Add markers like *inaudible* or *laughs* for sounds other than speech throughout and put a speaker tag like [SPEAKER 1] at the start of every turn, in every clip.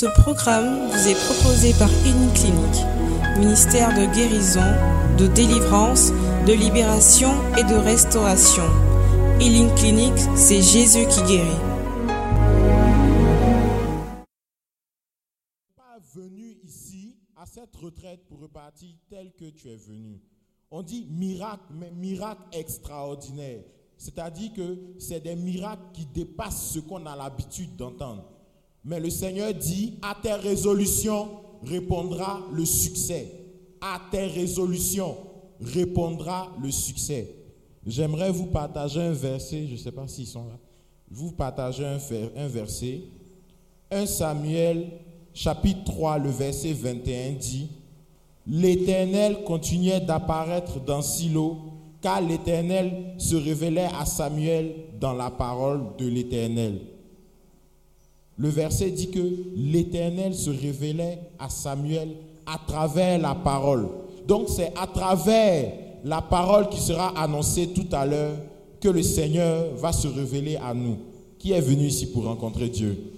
[SPEAKER 1] Ce programme vous est proposé par Clinique, ministère de guérison, de délivrance, de libération et de restauration. Healing Clinic, c'est Jésus qui guérit.
[SPEAKER 2] Pas venu ici à cette retraite pour repartir tel que tu es venu. On dit miracle, mais miracle extraordinaire. C'est-à-dire que c'est des miracles qui dépassent ce qu'on a l'habitude d'entendre. Mais le Seigneur dit, à tes résolutions répondra le succès. À tes résolutions répondra le succès. J'aimerais vous partager un verset, je ne sais pas s'ils sont là. Vous partager un, un verset. 1 Samuel chapitre 3, le verset 21 dit, L'Éternel continuait d'apparaître dans Silo, car l'Éternel se révélait à Samuel dans la parole de l'Éternel. Le verset dit que l'Éternel se révélait à Samuel à travers la parole. Donc c'est à travers la parole qui sera annoncée tout à l'heure que le Seigneur va se révéler à nous. Qui est venu ici pour rencontrer Dieu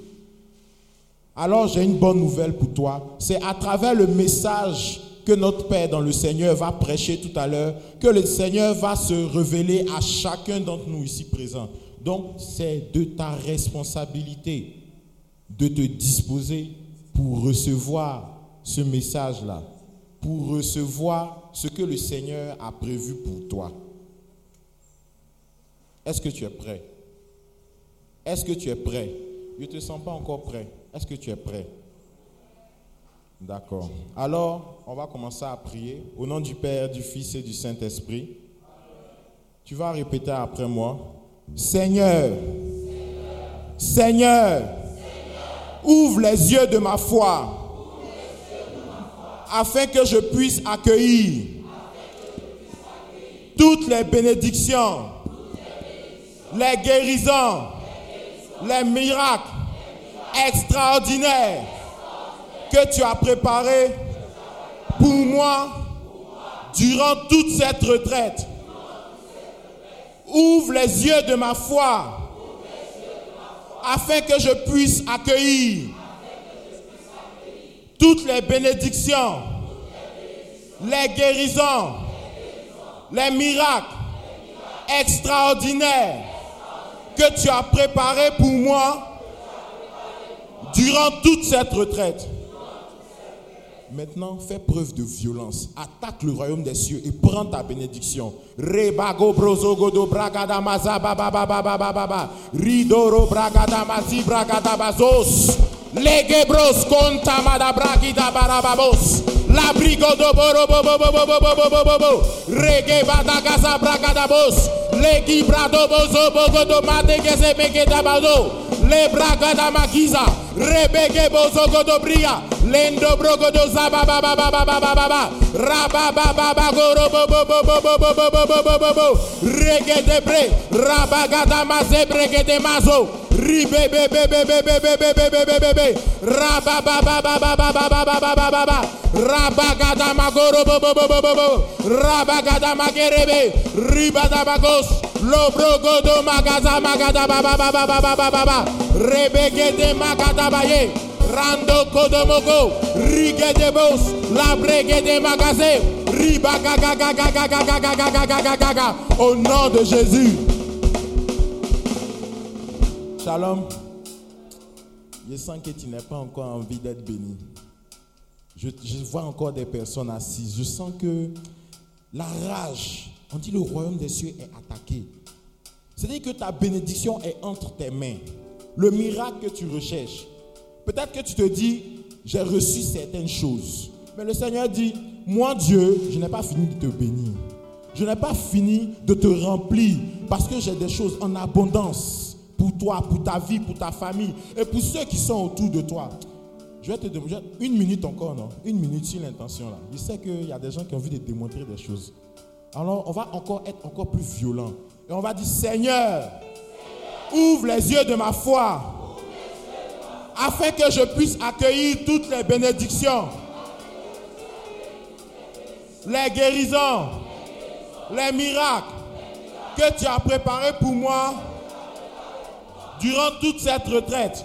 [SPEAKER 2] Alors j'ai une bonne nouvelle pour toi. C'est à travers le message que notre Père dans le Seigneur va prêcher tout à l'heure que le Seigneur va se révéler à chacun d'entre nous ici présents. Donc c'est de ta responsabilité de te disposer pour recevoir ce message-là, pour recevoir ce que le Seigneur a prévu pour toi. Est-ce que tu es prêt? Est-ce que tu es prêt? Je ne te sens pas encore prêt. Est-ce que tu es prêt? D'accord. Alors, on va commencer à prier au nom du Père, du Fils et du Saint-Esprit. Tu vas répéter après moi. Seigneur, Seigneur, Ouvre les yeux de ma foi afin que je puisse accueillir toutes les bénédictions, les guérisons, les miracles extraordinaires que tu as préparés pour moi durant toute cette retraite. Ouvre les yeux de ma foi afin que je puisse accueillir toutes les bénédictions, les guérisons, les miracles extraordinaires que tu as préparés pour moi durant toute cette retraite. Maintenant, fais preuve de violence. Attaque le royaume des cieux et prends ta bénédiction. Rebago brozogodo bragada maza baba baba baba baba. Ridoro bragada mazi bragada bazos. Legebros conta mada bragida barababos. La brigodo boro bo bo bo bo bo bo bo bo bo. Rege badagaza bragada bos. Legi brado bozo bogodo madegeze begeda bazo. Le bragada makiza. Rebege bozo godo bria. Lendo brogodo zaba ba ba ba ba ba ba ba ba. Raba ba ba ba goro bo bo bo bo bo bo bo bo bo bo bo bo. Rege de bre. Rabagada maze brege de mazo. Ribe be be be be be be be be be be be be. Raba ba ba ba ba ba ba ba ba ba ba ba ba. Rabagada magoro bo bo bo bo bo bo. Rabagada magerebe. Ribada bagos. Lo brogodo magaza magada ba ba ba ba ba ba ba ba ba. Rebege de magada Rando de La de au nom de Jésus. Shalom. Je sens que tu n'as pas encore envie d'être béni. Je, vois encore des personnes assises. Je sens que la rage, on dit le royaume des cieux est attaqué. C'est-à-dire que ta bénédiction est entre tes mains. Le miracle que tu recherches, Peut-être que tu te dis, j'ai reçu certaines choses. Mais le Seigneur dit, moi Dieu, je n'ai pas fini de te bénir. Je n'ai pas fini de te remplir parce que j'ai des choses en abondance pour toi, pour ta vie, pour ta famille et pour ceux qui sont autour de toi. Je vais te demander une minute encore, non? Une minute sur l'intention là. Je sais qu'il y a des gens qui ont envie de démontrer des choses. Alors on va encore être encore plus violent. Et on va dire, Seigneur, ouvre les yeux de ma foi afin que je puisse accueillir toutes les bénédictions, les guérisons, les miracles que tu as préparés pour moi durant toute cette retraite.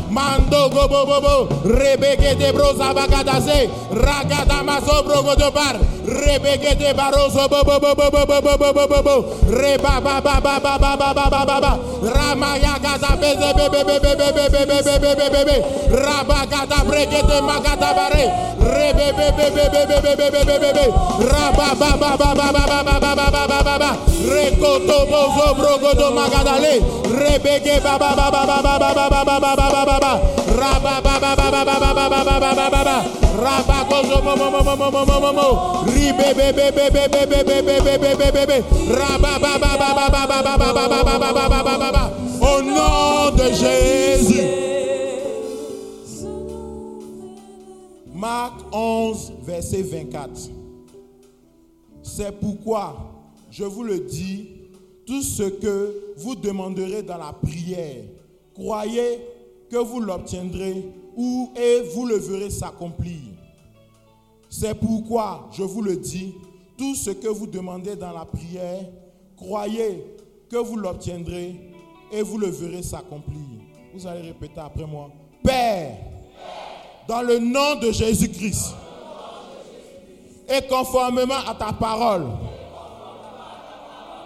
[SPEAKER 2] mando gobo bobo rebeke de brosa bagadaze ragada masobro bar. Do bar. Rebege de barozo bo bo bo bo bo bo bo bo bo bo bo. Reba ba ba ba ba ba ba ba ba ba ba. Ramaya gada beze be be be be be be be be be be be be be. Raba gada brege de magada bare. Rebe be be be be be be be be be be be. Raba ba ba ba ba ba ba ba ba ba ba ba ba ba. Rekoto bozo brogo do magadale. Rebege ba ba ba ba ba ba ba ba ba ba ba ba ba ba ba. Raba ba ba ba ba ba ba ba ba ba ba ba ba ba. Raba gozo. Au nom de Jésus. Marc 11, verset 24. C'est pourquoi, je vous le dis, tout ce que vous demanderez dans la prière, croyez que vous l'obtiendrez ou et vous le verrez s'accomplir. C'est pourquoi, je vous le dis, tout ce que vous demandez dans la prière, croyez que vous l'obtiendrez et vous le verrez s'accomplir. Vous allez répéter après moi. Père, dans le nom de Jésus-Christ, et conformément à ta parole,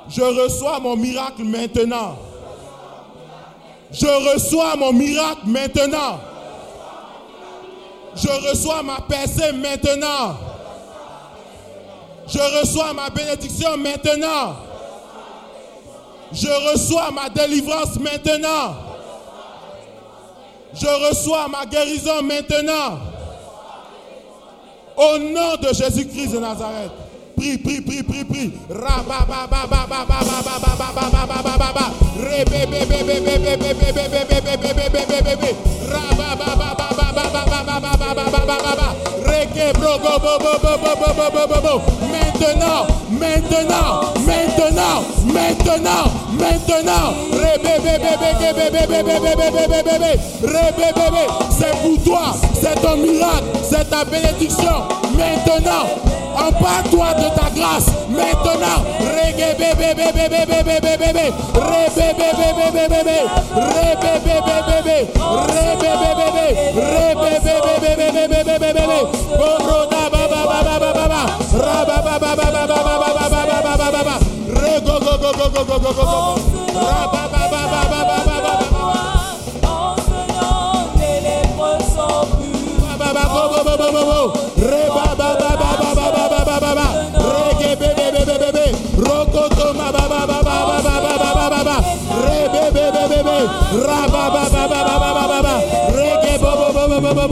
[SPEAKER 2] je reçois mon miracle maintenant. Je reçois mon miracle maintenant. Je reçois ma percée maintenant. Je reçois ma bénédiction maintenant. Je reçois ma délivrance maintenant. Je reçois ma guérison maintenant. Au nom de Jésus-Christ de Nazareth. Prie, prie, prie, prie, prie. Rababababababababababababababa. Rebebebebebebebebebebebebebebebe. Rabababababababababababababa. Rekebrogobobobobobobobobobo. Maintenant, maintenant, maintenant, maintenant, maintenant. Rebebebebebebebebebebebebebe. Rebebebe. C'est pour toi, c'est ton miracle, c'est ta bénédiction. Maintenant, empare-toi de ta grâce. Maintenant, Oh,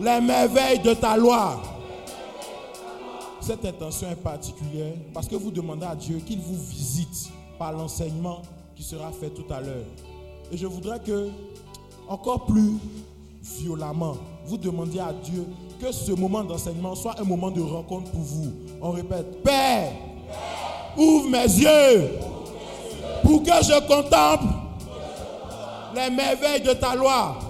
[SPEAKER 2] les merveilles de ta loi. Cette intention est particulière parce que vous demandez à Dieu qu'il vous visite par l'enseignement qui sera fait tout à l'heure. Et je voudrais que, encore plus violemment, vous demandiez à Dieu que ce moment d'enseignement soit un moment de rencontre pour vous. On répète, Père, ouvre mes yeux pour que je contemple les merveilles de ta loi.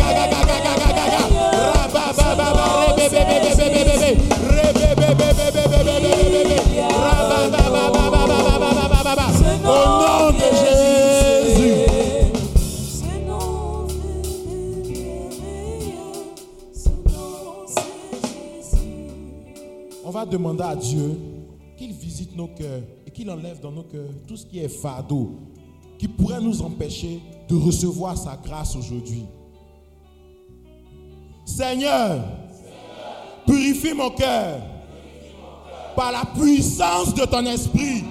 [SPEAKER 2] demander à Dieu qu'il visite nos cœurs et qu'il enlève dans nos cœurs tout ce qui est fardeau, qui pourrait nous empêcher de recevoir sa grâce aujourd'hui. Seigneur, purifie mon cœur par la puissance de ton esprit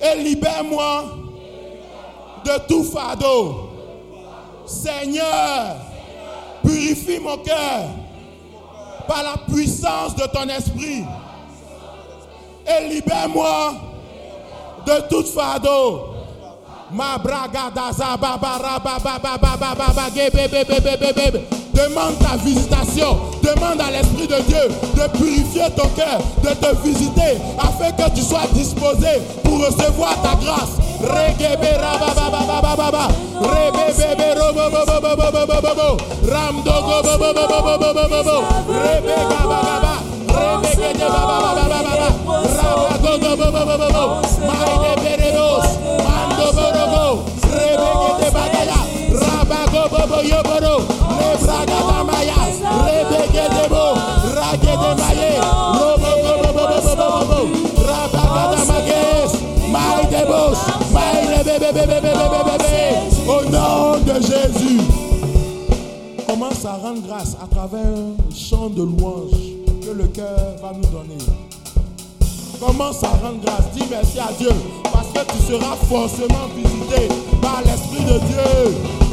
[SPEAKER 2] et libère-moi de tout fardeau. Seigneur, purifie mon cœur par la puissance de ton esprit et libère-moi de tout fardeau. Demande ta visitation. Demande à l'Esprit de Dieu de purifier ton cœur, de te visiter afin que tu sois disposé pour recevoir ta grâce. Au nom de Jésus. Commence à rendre grâce à travers un chant de louange que le cœur va nous donner. Commence à rendre grâce. Dis merci à Dieu parce que tu seras forcément visité par l'Esprit de Dieu.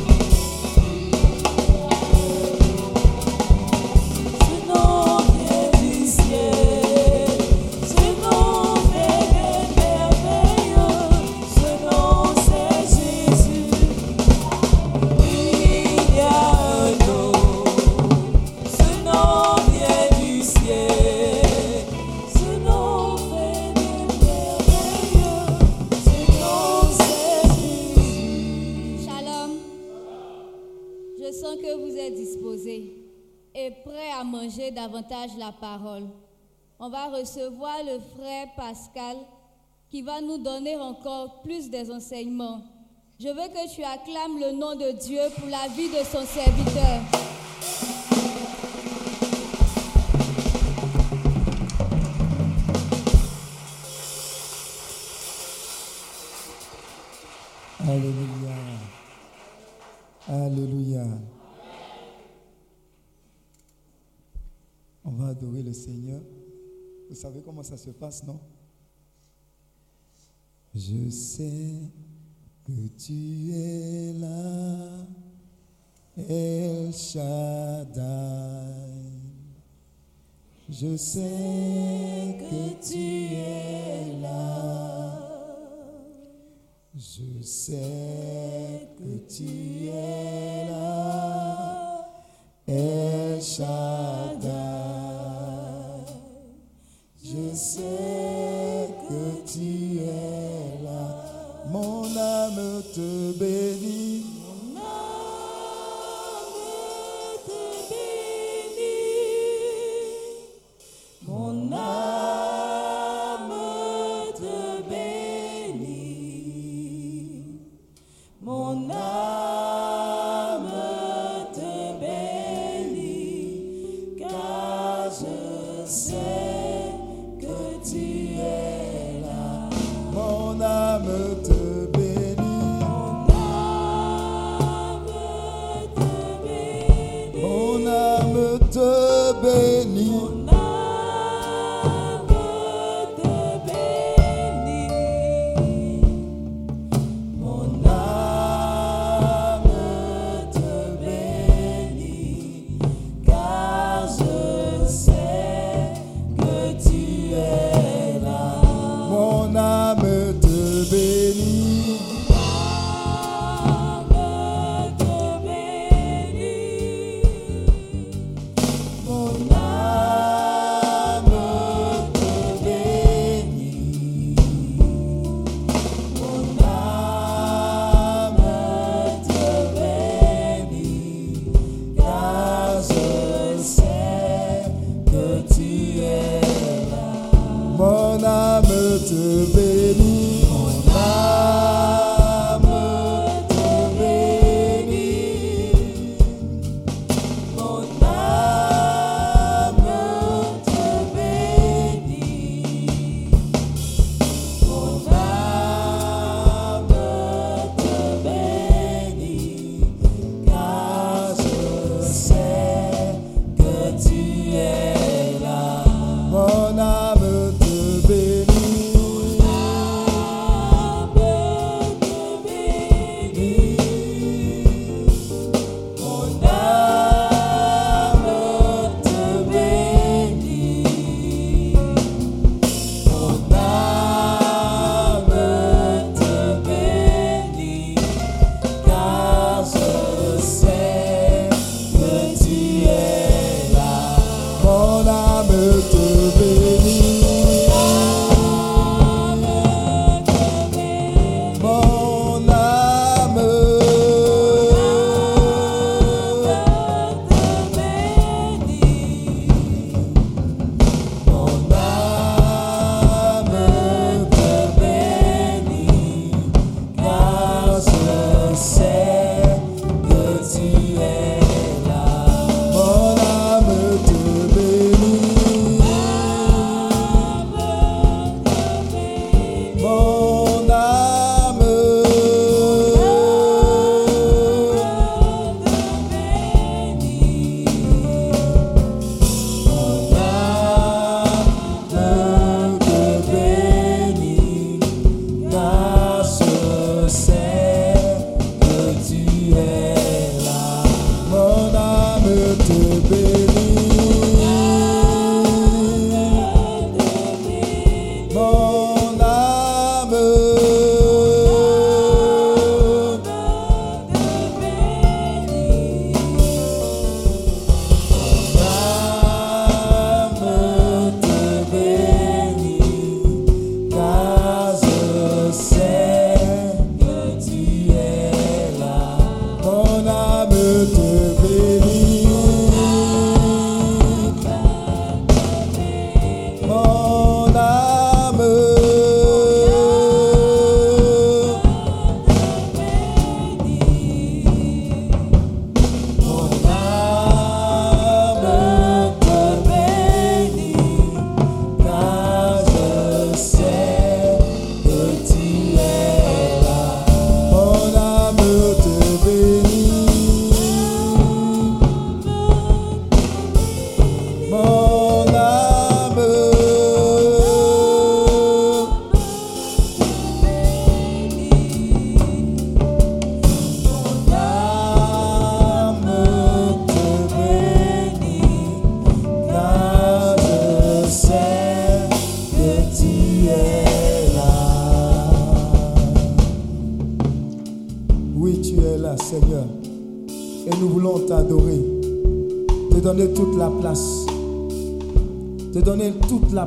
[SPEAKER 3] Manger davantage la parole. On va recevoir le frère Pascal qui va nous donner encore plus des enseignements. Je veux que tu acclames le nom de Dieu pour la vie de son serviteur.
[SPEAKER 4] Alléluia. Alléluia. On va adorer le Seigneur. Vous savez comment ça se passe, non? Je sais que tu es là, El Shaddai. Je sais que tu es là. Je sais que tu es là,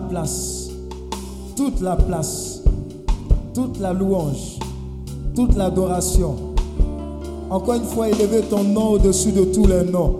[SPEAKER 4] place, toute la place, toute la louange, toute l'adoration. Encore une fois, élever ton nom au-dessus de tous les noms.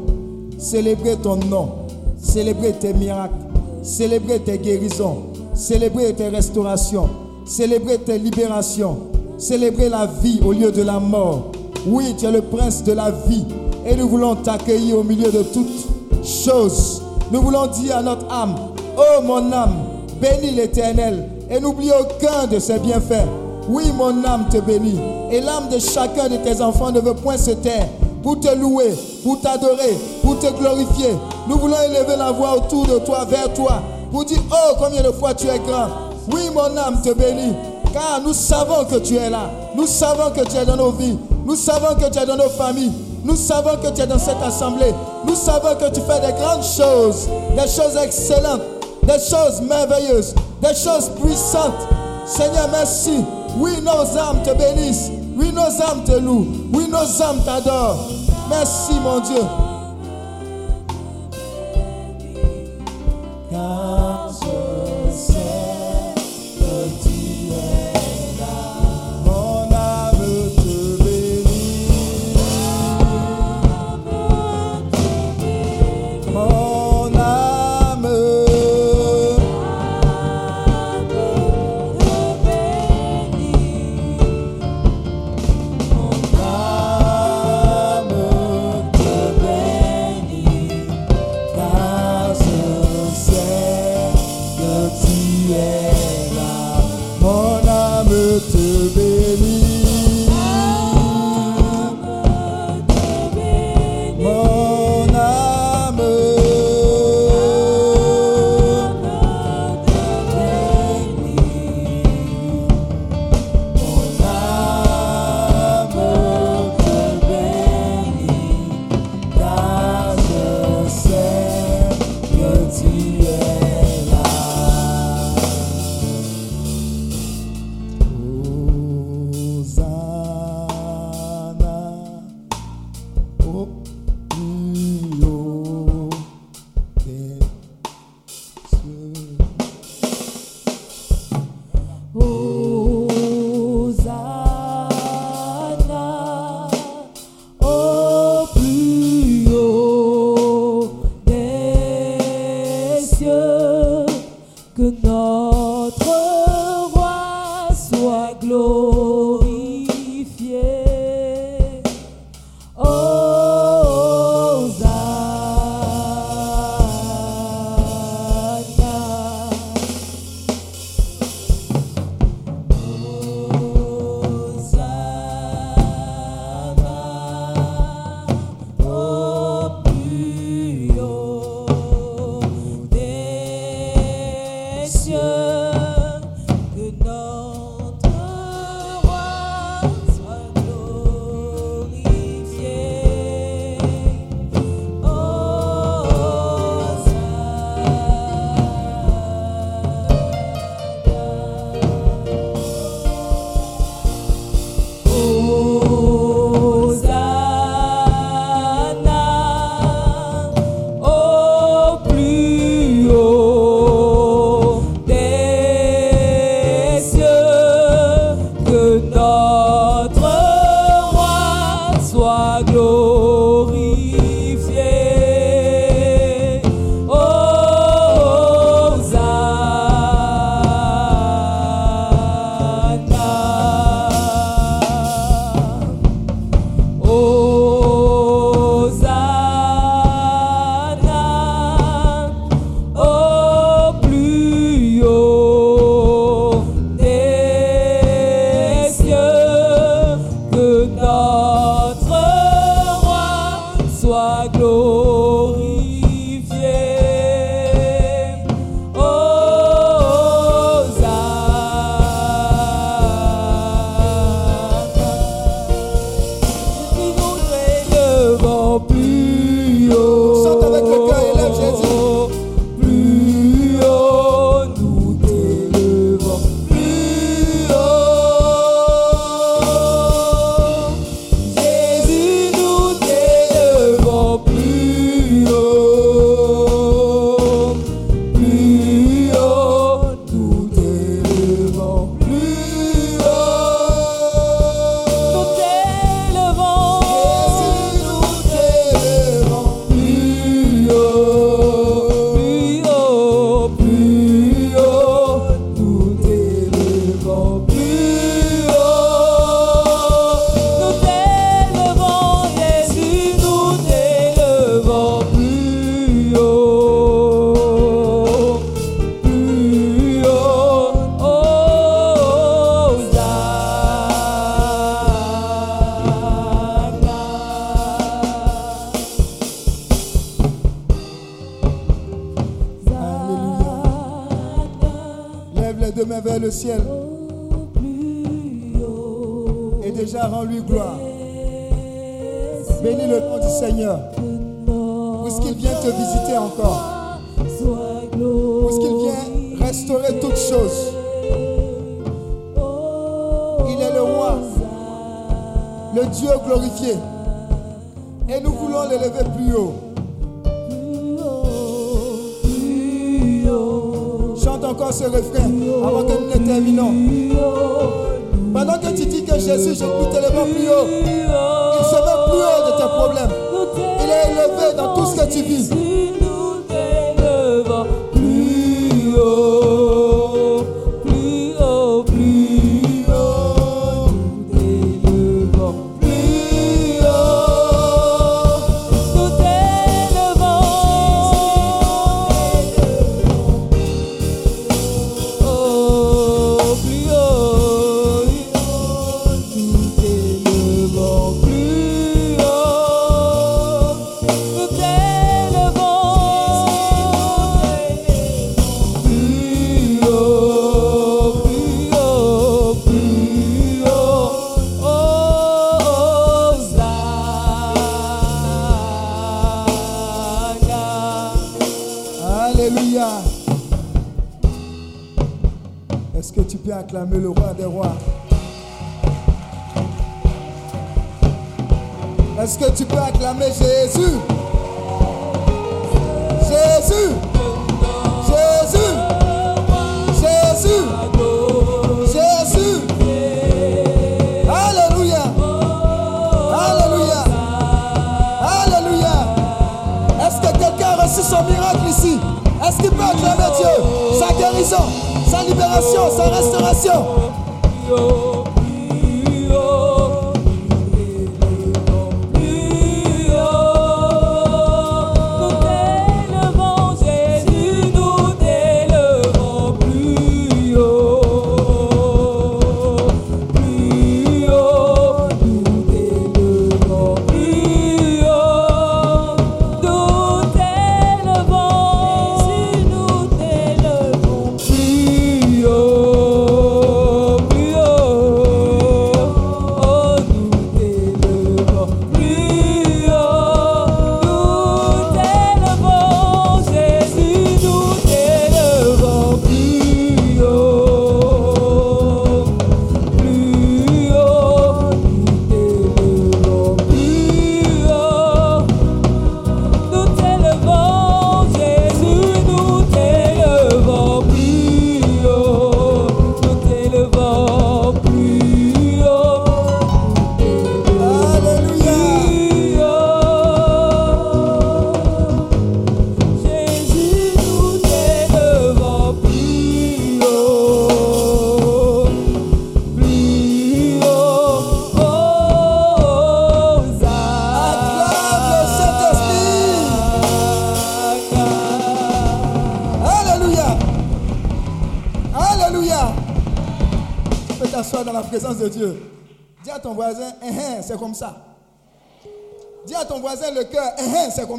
[SPEAKER 4] Célébrer ton nom. Célébrer tes miracles. Célébrer tes guérisons. Célébrer tes restaurations. Célébrer tes libérations. Célébrer la vie au lieu de la mort. Oui, tu es le prince de la vie. Et nous voulons t'accueillir au milieu de toutes choses. Nous voulons dire à notre âme, oh mon âme, bénis l'Éternel et n'oublie aucun de ses bienfaits. Oui, mon âme te bénit. Et l'âme de chacun de tes enfants ne veut point se taire pour te louer, pour t'adorer, pour te glorifier. Nous voulons élever la voix autour de toi, vers toi, pour dire, oh, combien de fois tu es grand. Oui, mon âme te bénit, car nous savons que tu es là. Nous savons que tu es dans nos vies. Nous savons que tu es dans nos familles. Nous savons que tu es dans cette assemblée. Nous savons que tu fais des grandes choses, des choses excellentes, des choses merveilleuses, des choses puissantes. Seigneur, merci. Oui, nos âmes te bénissent. Oui, nos âmes te louent. Oui, nos âmes t'adorent. Merci, mon Dieu.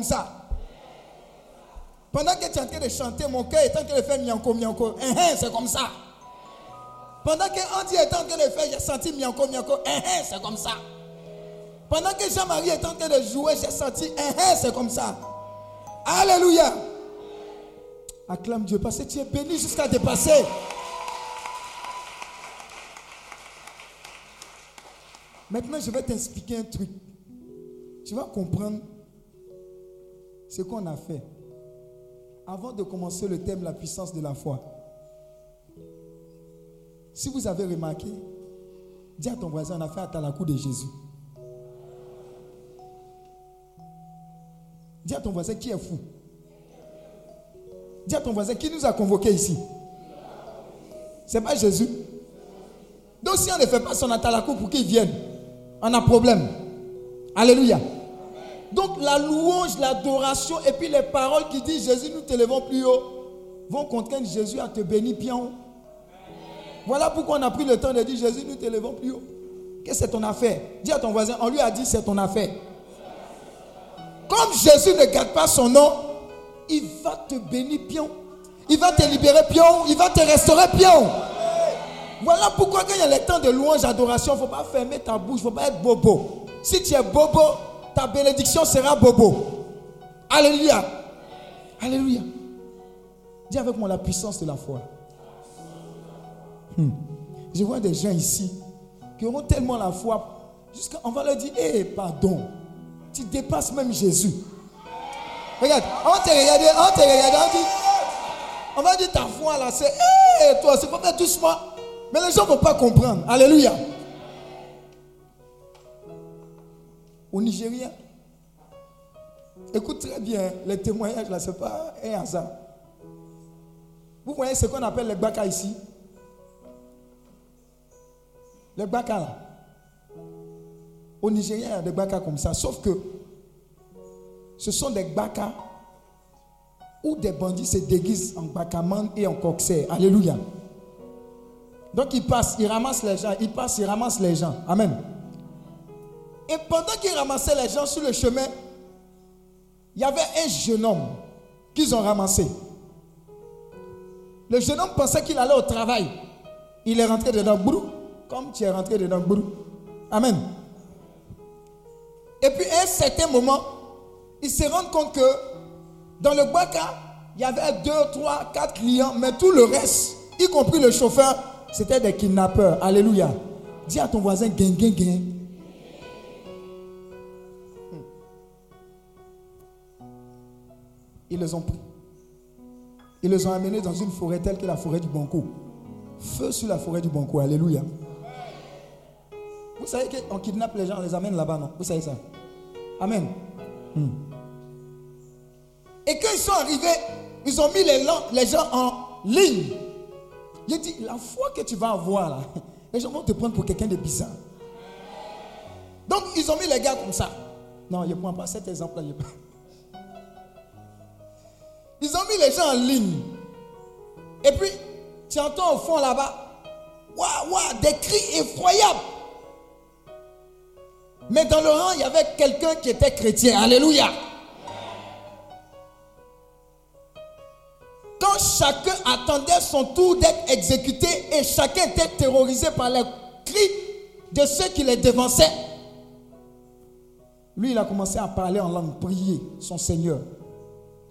[SPEAKER 4] Ça. Pendant que tu es en train de chanter, mon cœur est en train de faire mianko, mianko. Hein, hein, c'est comme ça. Pendant que Andy est en train de faire, j'ai senti mianko, mianko. Hein, c'est comme ça. Pendant que Jean-Marie est en train de jouer, j'ai senti, c'est comme ça. Alléluia. Acclame Dieu parce que tu es béni jusqu'à dépasser. Maintenant, je vais t'expliquer un truc. Tu vas comprendre ce qu'on a fait. Avant de commencer le thème La puissance de la foi. Si vous avez remarqué, dis à ton voisin, on a fait à la de Jésus. Dis à ton voisin qui est fou. Dis à ton voisin qui nous a convoqués ici. C'est pas Jésus. Donc si on ne fait pas son atalakou pour qu'il vienne, on a problème. Alléluia. Donc la louange, l'adoration et puis les paroles qui disent Jésus, nous t'élevons plus haut, vont contraindre Jésus à te bénir bien haut. Voilà pourquoi on a pris le temps de dire Jésus, nous t'élevons plus haut. Qu'est-ce que c'est ton affaire? Dis à ton voisin, on lui a dit c'est ton affaire. Comme Jésus ne garde pas son nom, il va te bénir bien. Il va te libérer, pion. Il va te restaurer, pion. Voilà pourquoi quand il y a les temps de louange, adoration, il ne faut pas fermer ta bouche, il ne faut pas être bobo. Si tu es bobo, ta bénédiction sera bobo. Alléluia. Alléluia. Dis avec moi la puissance de la foi. Hmm. Je vois des gens ici qui auront tellement la foi, jusqu'à on va leur dire, hé, pardon, tu dépasses même Jésus. Regarde, on te regarder, on te regarder, on dit, on va dire ta foi là, c'est, hé, toi, c'est pas faire doucement. Mais les gens ne vont pas comprendre. Alléluia. Au Nigeria, écoute très bien, les témoignages là, ce n'est pas un hasard. Vous voyez ce qu'on appelle les baka ici Les baka là. Au Nigeria, il y a des baka comme ça. Sauf que ce sont des baka où des bandits se déguisent en bakaman et en coxer. Alléluia. Donc ils passent, ils ramassent les gens, ils passent, ils ramassent les gens. Amen. Et pendant qu'ils ramassaient les gens sur le chemin, il y avait un jeune homme qu'ils ont ramassé. Le jeune homme pensait qu'il allait au travail. Il est rentré dedans, brou, comme tu es rentré dedans, brou. Amen. Et puis à un certain moment, il se rend compte que dans le Baka, il y avait deux, trois, quatre clients, mais tout le reste, y compris le chauffeur, c'était des kidnappeurs. Alléluia. Dis à ton voisin, gain, gain, gain. Ils les ont pris. Ils les ont amenés dans une forêt telle que la forêt du Banco. Feu sur la forêt du Banco. Alléluia. Vous savez qu'on kidnappe les gens, on les amène là-bas, non? Vous savez ça? Amen. Hmm. Et quand ils sont arrivés, ils ont mis les, les gens en ligne. Il dit, la foi que tu vas avoir là, *laughs* les gens vont te prendre pour quelqu'un de bizarre. Donc, ils ont mis les gars comme ça. Non, je ne prends pas cet exemple-là. Ils ont mis les gens en ligne. Et puis, tu entends au fond là-bas, waouh, waouh, des cris effroyables. Mais dans le rang, il y avait quelqu'un qui était chrétien. Alléluia. Quand chacun attendait son tour d'être exécuté et chacun était terrorisé par les cris de ceux qui les devançaient, lui, il a commencé à parler en langue, prier son Seigneur.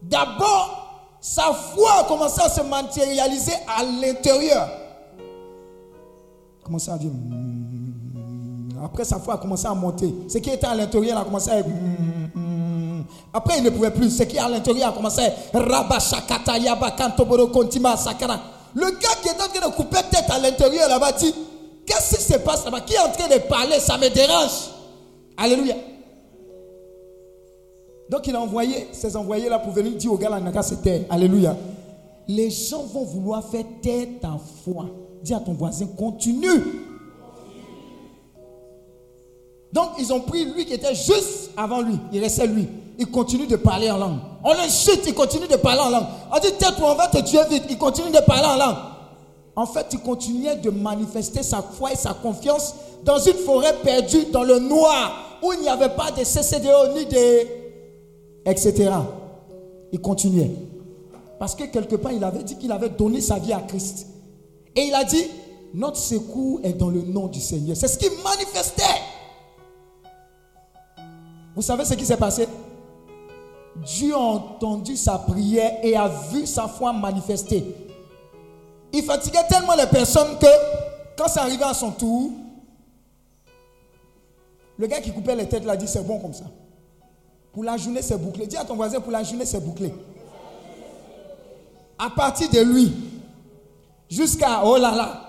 [SPEAKER 4] D'abord, sa foi a commencé à se matérialiser à l'intérieur. Commencé à dire. mm. Après, sa foi a commencé à monter. Ce qui était à l'intérieur a commencé à. mm, mm. Après, il ne pouvait plus. Ce qui est à l'intérieur a commencé à. Rabashakata. Le gars qui est en train de couper tête à l'intérieur là-bas dit Qu'est-ce qui se passe là-bas? Qui est en train de parler? Ça me dérange. Alléluia. Donc il a envoyé ses envoyés là pour venir dire au gars là, n'a qu'à se taire. Alléluia. Les gens vont vouloir faire taire ta foi. Dis à ton voisin, continue. Donc ils ont pris lui qui était juste avant lui. Il restait lui. Il continue de parler en langue. On l'insulte, il continue de parler en langue. On dit, tais-toi, on va te tuer vite. Il continue de parler en langue. En fait, il continuait de manifester sa foi et sa confiance dans une forêt perdue dans le noir où il n'y avait pas de CCDO ni de etc. Il continuait. Parce que quelque part, il avait dit qu'il avait donné sa vie à Christ. Et il a dit, notre secours est dans le nom du Seigneur. C'est ce qu'il manifestait. Vous savez ce qui s'est passé? Dieu a entendu sa prière et a vu sa foi manifester. Il fatiguait tellement les personnes que quand c'est arrivé à son tour, le gars qui coupait les têtes l'a dit c'est bon comme ça. Pour la journée, c'est bouclé. Dis à ton voisin, pour la journée, c'est bouclé. À partir de lui, jusqu'à, oh là là,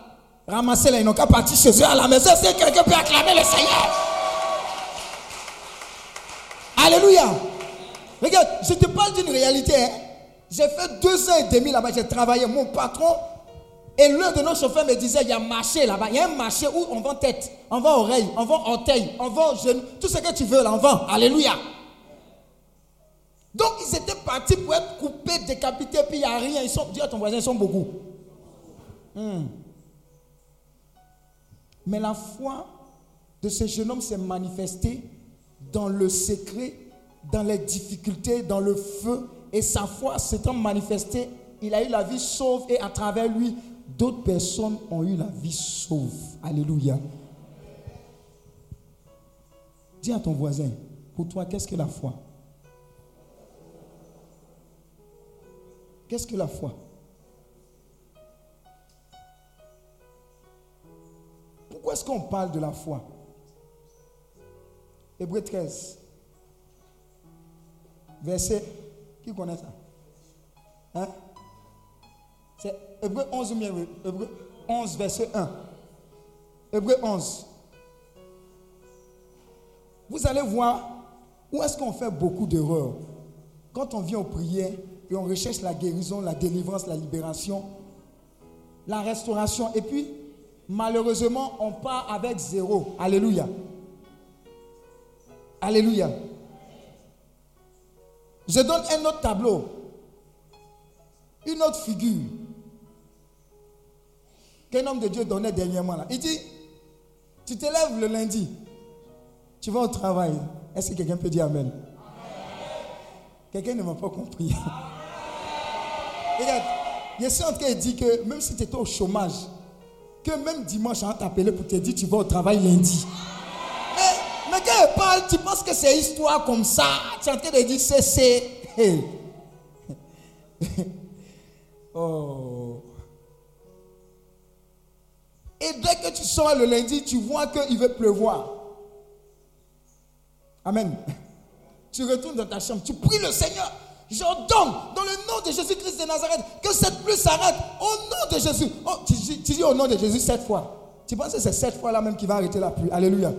[SPEAKER 4] ramasser n'ont qu'à partir chez eux à la maison. Si quelqu'un peut acclamer le Seigneur. Alléluia. Regarde, je te parle d'une réalité. hein. J'ai fait deux ans et demi là-bas, j'ai travaillé. Mon patron et l'un de nos chauffeurs me disait, il y a un marché là-bas. Il y a un marché où on vend tête, on vend oreille, on vend orteil, on vend genou. Tout ce que tu veux là, on vend. Alléluia. Donc ils étaient partis pour être coupés, décapités, puis il n'y a rien. Ils sont, dis à ton voisin, ils sont beaucoup. Hmm. Mais la foi de ce jeune homme s'est manifestée dans le secret, dans les difficultés, dans le feu. Et sa foi s'étant manifestée il a eu la vie sauve et à travers lui, d'autres personnes ont eu la vie sauve. Alléluia. Dis à ton voisin, pour toi, qu'est-ce que la foi? Qu'est-ce que la foi? Pourquoi est-ce qu'on parle de la foi? Hébreu 13. Verset. Qui connaît ça? Hein? C'est Hébreu 11 ou bien Hébreu 11, verset 1. Hébreu 11. Vous allez voir où est-ce qu'on fait beaucoup d'erreurs. Quand on vient aux prières et on recherche la guérison, la délivrance, la libération, la restauration, et puis malheureusement on part avec zéro. Alléluia. Alléluia. Je donne un autre tableau, une autre figure qu'un homme de Dieu donnait dernièrement. Il dit, tu te lèves le lundi, tu vas au travail. Est-ce que quelqu'un peut dire Amen? Quelqu'un ne m'a pas compris. *laughs* Regarde, je suis en train de dire que même si tu étais au chômage, que même dimanche, on va t'appeler pour te dire tu vas au travail lundi. Mais, mais quand elle parle, tu penses que c'est histoire comme ça? Tu es en train de dire c'est. c'est. *laughs* Oh. Et dès que tu sors le lundi, tu vois qu'il veut pleuvoir. Amen. Tu retournes dans ta chambre, tu pries le Seigneur. J'ordonne dans le nom de Jésus-Christ de Nazareth que cette pluie s'arrête. Au nom de Jésus. Oh, tu, dis- au nom de Jésus sept fois. Tu penses que c'est cette fois-là même qui va arrêter la pluie? Alléluia.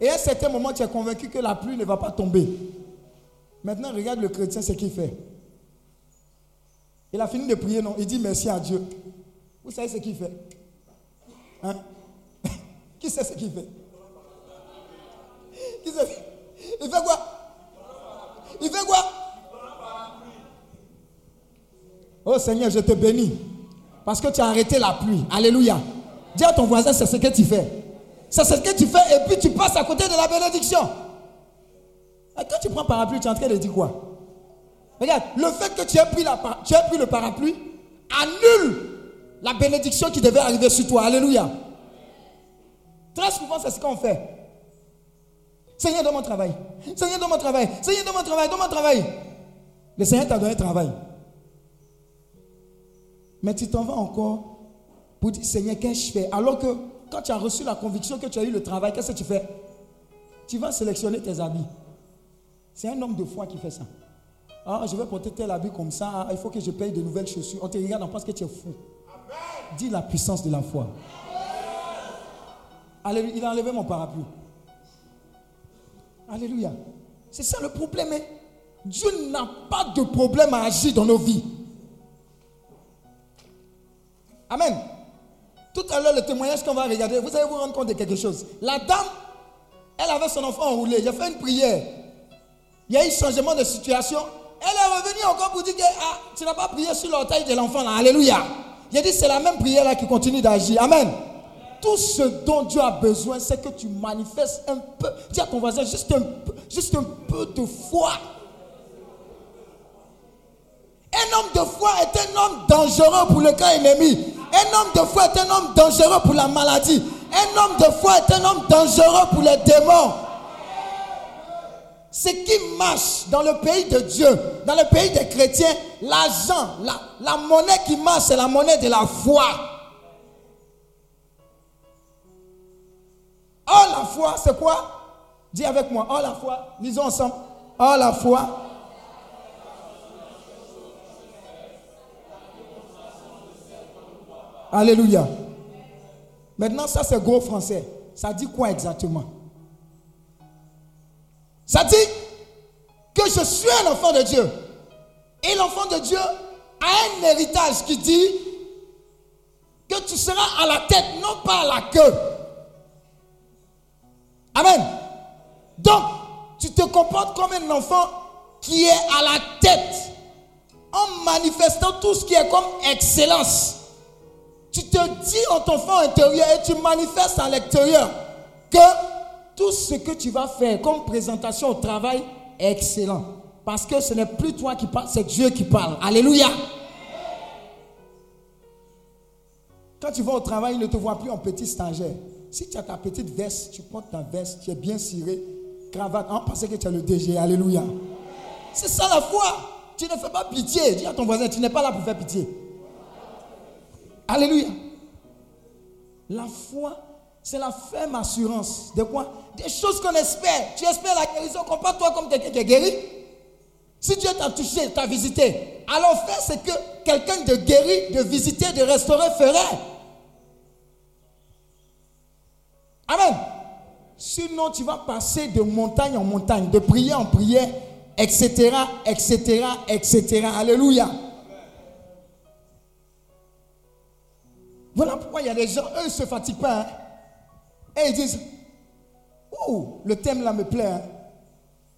[SPEAKER 4] Et à un certain moment, tu es convaincu que la pluie ne va pas tomber. Maintenant, regarde le chrétien ce qu'il fait. Il a fini de prier, non? Il dit merci à Dieu. Vous savez ce qu'il fait? Hein? *laughs* Qui sait ce qu'il fait? Il fait quoi? Il fait quoi? Oh Seigneur, je te bénis. Parce que tu as arrêté la pluie. Alléluia. Dis à ton voisin, c'est ce que tu fais. C'est ce que tu fais et puis tu passes à côté de la bénédiction. Et quand tu prends parapluie, tu es en train de dire quoi? Regarde, le fait que tu aies pris, le parapluie annule la bénédiction qui devait arriver sur toi. Alléluia. Très souvent, c'est ce qu'on fait. Seigneur, donne mon travail. Seigneur, donne mon travail. Seigneur, donne mon travail. Donne mon travail. Le Seigneur t'a donné travail. Mais tu t'en vas encore pour dire, Seigneur, qu'est-ce que je fais Alors que quand tu as reçu la conviction que tu as eu le travail, qu'est-ce que tu fais? Tu vas sélectionner tes habits. C'est un homme de foi qui fait ça. Ah, je vais porter tel habit comme ça. Ah, il faut que je paye de nouvelles chaussures. On te regarde, on pense que tu es fou. Dis la puissance de la foi. Alléluia. Il a enlevé mon parapluie. Alléluia. C'est ça le problème. hein. Dieu n'a pas de problème à agir dans nos vies. Amen. Tout à l'heure, le témoignage qu'on va regarder, vous allez vous rendre compte de quelque chose. La dame, elle avait son enfant enroulé. J'ai fait une prière. Il y a eu changement de situation. Elle est revenue encore pour dire que ah, tu n'as pas prié sur l'orteil de l'enfant là. Alléluia. J'ai dit c'est la même prière là qui continue d'agir. Amen. Tout ce dont Dieu a besoin, c'est que tu manifestes un peu. Dis à ton voisin juste un peu, juste un peu de foi. Un homme de foi est un homme dangereux pour le camp ennemi. Un homme de foi est un homme dangereux pour la maladie. Un homme de foi est un homme dangereux pour les démons. Ce qui marche dans le pays de Dieu, dans le pays des chrétiens, l'argent, la, monnaie qui marche, c'est la monnaie de la foi. Oh la foi, c'est quoi? Dis avec moi, oh la foi, lisons ensemble. Oh la foi. Alléluia. Maintenant, ça c'est gros français. Ça dit quoi exactement? Ça dit que je suis un enfant de Dieu. Et l'enfant de Dieu a un héritage qui dit que tu seras à la tête, non pas à la queue. Amen. Donc, tu te comportes comme un enfant qui est à la tête en manifestant tout ce qui est comme excellence. Tu te dis en ton fond intérieur et tu manifestes à l'extérieur que tout ce que tu vas faire comme présentation au travail est excellent. Parce que ce n'est plus toi qui parles, c'est Dieu qui parle. Alléluia. Quand tu vas au travail, ils ne te voient plus en petit stagiaire. Si tu as ta petite veste, tu portes ta veste, tu es bien ciré, cravate, on pensait que tu es le DG. Alléluia. C'est ça la foi. Tu ne fais pas pitié. Dis à ton voisin, tu n'es pas là pour faire pitié. Alléluia. La foi, c'est la ferme assurance. De quoi? Des choses qu'on espère. Tu espères la guérison. Compare-toi comme quelqu'un qui est guéri. Si Dieu t'a touché, t'a visité, alors fais ce que quelqu'un de guéri, de visité, de restauré ferait. Amen. Sinon, tu vas passer de montagne en montagne, de prière en prière, etc., etc., etc. Alléluia. Il y a des gens, eux, ils ne se fatiguent pas. hein. Et ils disent, oh, le thème là me plaît. hein.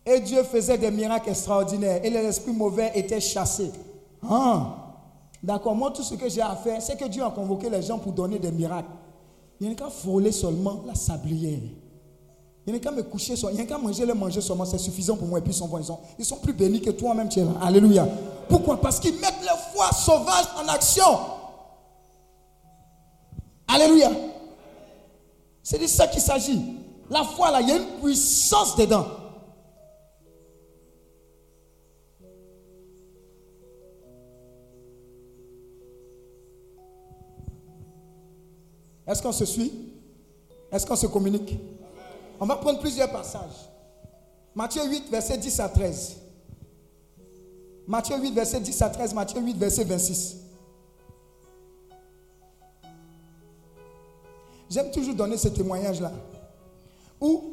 [SPEAKER 4] Et Dieu faisait des miracles extraordinaires. Et les esprits mauvais étaient chassés. Ah, d'accord. Moi, tout ce que j'ai à faire, c'est que Dieu a convoqué les gens pour donner des miracles. Il n'y a qu'à frôler seulement la sablière. Il n'y a qu'à me coucher. Il n'y a qu'à manger le manger seulement. C'est suffisant pour moi. Et puis ils sont. Ils sont, ils sont plus bénis que toi-même, tu es là. Alléluia. Pourquoi? Parce qu'ils mettent leur foi sauvage en action. Alléluia. C'est de ça qu'il s'agit. La foi, là, il y a une puissance dedans. Est-ce qu'on se suit? Est-ce qu'on se communique? On va prendre plusieurs passages. Matthieu 8, verset 10 à 13. Matthieu 8, verset 10 à 13. Matthieu 8, verset 26. J'aime toujours donner ce témoignage-là. Où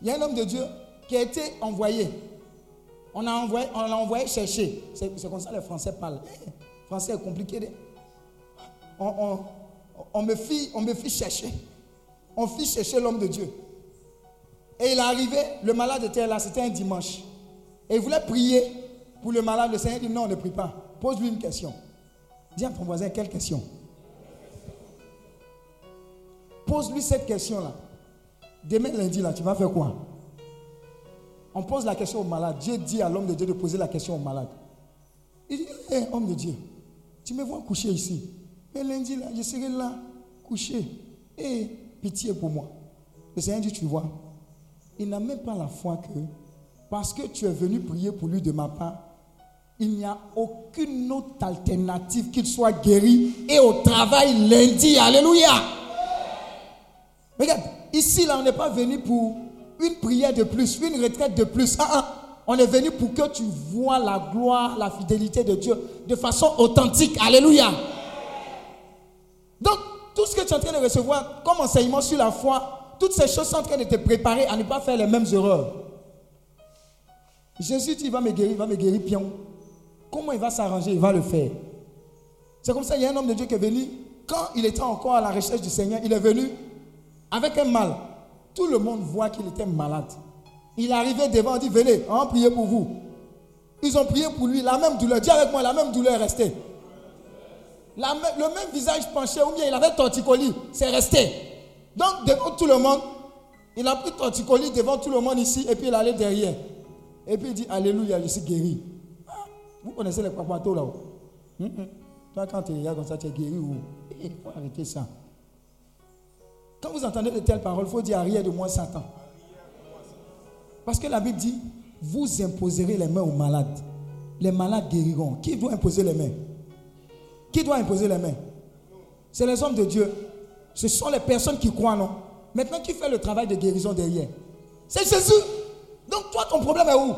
[SPEAKER 4] il y a un homme de Dieu qui a été envoyé. On a envoyé, on l'a envoyé chercher. C'est comme ça que les Français parlent. Eh, Français est compliqué. de- On, on- on me fit, on me fit chercher. On fit chercher l'homme de Dieu. Et il est arrivé, le malade était là, c'était un dimanche. Et il voulait prier pour le malade. Le Seigneur dit non, ne prie pas. Pose-lui une question. Dis à ton voisin, quelle question? Pose-lui cette question-là. Demain lundi, là, tu vas faire quoi? On pose la question au malade. Dieu dit à l'homme de Dieu de poser la question au malade. Il dit, Hé, homme de Dieu, tu me vois coucher ici. Mais lundi, là, je serai là, couché. Et pitié pour moi. Le Seigneur dit, tu vois, il n'a même pas la foi que, parce que tu es venu prier pour lui de ma part, il n'y a aucune autre alternative qu'il soit guéri et au travail lundi. Alléluia. Regarde, ici, là, on n'est pas venu pour une prière de plus, une retraite de plus. Ah, ah. On est venu pour que tu vois la gloire, la fidélité de Dieu de façon authentique. Alléluia. Donc, tout ce que tu es en train de recevoir comme enseignement sur la foi, toutes ces choses sont en train de te préparer à ne pas faire les mêmes erreurs. Jésus dit, il va me guérir, il va me guérir pion. Comment il va s'arranger? Il va le faire. C'est comme ça, il y a un homme de Dieu qui est venu, quand il était encore à la recherche du Seigneur, il est venu avec un mal. Tout le monde voit qu'il était malade. Il est arrivé devant, il dit, venez, on va prier pour vous. Ils ont prié pour lui, la même douleur. Dis avec moi, la même douleur est restée. Le même visage penché, ou bien il avait torticolis, c'est resté. Donc, devant tout le monde, il a pris torticolis devant tout le monde ici, et puis il allait derrière. Et puis il dit, Alléluia, je suis guéri. Ah, Vous connaissez les papatos là-haut? Hum, hum. Toi, quand tu regardes comme ça, tu es guéri ou? Il faut arrêter ça. Quand vous entendez de telles paroles, il faut dire arrière de moi, Satan. Parce que la Bible dit, vous imposerez les mains aux malades. Les malades guériront. Qui doit imposer les mains? Qui doit imposer les mains? C'est les hommes de Dieu. Ce sont les personnes qui croient, non? Maintenant, qui fait le travail de guérison derrière? C'est Jésus. Donc, toi, ton problème est où?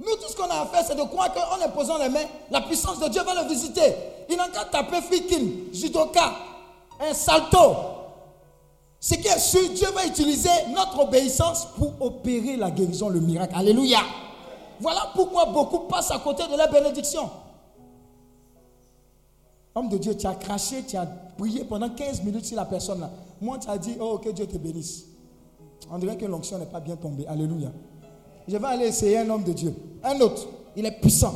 [SPEAKER 4] Nous, tout ce qu'on a à faire, c'est de croire qu'en imposant les mains, la puissance de Dieu va le visiter. Il n'a qu'à taper Fikin, Judoka, un salto. Ce qui est sûr, Dieu va utiliser notre obéissance pour opérer la guérison, le miracle. Alléluia. Voilà pourquoi beaucoup passent à côté de la bénédiction. Homme de Dieu, tu as craché, tu as prié pendant 15 minutes sur la personne là. Moi, tu as dit, oh, que Dieu te bénisse. On dirait que l'onction n'est pas bien tombée. Alléluia. Je vais aller essayer un homme de Dieu. Un autre. Il est puissant.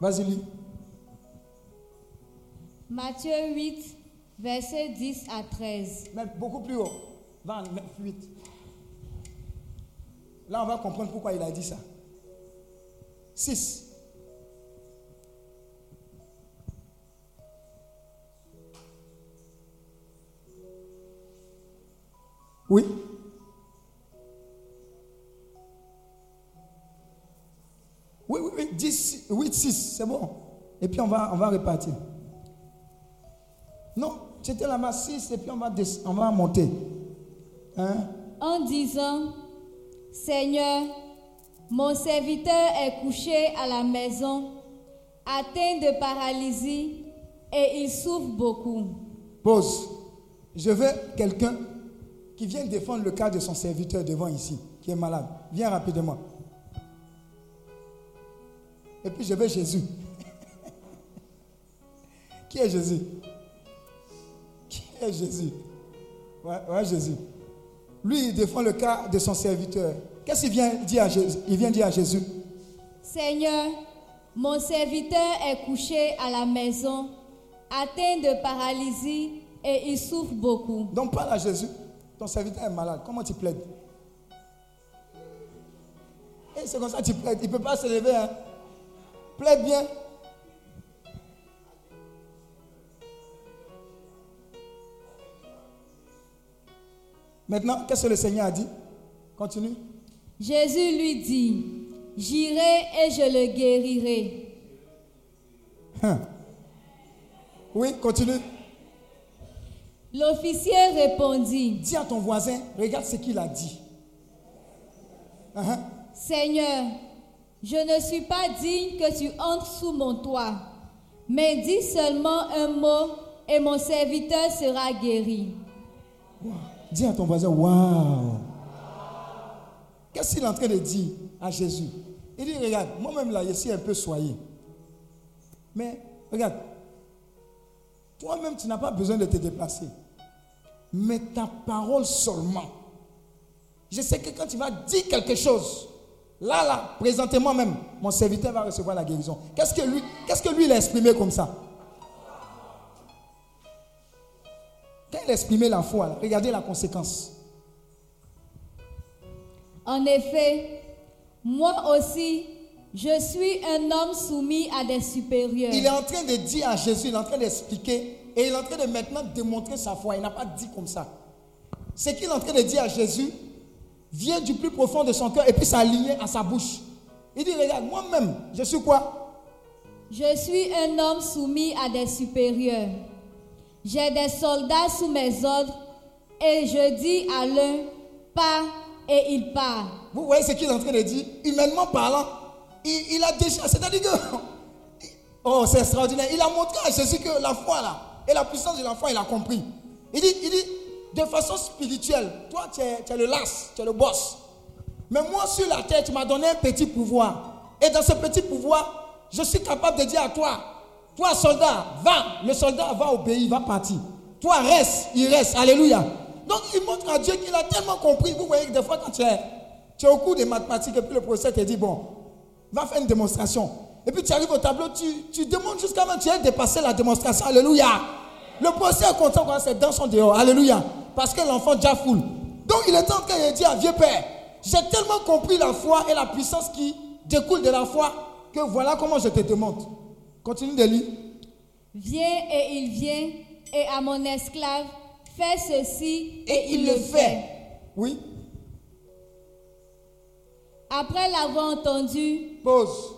[SPEAKER 4] Vas-y, lis.
[SPEAKER 3] Matthieu 8, versets 10 à 13.
[SPEAKER 4] Mais beaucoup plus haut. 20, 8. Là, on va comprendre pourquoi il a dit ça. 6. Oui. Oui, oui, oui, 10, 8, 6, c'est bon. Et puis on va, on va répartir. La masse 6 et puis on va, des- on va monter. Hein?
[SPEAKER 3] en disant, Seigneur, mon serviteur est couché à la maison, atteint de paralysie, et il souffre beaucoup.
[SPEAKER 4] Pause. Je veux quelqu'un qui vienne défendre le cas de son serviteur devant ici, qui est malade. Viens rapidement. Et puis je veux Jésus. *laughs* qui est Jésus? Est Jésus Ouais, ouais, Jésus. Lui, il défend le cas de son serviteur. Qu'est-ce qu'il vient dire à Jésus? Il vient dire à Jésus
[SPEAKER 3] Seigneur, mon serviteur est couché à la maison, atteint de paralysie, et il souffre beaucoup.
[SPEAKER 4] Donc parle à Jésus. Ton serviteur est malade. Comment tu plaides? Et c'est comme ça que tu plaides. Il ne peut pas se lever. Hein? Plaide bien. Maintenant, qu'est-ce que le Seigneur a dit? Continue.
[SPEAKER 3] Jésus lui dit, J'irai et je le guérirai.
[SPEAKER 4] Hein. Oui, continue.
[SPEAKER 3] L'officier répondit,
[SPEAKER 4] Dis à ton voisin, regarde ce qu'il a dit. Hein,
[SPEAKER 3] Seigneur, je ne suis pas digne que tu entres sous mon toit, mais dis seulement un mot et mon serviteur sera guéri.
[SPEAKER 4] Dis à ton voisin, waouh. Qu'est-ce qu'il est en train de dire à Jésus? Il dit, regarde, moi-même là, je suis un peu soigné. Mais regarde, toi-même, tu n'as pas besoin de te déplacer. Mais ta parole seulement. Je sais que quand tu vas dire quelque chose, là, là, présentement même, mon serviteur va recevoir la guérison. Qu'est-ce que lui, qu'est-ce que lui il a exprimé comme ça? Quand il la foi, regardez la conséquence.
[SPEAKER 3] En effet, moi aussi, je suis un homme soumis à des supérieurs.
[SPEAKER 4] Il est en train de dire à Jésus, il est en train d'expliquer, et il est en train de maintenant démontrer sa foi. Il n'a pas dit comme ça. Ce qu'il est en train de dire à Jésus vient du plus profond de son cœur et puis s'aligner à sa bouche. Il dit, regarde, moi-même, je suis quoi?
[SPEAKER 3] Je suis un homme soumis à des supérieurs. J'ai des soldats sous mes ordres et je dis à l'un, pars et il part.
[SPEAKER 4] Vous voyez ce qu'il est en train de dire? Humainement parlant, il, a déjà, c'est-à-dire que, *laughs* oh, c'est extraordinaire. Il a montré à Jésus que la foi là, et la puissance de la foi, il a compris. Il dit, il dit, de façon spirituelle, toi tu es, le las, tu es le boss. Mais moi sur la terre, tu m'as donné un petit pouvoir. Et dans ce petit pouvoir, je suis capable de dire à toi, toi soldat, va, le soldat va obéir, va partir. Toi reste, il reste. Alléluia. Donc il montre à Dieu qu'il a tellement compris. Vous voyez que des fois quand tu es, tu es au cours des mathématiques et puis le professeur te dit, bon, va faire une démonstration. Et puis tu arrives au tableau, tu, demandes jusqu'à même tu aies dépassé la démonstration. Alléluia. Le professeur est content quand ses dents sont dehors. Alléluia. Parce que l'enfant déjà foule. Donc il est train de dire à vieux père, j'ai tellement compris la foi et la puissance qui découle de la foi que voilà comment je te demande. Continue de lire.
[SPEAKER 3] Viens et il vient, et à mon esclave, fais ceci,
[SPEAKER 4] Et il le fait. Oui.
[SPEAKER 3] Après l'avoir entendu,
[SPEAKER 4] Pause.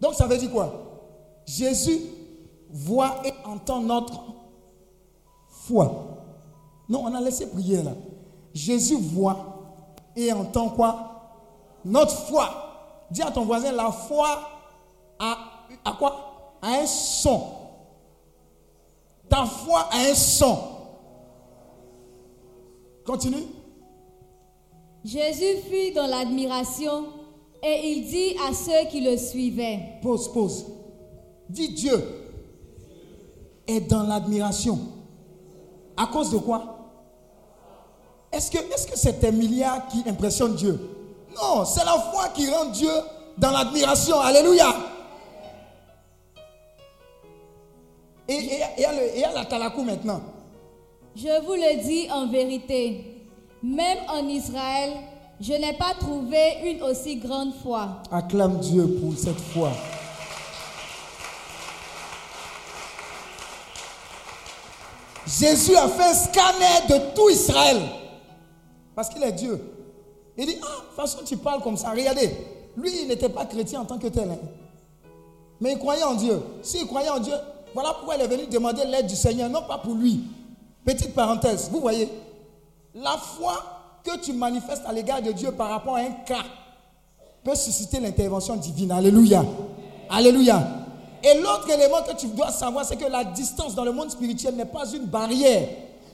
[SPEAKER 4] Donc ça veut dire quoi? Jésus voit et entend notre foi. Non, on a laissé prier là. Jésus voit et entend quoi? Notre foi. Dis à ton voisin, la foi a, a quoi? A un son. Ta foi a un son. Continue.
[SPEAKER 3] Jésus fut dans l'admiration et il dit à ceux qui le suivaient,
[SPEAKER 4] Pause, pause. Dis Dieu est dans l'admiration. À cause de quoi? Est-ce que c'est tes milliards qui impressionnent Dieu? Non, c'est la foi qui rend Dieu dans l'admiration. Alléluia. Et il y a la talakou maintenant.
[SPEAKER 3] Je vous le dis en vérité, même en Israël, je n'ai pas trouvé une aussi grande foi.
[SPEAKER 4] Acclame Dieu pour cette foi. Jésus a fait un scanner de tout Israël. Parce qu'il est Dieu. Il dit, ah, de toute façon, tu parles comme ça. Regardez, lui, il n'était pas chrétien en tant que tel. hein. Mais il croyait en Dieu. S'il croyait en Dieu, voilà pourquoi il est venu demander l'aide du Seigneur, non pas pour lui. Petite parenthèse, vous voyez, la foi que tu manifestes à l'égard de Dieu par rapport à un cas peut susciter l'intervention divine. Alléluia. Alléluia. Et l'autre élément que tu dois savoir, c'est que la distance dans le monde spirituel n'est pas une barrière.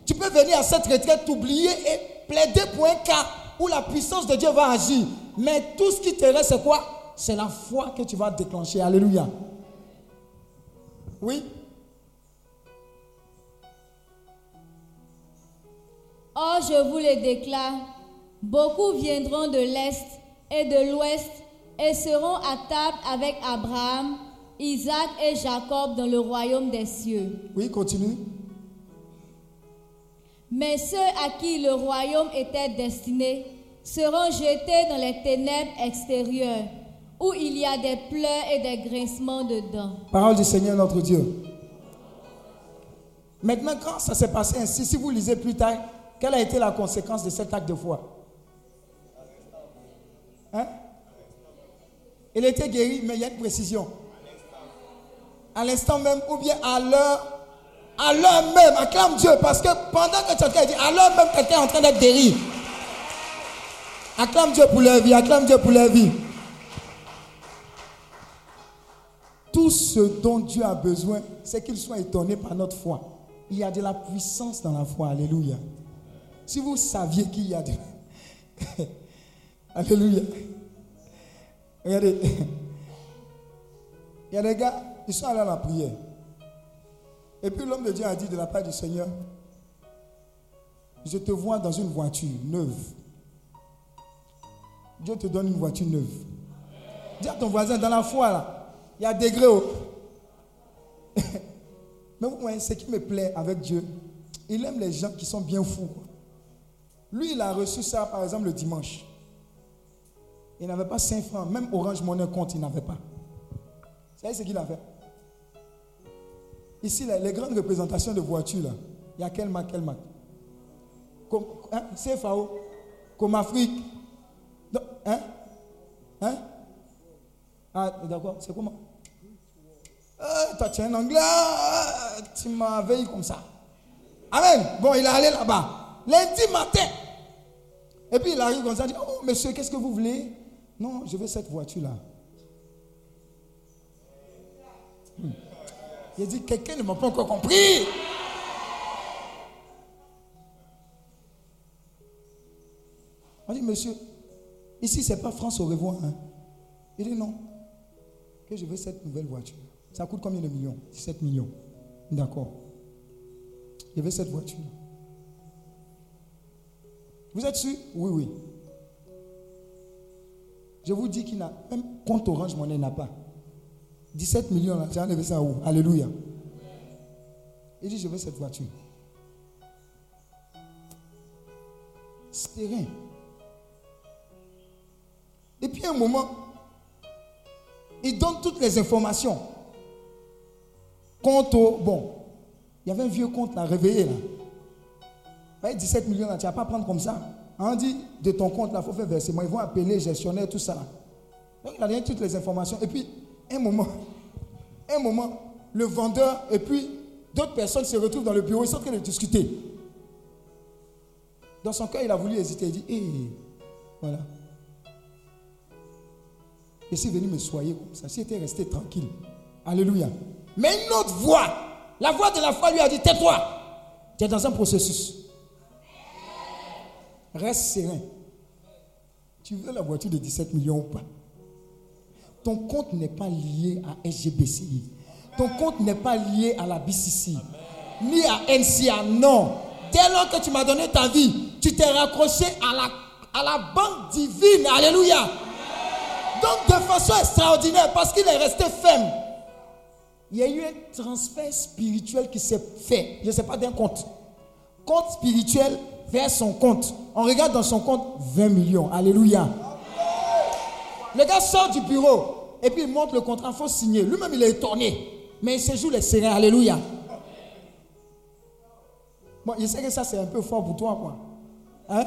[SPEAKER 4] Tu peux venir à cette retraite, t'oublier et plaider pour un cas où la puissance de Dieu va agir. Mais tout ce qui te reste, c'est quoi? C'est la foi que tu vas déclencher. Alléluia. Oui
[SPEAKER 3] Or, je vous le déclare, beaucoup viendront de l'Est et de l'Ouest et seront à table avec Abraham, Isaac et Jacob dans le royaume des cieux.
[SPEAKER 4] Oui, continue.
[SPEAKER 3] Mais ceux à qui le royaume était destiné seront jetés dans les ténèbres extérieures, où il y a des pleurs et des grincements de dents.
[SPEAKER 4] Parole du Seigneur notre Dieu. Maintenant, quand ça s'est passé ainsi, si vous lisez plus tard, quelle a été la conséquence de cet acte de foi? Hein? Il était guéri, mais il y a une précision. À l'instant même, ou bien à l'heure, à l'heure même, acclame Dieu, parce que pendant que quelqu'un dit, à l'heure même, quelqu'un est en train d'être guéri. Acclame Dieu pour leur vie, acclame Dieu pour leur vie. Tout ce dont Dieu a besoin, c'est qu'il soit étonné par notre foi. Il y a de la puissance dans la foi. Alléluia. Si vous saviez qu'il y a de... *laughs* Alléluia. Regardez. Il y a des gars, ils sont allés à la prière. Et puis l'homme de Dieu a dit de la part du Seigneur, je te vois dans une voiture neuve. Dieu te donne une voiture neuve. Dis à ton voisin, dans la foi, là, il y a degré. *laughs* Mais voyez, ce qui me plaît avec Dieu, il aime les gens qui sont bien fous. Lui, il a reçu ça, par exemple, le dimanche. Il n'avait pas 5 francs. Même Orange Money compte, il n'avait pas. Vous savez ce qu'il a fait? Ici, les grandes représentations de voitures, là, il y a quelle marque, quelle marque? Hein, CFAO, comme Afrique? Hein? Hein? Ah, d'accord, c'est comment? Euh, Toi, tu es un anglais, ah, tu m'as veillé comme ça. Amen. Bon, il est allé là-bas. Lundi matin. Et puis il arrive comme ça, il dit, oh monsieur, qu'est-ce que vous voulez? Non, je veux cette voiture-là. Hmm. Il dit, quelqu'un ne m'a pas encore compris. On dit, monsieur, ici, c'est pas France au revoir. hein. Il dit, non, que je veux cette nouvelle voiture. Ça coûte combien de millions? 17 millions. D'accord. Je veux cette voiture. Vous êtes sûr? Oui, oui. Je vous dis qu'il n'a même compte Orange Monnaie n'a pas. 17 millions, as enlevé ça où? Alléluia. Il dit, je veux cette voiture. C'est rien. Et puis un moment, il donne toutes les informations. Compte au... Bon, il y avait un vieux compte là, réveillé là. Ouais, 17 millions là, tu vas pas prendre comme ça. On dit, de ton compte là, il faut faire versement. Ils vont appeler gestionnaire, tout ça. là. Donc il a donné toutes les informations. Et puis, un moment, un moment, le vendeur et puis d'autres personnes se retrouvent dans le bureau, ils sont en train de discuter. Dans son cœur, il a voulu hésiter. Il dit, hé, voilà. Et s'il venu me soigner comme ça, s'il était resté tranquille. Alléluia. Mais une autre voix, la voix de la foi lui a dit, tais-toi. Tu es dans un processus. Reste serein. Tu veux la voiture de 17 millions ou pas? Ton compte n'est pas lié à SGBCI. Ton compte n'est pas lié à la BCC. Ni à NCA. Non. Dès lors que tu m'as donné ta vie, tu t'es raccroché à la, à la banque divine. Alléluia. Donc de façon extraordinaire, parce qu'il est resté ferme, il y a eu un transfert spirituel qui s'est fait. Je ne sais pas d'un compte. Compte spirituel vers son compte. On regarde dans son compte 20 millions. Alléluia. Le gars sort du bureau et puis il montre le contrat, il faut signer. Lui-même, il est étonné. Mais il se joue les sereins. Alléluia. Bon, je sais que ça, c'est un peu fort pour toi, quoi. Hein?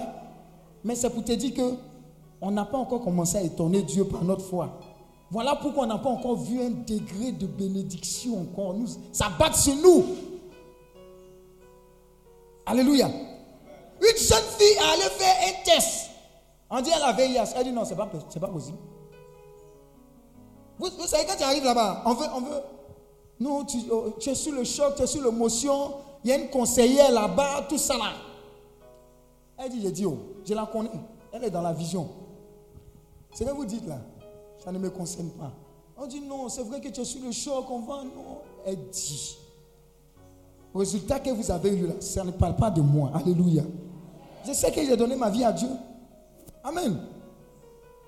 [SPEAKER 4] Mais c'est pour te dire que on n'a pas encore commencé à étonner Dieu par notre foi. Voilà pourquoi on n'a pas encore vu un degré de bénédiction encore. Ça bat sur nous. Alléluia. Une jeune fille est allée faire un test. On dit elle a VIH. Elle dit non, c'est pas, c'est pas possible. Vous, vous savez, quand tu arrives là-bas, on veut, on veut. Non, tu, oh, tu es sur le choc, tu es sur l'émotion. Il y a une conseillère là-bas, tout ça là. Elle dit, j'ai dit, oh, je la connais. Elle est dans la vision. Ce que vous dites là, ça ne me concerne pas. On dit, non, c'est vrai que tu es sur le choc, on va, non. Elle dit, résultat que vous avez eu là, ça ne parle pas de moi. Alléluia. Je sais que j'ai donné ma vie à Dieu. Amen.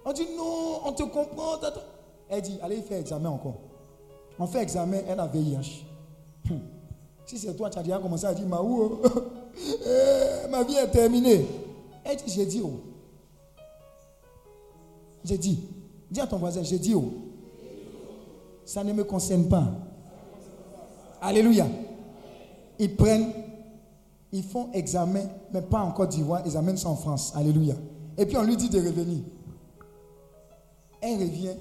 [SPEAKER 4] On dit, non, on te comprend. Elle dit, allez faire examen encore. On fait examen, elle a VIH. Si c'est toi, tu as déjà commencé à dire, ma, oh, *laughs* eh, ma vie est terminée. Elle dit, j'ai dit, oh. J'ai dit, dis à ton voisin, j'ai dit, oh. Ça ne me concerne pas. Alléluia. Ils prennent, ils font examen, mais pas en Côte d'Ivoire, ils amènent ça en France. Alléluia. Et puis on lui dit de revenir. Elle revient.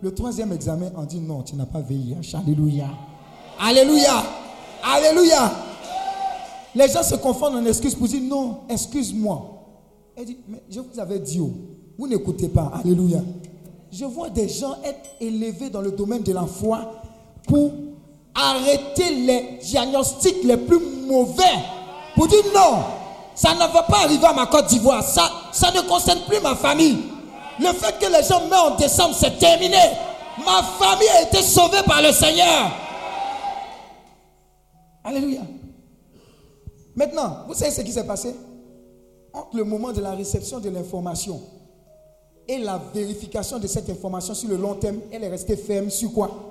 [SPEAKER 4] Le troisième examen, on dit non, tu n'as pas VIH. Alléluia. Alléluia. Alléluia. Les gens se confondent en excuses pour dire non, excuse-moi. Elle dit, mais je vous avais dit, oh, vous n'écoutez pas. Alléluia. Je vois des gens être élevés dans le domaine de la foi pour arrêter les diagnostics les plus mauvais. Pour dire non, ça ne va pas arriver à ma Côte d'Ivoire. Ça, ça ne concerne plus ma famille. Le fait que les gens meurent en décembre, c'est terminé. Ma famille a été sauvée par le Seigneur. Alléluia. Maintenant, vous savez ce qui s'est passé? Entre le moment de la réception de l'information et la vérification de cette information sur le long terme, elle est restée ferme sur quoi?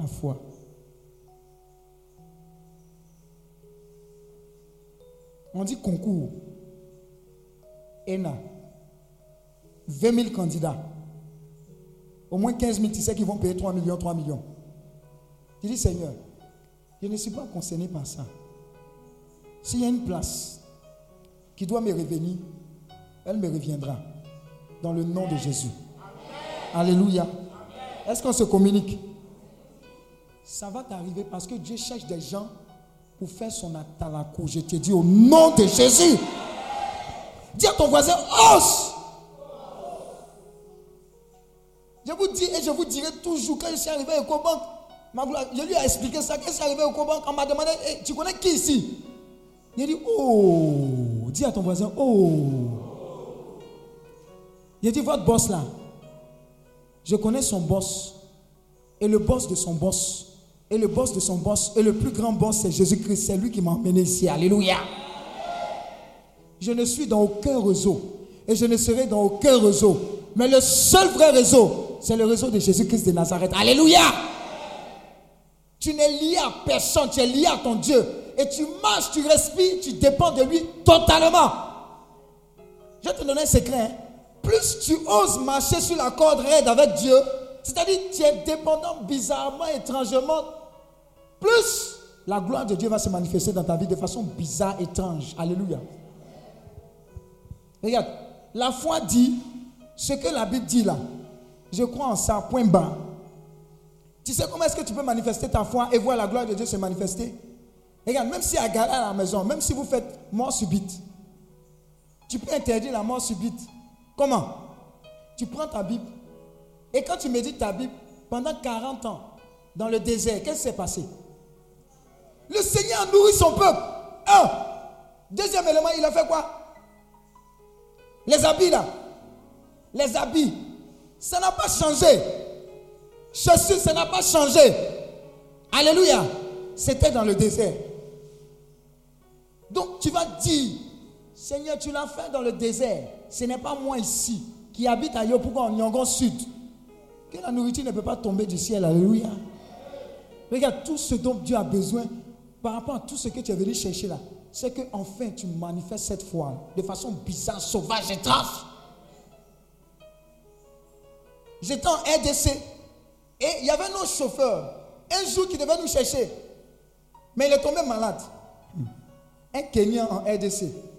[SPEAKER 4] La foi. On dit concours. ENA. 20 000 candidats. Au moins 15 000, tu sais qu'ils vont payer 3 millions, 3 millions. Tu dis, Seigneur, je ne suis pas concerné par ça. S'il y a une place qui doit me revenir, elle me reviendra. Dans le nom de Jésus. Alléluia. Est-ce qu'on se communique? Ça va t'arriver parce que Dieu cherche des gens pour faire son atalakou. Je te dis au nom de Jésus. Dis à ton voisin, ose. Je vous dis et je vous dirai toujours quand je suis arrivé au Cobank, ma gloire, je lui ai expliqué ça. Quand je suis arrivé au Cobank, on m'a demandé, Eh, tu connais qui ici? Il a dit, oh. Dis à ton voisin, oh. A dit, votre boss là, je connais son boss. Et le boss de son boss. Et le boss de son boss. Et le plus grand boss, c'est Jésus-Christ. C'est lui qui m'a emmené ici. Alléluia. Je ne suis dans aucun réseau. Et je ne serai dans aucun réseau. Mais le seul vrai réseau, c'est le réseau de Jésus-Christ de Nazareth. Alléluia. Tu n'es lié à personne, tu es lié à ton Dieu. Et tu marches, tu respires, tu dépends de lui totalement. Je te donner un secret. hein. Plus tu oses marcher sur la corde raide avec Dieu, c'est-à-dire tu es dépendant bizarrement, étrangement, plus la gloire de Dieu va se manifester dans ta vie de façon bizarre, étrange. Alléluia. Regarde, la foi dit ce que la Bible dit là. Je crois en ça, point bas. Tu sais comment est-ce que tu peux manifester ta foi et voir la gloire de Dieu se manifester? Regarde, même si à à la maison, même si vous faites mort subite, tu peux interdire la mort subite. Comment? Tu prends ta Bible et quand tu médites ta Bible pendant 40 ans dans le désert, qu'est-ce qui s'est passé? Le Seigneur nourrit son peuple. Un. Deuxième élément, il a fait quoi? Les habits là. Les habits. Ça n'a pas changé. Chaussures, ça n'a pas changé. Alléluia. C'était dans le désert. Donc tu vas dire, Seigneur, tu l'as fait dans le désert. Ce n'est pas moi ici qui habite à Yopougon, en Yangon Sud. Que la nourriture ne peut pas tomber du ciel. Alléluia. Regarde tout ce dont Dieu a besoin par rapport à tout ce que tu es venu chercher là. C'est que enfin tu manifestes cette foi de façon bizarre, sauvage, étrange. J'étais en RDC et il y avait nos chauffeurs. Un jour qui devait nous chercher. Mais il est tombé malade. Un Kenyan en RDC.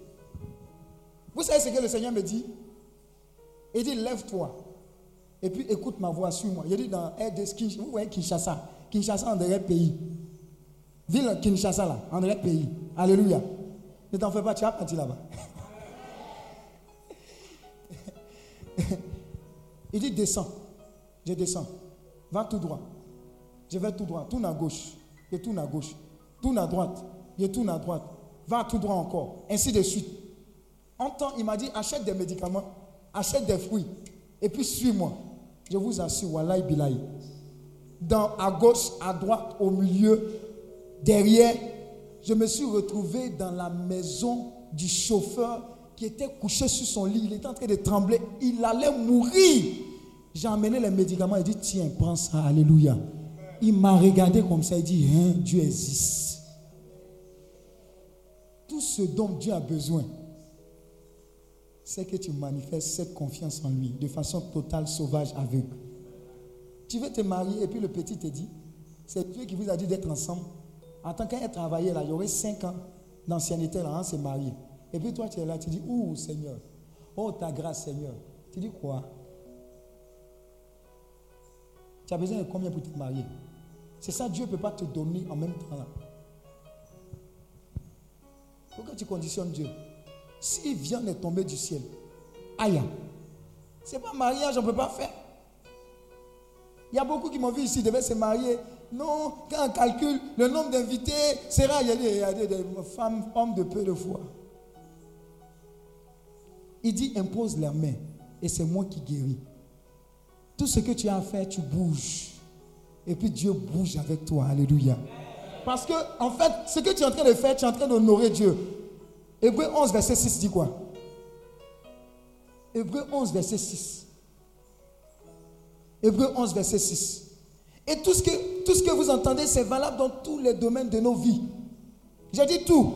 [SPEAKER 4] Vous savez ce que le Seigneur me dit? Il dit Lève-toi. Et puis écoute ma voix, suis-moi. Il dit dans RDS, vous Kinshasa. Kinshasa, en direct pays. Ville Kinshasa, là, en direct pays. Alléluia. Ne t'en fais pas, tu vas partir là-bas. *laughs* Il dit Descends. Je descends. Va tout droit. Je vais tout droit. Tourne à gauche. Je tourne à gauche. Tourne à droite. Je tourne à droite. Va tout droit encore. Ainsi de suite. Temps, il m'a dit achète des médicaments, achète des fruits, et puis suis-moi. Je vous assure, Wallahi Bilahi. Dans, à gauche, à droite, au milieu, derrière, je me suis retrouvé dans la maison du chauffeur qui était couché sur son lit. Il était en train de trembler. Il allait mourir. J'ai emmené les médicaments. Il dit Tiens, prends ça. Alléluia. Il m'a regardé comme ça. Il dit Hein, Dieu existe. Tout ce dont Dieu a besoin, c'est que tu manifestes cette confiance en lui de façon totale, sauvage, aveugle. Tu veux te marier et puis le petit te dit, c'est Dieu qui vous a dit d'être ensemble. En tant qu'un travaillé là, il y aurait 5 ans d'ancienneté là, on s'est marié. Et puis toi tu es là, tu dis, oh Seigneur, oh ta grâce Seigneur. Tu dis quoi? Tu as besoin de combien pour te marier? C'est ça, Dieu ne peut pas te donner en même temps là. Pourquoi tu conditionnes Dieu S'il vient de tomber du ciel, aïe, c'est pas mariage, on ne peut pas faire. Il y a beaucoup qui m'ont vu ici, devaient se marier. Non, quand on calcule, le nombre d'invités sera, il y il y a des- des femmes, hommes de peu de foi. Il dit impose la main et c'est moi qui guéris. Tout ce que tu as à faire, tu bouges. Et puis Dieu bouge avec toi. Alléluia. Parce que, en fait, ce que tu es en train de faire, tu es en train d'honorer Dieu. Hébreu 11, verset 6 dit quoi? Hébreu 11, verset 6. Hébreu 11, verset 6. Et tout ce que, tout ce que vous entendez, c'est valable dans tous les domaines de nos vies. J'ai dit tout.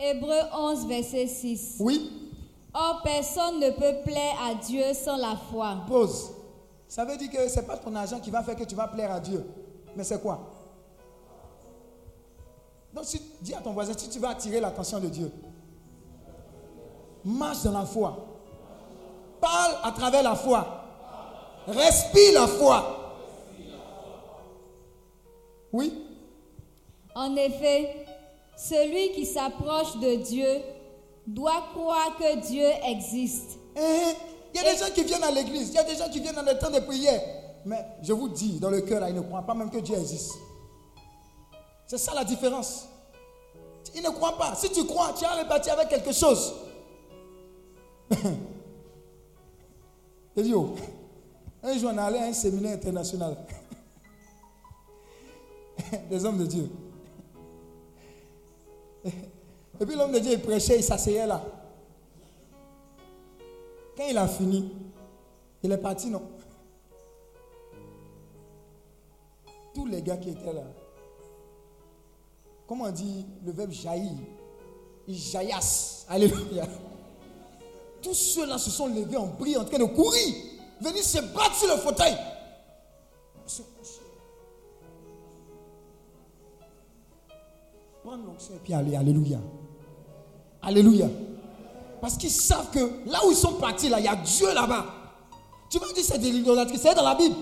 [SPEAKER 3] Hébreu 11, verset 6.
[SPEAKER 4] Oui,
[SPEAKER 3] Or, personne ne peut plaire à Dieu sans la foi.
[SPEAKER 4] pause. Ça veut dire que ce n'est pas ton argent qui va faire que tu vas plaire à Dieu. Mais c'est quoi? Donc, si, dis à ton voisin, si tu veux attirer l'attention de Dieu, marche dans la foi. Parle à travers la foi. Respire la foi. Oui?
[SPEAKER 3] En effet, celui qui s'approche de Dieu doit croire que Dieu existe.
[SPEAKER 4] Hein? Il y a des gens qui viennent à l'église, il y a des gens qui viennent dans le temps de prière. Mais je vous dis, dans le cœur, là, ils ne croient pas même que Dieu existe. C'est ça la différence. Ils ne croient pas. Si tu crois, tu as réparti avec quelque chose. *laughs* Dis, oh, un jour, on allait à un séminaire international. *laughs* Des hommes de Dieu. Et puis l'homme de Dieu, il prêchait, il s'asseyait là. Quand il a fini, il est parti, non? Tous les gars qui étaient là, comment on dit le verbe jaillir? Ils jaillassent. Alléluia. Tous ceux-là se sont levés en bris, en train de courir, venir se battre sur le fauteuil. Se coucher. Prendre l'onction et puis aller. Alléluia. Alléluia. Parce qu'ils savent que là où ils sont partis, là, il y a Dieu là-bas. Tu vas dire c'est de l'idolâtrie, c'est dans la Bible.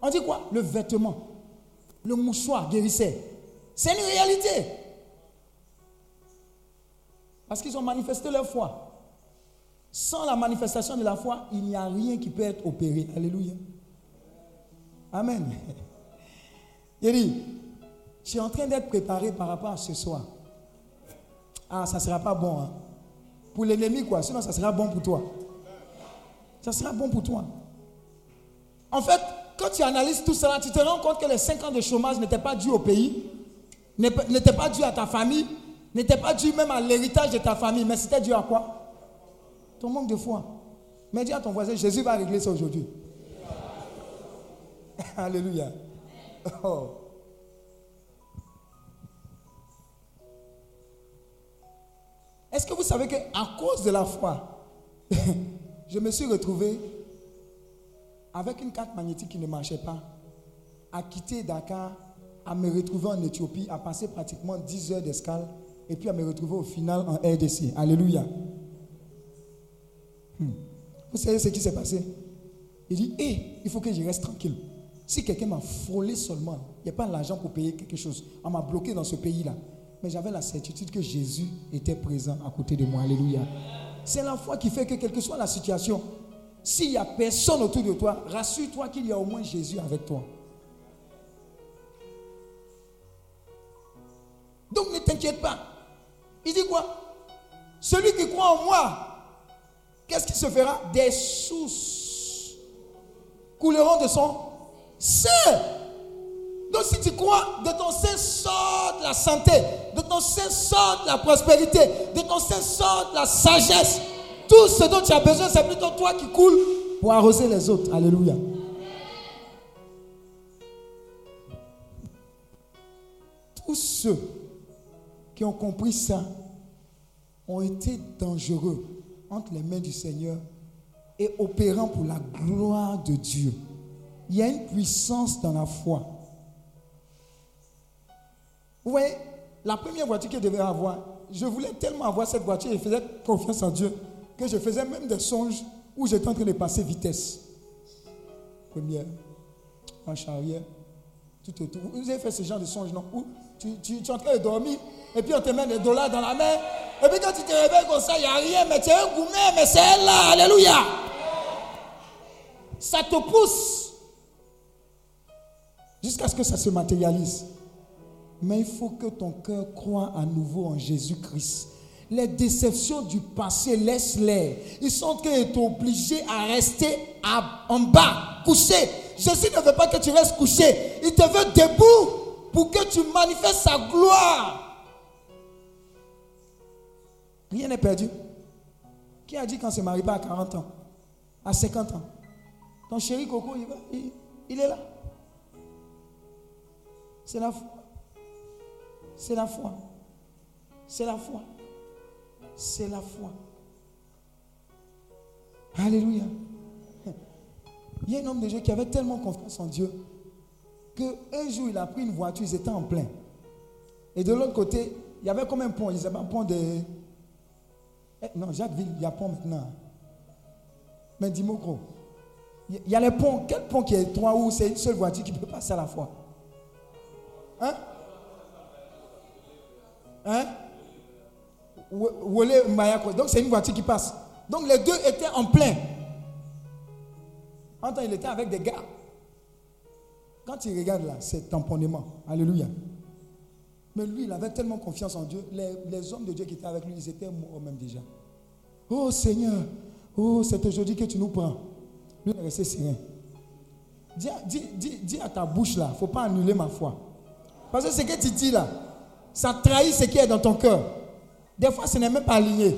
[SPEAKER 4] On dit quoi? Le vêtement, le mouchoir guérissait. C'est une réalité. Parce qu'ils ont manifesté leur foi. Sans la manifestation de la foi, il n'y a rien qui peut être opéré. Alléluia. Amen. *laughs* Il dit, je suis en train d'être préparé par rapport à ce soir. Ah, ça ne sera pas bon. hein. Pour l'ennemi, quoi. Sinon, ça sera bon pour toi. Ça sera bon pour toi. En fait, quand tu analyses tout cela, tu te rends compte que les 5 ans de chômage n'étaient pas dus au pays, n'étaient pas dus à ta famille, n'étaient pas dus même à l'héritage de ta famille, mais c'était dû à quoi? Ton manque de foi. Mais dis à ton voisin, Jésus va régler ça aujourd'hui. *laughs* Alléluia. Oh. Est-ce que vous savez qu'à cause de la foi, *laughs* je me suis retrouvé avec une carte magnétique qui ne marchait pas, à quitter Dakar à me retrouver en Éthiopie, à passer pratiquement 10 heures d'escale, et puis à me retrouver au final en RDC. Alléluia. Hmm. Vous savez ce qui s'est passé? Il dit, hé, il faut que je reste tranquille. Si quelqu'un m'a frôlé seulement, il n'y a pas l'argent pour payer quelque chose. On m'a bloqué dans ce pays-là. Mais j'avais la certitude que Jésus était présent à côté de moi. Alléluia. C'est la foi qui fait que, quelle que soit la situation, s'il n'y a personne autour de toi, rassure-toi qu'il y a au moins Jésus avec toi. Donc ne t'inquiète pas. Il dit quoi? Celui qui croit en moi, qu'est-ce qui se fera? Des sources couleront de son sein. Donc si tu crois, de ton sein sort la santé, de ton sein sort la prospérité, de ton sein sort la sagesse. Tout ce dont tu as besoin, c'est plutôt toi qui coule pour arroser les autres. Alléluia. Tous ceux qui ont compris ça ont été dangereux entre les mains du Seigneur et opérant pour la gloire de Dieu. Il y a une puissance dans la foi. Vous voyez, la première voiture que je devais avoir, je voulais tellement avoir cette voiture je faisais confiance en Dieu que je faisais même des songes où j'étais en train de passer vitesse. Première, marche arrière, tout autour. Vous avez fait ce genre de songes, non? Tu, tu- tu es en train de dormir et puis on te met des dollars dans la main. Et puis quand tu te réveilles comme ça, il n'y a rien, mais tu es un gourmet, mais c'est elle là. Alléluia. Ça te pousse jusqu'à ce que ça se matérialise. Mais il faut que ton cœur croit à nouveau en Jésus-Christ. Les déceptions du passé, laisse-les. Ils sont obligés à rester à- en bas, couchés. Jésus ne veut pas que tu restes couché. Il te veut debout pour que tu manifestes sa gloire. Rien n'est perdu. Qui a dit qu'on ne se marie pas à 40 ans À 50 ans? Ton chéri Coco, il, va- il- il est là. C'est la foi. C'est la foi. C'est la foi. C'est la foi. Alléluia. Il y a un homme de Dieu qui avait tellement confiance en Dieu qu'un jour il a pris une voiture, ils étaient en plein. Et de l'autre côté, il y avait comme un pont, ils avaient un pont de. Eh, non, Jacquesville, il y a pont maintenant. Mais dis-moi gros. Il y- a les ponts. Quel pont qui est étroit où c'est une seule voiture qui peut passer à la fois? Hein? Hein? Donc c'est une voiture qui passe. Donc les deux étaient en plein. En temps, il était avec des gars. Quand il regarde là, c'est tamponnement. Alléluia. Mais lui, il avait tellement confiance en Dieu. Les, hommes de Dieu qui étaient avec lui, ils étaient morts même déjà. Oh Seigneur, oh, c'est aujourd'hui que tu nous prends. Lui, il est resté serein. Dis- dis- dis à ta bouche là, il ne faut pas annuler ma foi. Parce que ce que tu dis là, ça trahit ce qui est dans ton cœur. Des fois, ce n'est même pas aligné.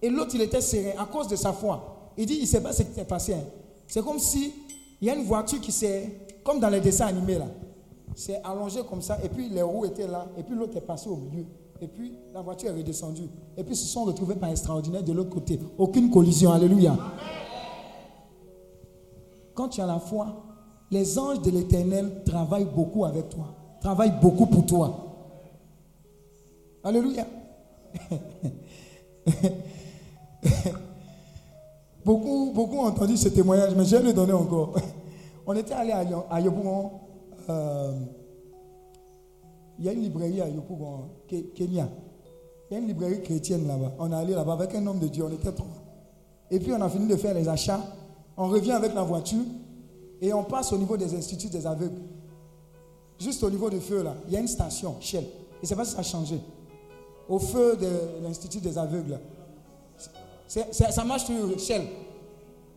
[SPEAKER 4] Et l'autre, il était serein à cause de sa foi. Il dit, il ne sait pas ce qui s'est passé. hein. C'est comme si il y a une voiture qui s'est, comme dans les dessins animés là, c'est allongé comme ça, et puis les roues étaient là, et puis l'autre est passé au milieu. Et puis la voiture est redescendue. Et puis ils se sont retrouvés par extraordinaire de l'autre côté. Aucune collision. Alléluia. Quand tu as la foi, les anges de l'éternel travaillent beaucoup avec toi, travaillent beaucoup pour toi. Alléluia. *laughs* beaucoup, beaucoup ont entendu ce témoignage, mais je vais le donner encore. *laughs* On était allé à, Yo- à Yopougon. euh, il y a une librairie à Yopougon, Ke- Kenya. Il y a une librairie chrétienne là-bas. On est allé là-bas avec un homme de Dieu, on était trois. Et puis on a fini de faire les achats. On revient avec la voiture et on passe au niveau des instituts des aveugles. Juste au niveau du feu là, il y a une station, Shell. Et sais pas si ça a changé. Au feu de l'institut des aveugles. Ça marche toujours, Shell.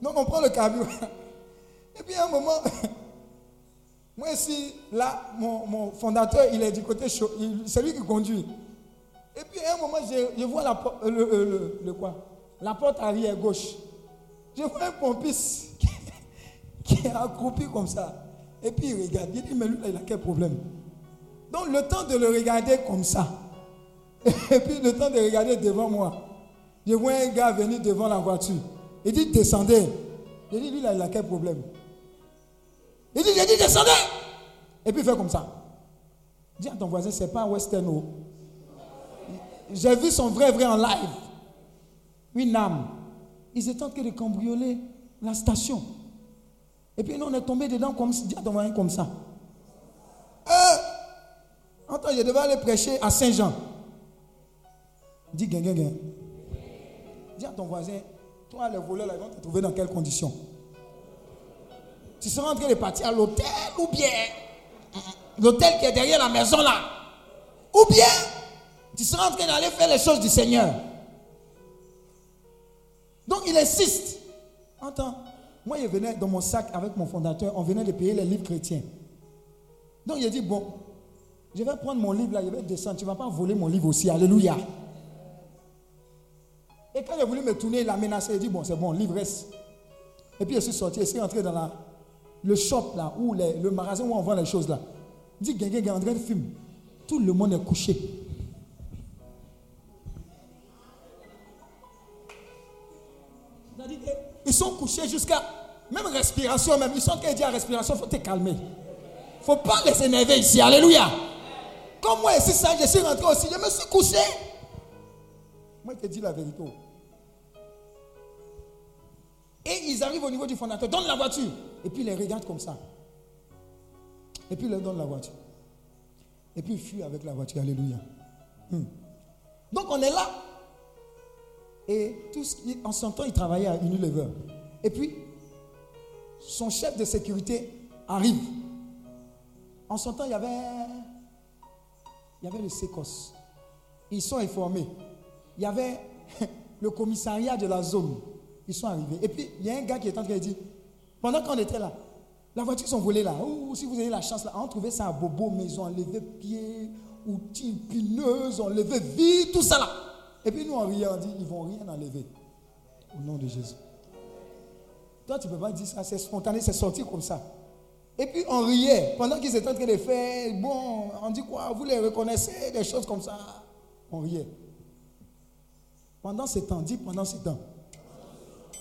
[SPEAKER 4] Donc on prend le carburant. *laughs* Et puis à un moment, *laughs* moi ici, là, mon, fondateur, il est du côté chaud. C'est lui qui conduit. Et puis à un moment, je, vois la, euh, euh, le- quoi? La porte arrière gauche. Je vois un pompiste *laughs* qui, qui est accroupi comme ça. Et puis il regarde. Il dit, mais lui, il a quel problème? Donc le temps de le regarder comme ça. Et puis le temps de regarder devant moi. Je vois un gars venir devant la voiture. Il dit, descendez. Je dis, lui, là, il a quel problème? Il dit, j'ai dit, descendez. Et puis il fait comme ça. Dis à ton voisin, c'est pas un western. oh. J'ai vu son vrai vrai en live. Une âme. Ils étaient en train de cambrioler la station. Et puis nous on est tombé dedans comme dis à ton voisin comme ça. Euh, attends, je devais aller prêcher à Saint-Jean. Dis gain, gain, gain. Dis à ton voisin, toi les voleurs là, ils vont te trouver dans quelles conditions? Tu seras en train de partir à l'hôtel ou bien l'hôtel qui est derrière la maison là? Ou bien tu seras en train d'aller faire les choses du Seigneur? Donc il insiste. Entends, moi je venais dans mon sac avec mon fondateur, on venait de payer les livres chrétiens. Donc il dit, bon, je vais prendre mon livre là, je vais descendre, tu ne vas pas voler mon livre aussi, alléluia. Et quand il a voulu me tourner, il a menacé, il dit, bon, c'est bon, le livre reste. Et puis je suis sorti, je suis rentré dans la, le shop là, où le magasin où on vend les choses là. Il dit, Guinguin, en train de film. Tout le monde est couché. Ils sont couchés jusqu'à, même respiration même, ils sont de dire à respiration, il faut te calmer. Il ne faut pas les énerver ici, alléluia. Comme moi ici, ça, je suis rentré aussi, je me suis couché. Moi, je te dis la vérité. Et ils arrivent au niveau du fondateur, donne la voiture. Et puis ils les regardent comme ça. Et puis ils leur donnent la voiture. Et puis ils fuient avec la voiture, alléluia. Hmm. Donc on est là. Et tout ce qui- en son temps, il travaillait à Unilever. Et puis, son chef de sécurité arrive. En son temps, il y avait, il y avait le SECOS. Ils sont informés. Il y avait *laughs* le commissariat de la zone. Ils sont arrivés. Et puis, il y a un gars qui est en train de dire, pendant qu'on était là, la voiture sont volées là. Ouh, si vous avez la chance là, on trouvait ça à Bobo, mais ils ont enlevé pieds, outils épineux, ils ont enlevé vie, tout ça là. Et puis nous on riait, on dit, ils vont rien enlever. Au nom de Jésus. Toi, tu ne peux pas dire ça, c'est spontané, c'est sorti comme ça. Et puis on riait pendant qu'ils étaient en train de faire, bon, on dit quoi, vous les reconnaissez, des choses comme ça. On riait. Pendant ce temps, dis pendant ce temps,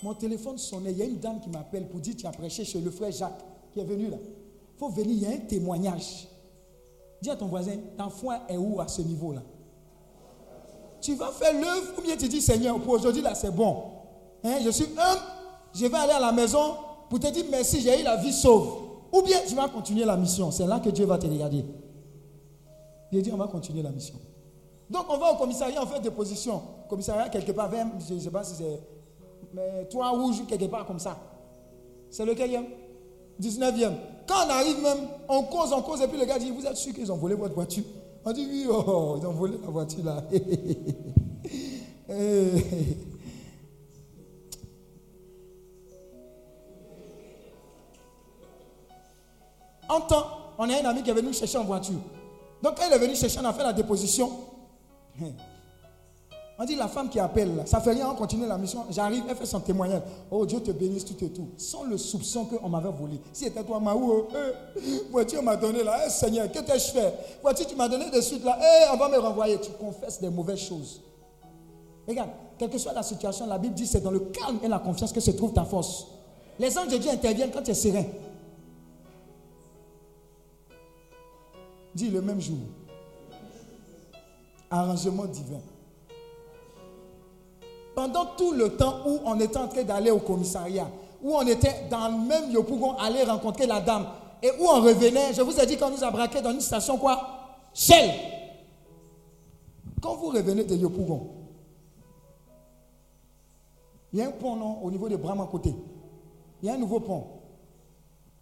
[SPEAKER 4] mon téléphone sonnait, il y a une dame qui m'appelle pour dire, tu as prêché chez le frère Jacques qui est venu là. Il faut venir, il y a un témoignage. Dis à ton voisin, ta foi est où à ce niveau-là? Tu vas faire l'œuvre ou bien tu dis, Seigneur, pour aujourd'hui là, c'est bon. Hein, je suis humble, je vais aller à la maison pour te dire merci, j'ai eu la vie sauve. Ou bien tu vas continuer la mission. C'est là que Dieu va te regarder. Il dit, on va continuer la mission. Donc on va au commissariat, on fait des positions. Commissariat quelque part je ne sais pas si c'est mais toi rouge quelque part comme ça. C'est lequel 19e. Quand on arrive même, on cause, on cause, et puis le gars dit, vous êtes sûr qu'ils ont volé votre voiture? On dit, oui, oh, ils ont volé la voiture là. *laughs* Eh. En temps, on a un ami qui est venu chercher en voiture. Donc quand il est venu chercher, on a fait la déposition. On dit la femme qui appelle, ça fait rien, on continue la mission. J'arrive, elle fait son témoignage. Oh Dieu te bénisse, tout et tout. Sans le soupçon qu'on m'avait volé. Si c'était toi, Maou, eh, voiture m'a donné là, eh, Seigneur, que t'ai-je fait? Voiture, tu m'as donné de suite là, eh, on va me renvoyer. Tu confesses des mauvaises choses. Regarde, quelle que soit la situation, la Bible dit c'est dans le calme et la confiance que se trouve ta force. Les anges de Dieu interviennent quand tu es serein. Dis le même jour. Arrangement divin. Pendant tout le temps où on était en train d'aller au commissariat, où on était dans le même Yopougon, aller rencontrer la dame, et où on revenait, je vous ai dit qu'on nous a braqué dans une station quoi? Shell. Quand vous revenez de Yopougon, il y a un pont non, au niveau de Bram à côté. Il y a un nouveau pont.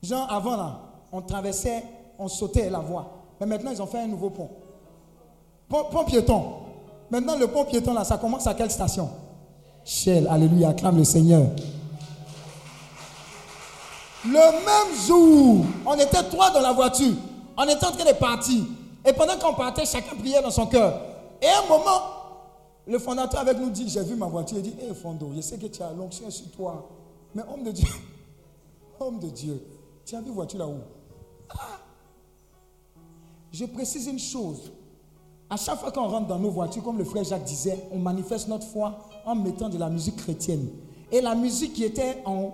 [SPEAKER 4] Genre avant là, on traversait, on sautait la voie. Mais maintenant ils ont fait un nouveau pont. Pont, pont piéton. Maintenant le pont piéton là, ça commence à quelle station? Shell, alléluia, acclame le Seigneur. Le même jour, on était trois dans la voiture. On était en train de partir. Et pendant qu'on partait, chacun priait dans son cœur. Et à un moment, le fondateur avec nous dit, j'ai vu ma voiture. Il dit, hé Fondo, je sais que tu as l'onction sur toi. Mais homme de Dieu, *laughs* homme de Dieu, tu as vu voiture là-haut Ah! Je précise une chose. À chaque fois qu'on rentre dans nos voitures, comme le frère Jacques disait, on manifeste notre foi en mettant de la musique chrétienne. Et la musique qui était en,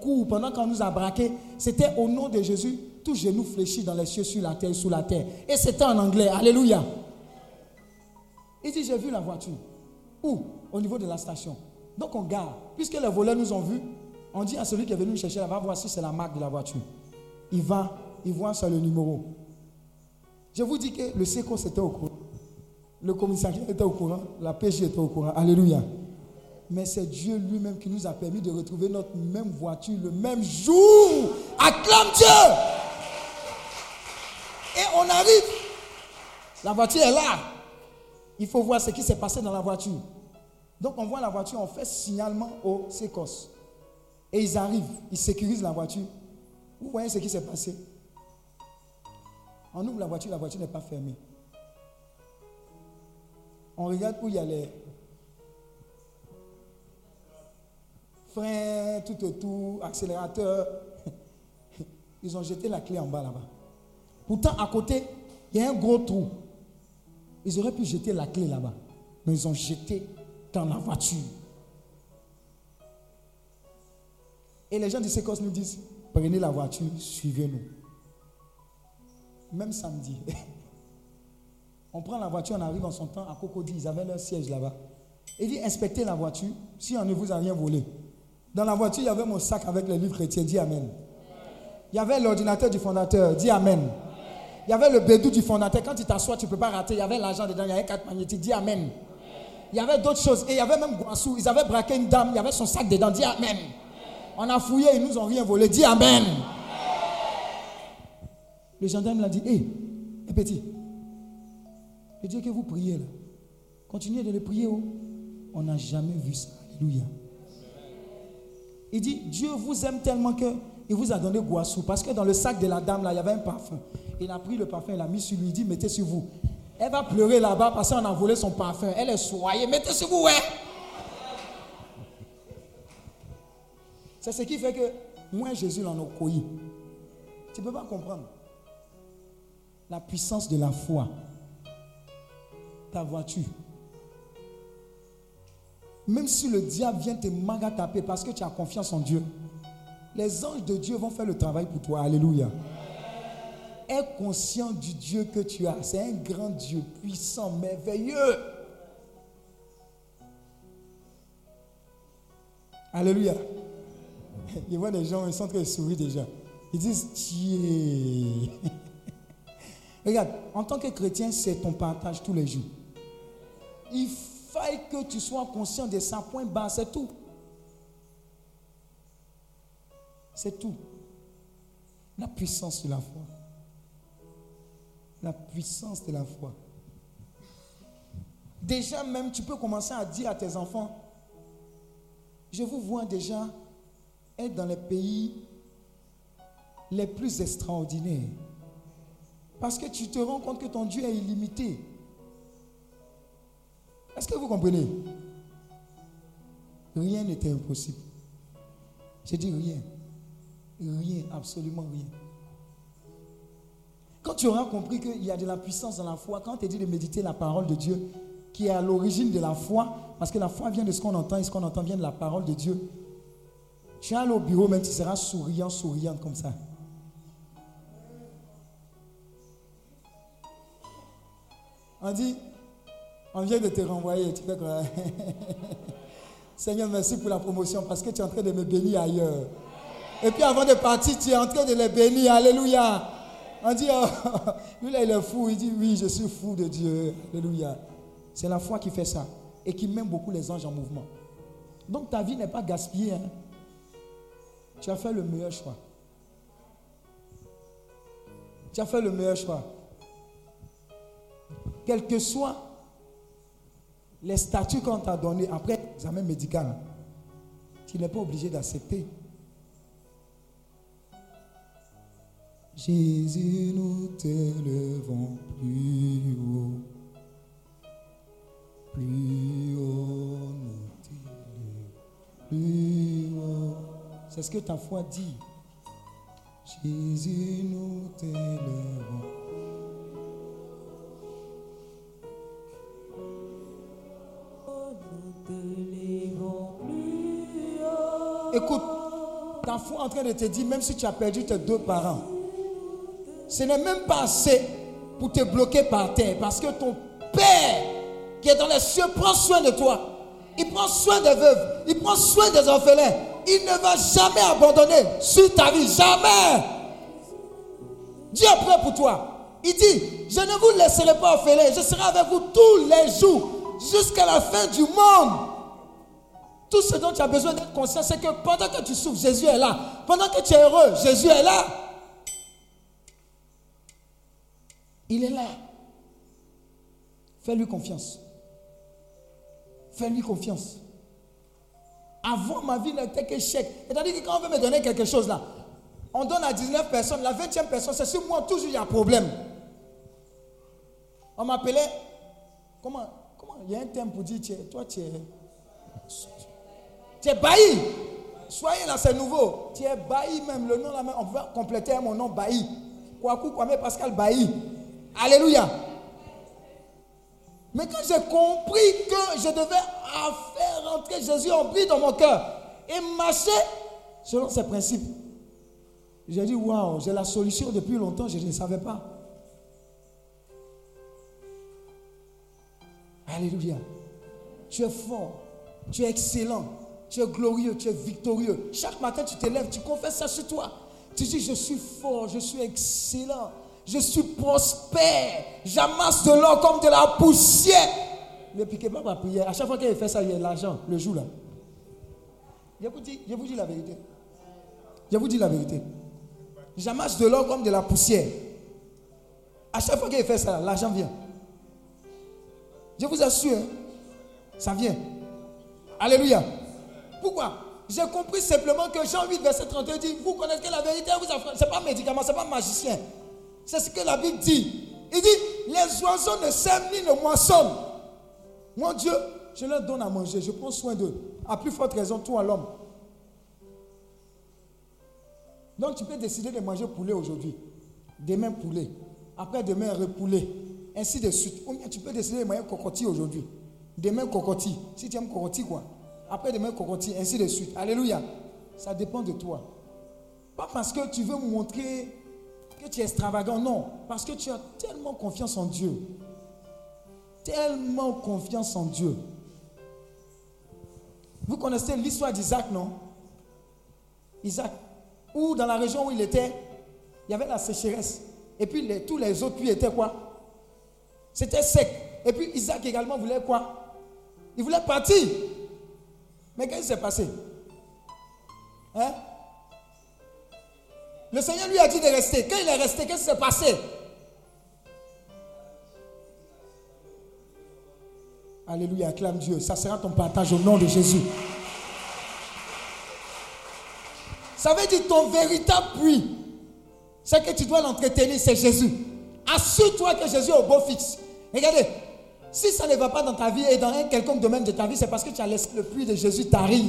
[SPEAKER 4] cours pendant qu'on nous a braqués, c'était au nom de Jésus. tout genou fléchit dans les cieux, sur la terre, sous la terre. Et c'était en anglais. Alléluia. Il dit, j'ai vu la voiture. Où? Au niveau de la station. Donc on garde. Puisque les voleurs nous ont vus, on dit à celui qui est venu nous chercher, va voir si c'est la marque de la voiture. Il va, il voit sur le numéro. Je vous dis que le SECO était au courant. Le commissariat était au courant. La PJ était au courant. Alléluia. Mais c'est Dieu lui-même qui nous a permis de retrouver notre même voiture le même jour. Acclame Dieu. Et on arrive. La voiture est là. Il faut voir ce qui s'est passé dans la voiture. Donc on voit la voiture, on fait signalement au SECOS. Et ils arrivent, ils sécurisent la voiture. Vous voyez ce qui s'est passé? On ouvre la voiture, la voiture n'est pas fermée. On regarde où il y a les freins, tout autour, accélérateur. *laughs* Ils ont jeté la clé en bas là-bas. Pourtant, à côté, il y a un gros trou. Ils auraient pu jeter la clé là-bas. Mais ils ont jeté dans la voiture. Et les gens du Sécos nous disent, prenez la voiture, suivez-nous. Même samedi. *laughs* On prend la voiture, on arrive en son temps à Cocody, ils avaient leur siège là-bas. Il dit, inspectez la voiture, si on ne vous a rien volé. Dans la voiture, il y avait mon sac avec les livres chrétiens, dis Amen. Il y avait l'ordinateur du fondateur, dis Amen. Il y avait le bédou du fondateur, quand tu t'assois, tu ne peux pas rater, il y avait l'argent dedans, il y avait quatre magnétiques, dis Amen. Il y avait d'autres choses, et il y avait même Guassou, ils avaient braqué une dame, il y avait son sac dedans, dis Amen. On a fouillé, ils nous ont rien volé, dis Amen. Le gendarme l'a dit, hé, hey, petit, le Dieu que vous priez là, continuez de le prier. Oh. On n'a jamais vu ça. Alléluia. Il dit, Dieu vous aime tellement que il vous a donné Guassou. Parce que dans le sac de la dame, là, il y avait un parfum. Il a pris le parfum, il l'a mis sur lui. Il dit, mettez sur vous. Elle va pleurer là-bas parce qu'on a volé son parfum. Elle est soyée. Mettez sur vous, ouais. C'est ce qui fait que moi, Jésus l'en a. Tu ne peux pas comprendre. La puissance de la foi. Ta voiture. Même si le diable vient te taper parce que tu as confiance en Dieu, les anges de Dieu vont faire le travail pour toi. Alléluia. Aie conscient du Dieu que tu as. C'est un grand Dieu, puissant, merveilleux. Alléluia. Il voit des gens, ils sont très souris déjà. Ils disent, Dieu. *laughs* Regarde, en tant que chrétien, c'est ton partage tous les jours. Il faille que tu sois conscient de ça, point bas, c'est tout. C'est tout. La puissance de la foi. La puissance de la foi. Déjà même, tu peux commencer à dire à tes enfants, je vous vois déjà être dans les pays les plus extraordinaires. Parce que tu te rends compte que ton Dieu est illimité. Est-ce que vous comprenez? Rien n'était impossible. J'ai dit rien. Rien, absolument rien. Quand tu auras compris qu'il y a de la puissance dans la foi, quand tu es dit de méditer la parole de Dieu, qui est à l'origine de la foi, parce que la foi vient de ce qu'on entend et ce qu'on entend vient de la parole de Dieu, tu vas aller au bureau, même tu seras souriant, souriante comme ça. On dit, on vient de te renvoyer. Tu fais quoi? *laughs* Seigneur, merci pour la promotion parce que tu es en train de me bénir ailleurs. Et puis avant de partir, tu es en train de les bénir. Alléluia. On dit, oh, *laughs* lui là, il est fou. Il dit, oui, je suis fou de Dieu. Alléluia. C'est la foi qui fait ça et qui met beaucoup les anges en mouvement. Donc ta vie n'est pas gaspillée. Hein. Tu as fait le meilleur choix. Tu as fait le meilleur choix. Quel que soit les statuts qu'on t'a donnés après l'examen médical, tu n'es pas obligé d'accepter. Jésus, nous t'élevons plus haut. Plus haut, nous t'élevons plus haut. C'est ce que ta foi dit. Jésus, nous t'élevons. Écoute, ta foi en train de te dire, même si tu as perdu tes deux parents, ce n'est même pas assez pour te bloquer par terre. Parce que ton Père qui est dans les cieux prend soin de toi. Il prend soin des veuves. Il prend soin des orphelins. Il ne va jamais abandonner sur ta vie. Jamais. Dieu est prêt pour toi. Il dit, je ne vous laisserai pas orphelin. Je serai avec vous tous les jours jusqu'à la fin du monde. Tout ce dont tu as besoin d'être conscient, c'est que pendant que tu souffres, Jésus est là. Pendant que tu es heureux, Jésus est là. Il est là. Fais-lui confiance. Fais-lui confiance. Avant, ma vie n'était qu'échec. C'est-à-dire que quand on veut me donner quelque chose là, on donne à 19 personnes, la 20e personne, c'est sur moi, toujours il y a un problème. On m'appelait, comment, comment, il y a un terme pour dire, toi tu es, tu es bailli. Soyez là, c'est nouveau. Tu es bailli même, le nom là on va compléter mon nom bailli. Kwaku Kwame Pascal Bailly. Alléluia. Mais quand j'ai compris que je devais faire rentrer Jésus en vie dans mon cœur et marcher selon ses principes, j'ai dit waouh, j'ai la solution depuis longtemps, je ne savais pas. Alléluia. Tu es fort, tu es excellent, tu es glorieux, tu es victorieux. Chaque matin, tu te lèves, tu confesses ça sur toi. Tu dis, je suis fort, je suis excellent, je suis prospère, j'amasse de l'or comme de la poussière. Ne piquez pas ma prière. À chaque fois qu'il fait ça, il y a l'argent, le jour là. Je vous dis, je vous dis la vérité. Je vous dis la vérité. J'amasse de l'or comme de la poussière. À chaque fois qu'il fait ça, l'argent vient. Je vous assure, ça vient. Alléluia. Pourquoi? J'ai compris simplement que Jean 8, verset 31 dit Vous connaissez la vérité, vous. Ce n'est pas médicament, ce n'est pas magicien. C'est ce que la Bible dit. Il dit Les oiseaux ne sèment ni ne moissonnent. Mon Dieu, je leur donne à manger, je prends soin d'eux. À plus forte raison, toi, l'homme. Donc tu peux décider de manger poulet aujourd'hui. Demain poulet. Après demain repoulet. Ainsi de suite. Ou bien tu peux décider de manger cocotier aujourd'hui. Demain cocotier. Si tu aimes cocotier quoi. Après demain cocotier. Ainsi de suite. Alléluia. Ça dépend de toi. Pas parce que tu veux montrer que tu es extravagant. Non. Parce que tu as tellement confiance en Dieu. Tellement confiance en Dieu. Vous connaissez l'histoire d'Isaac, non? Isaac, où dans la région où il était, il y avait la sécheresse. Et puis tous les autres puits étaient quoi? C'était sec. Et puis Isaac également voulait quoi? Il voulait partir. Mais qu'est-ce qui s'est passé? Hein? Le Seigneur lui a dit de rester. Quand il est resté, qu'est-ce qui s'est passé? Alléluia, acclame Dieu. Ça sera ton partage au nom de Jésus. Ça veut dire ton véritable puits. C'est que tu dois l'entretenir, c'est Jésus. Assure-toi que Jésus est au beau fixe. Regardez, si ça ne va pas dans ta vie et dans un quelconque domaine de ta vie, c'est parce que tu as laissé le puits de Jésus tarir.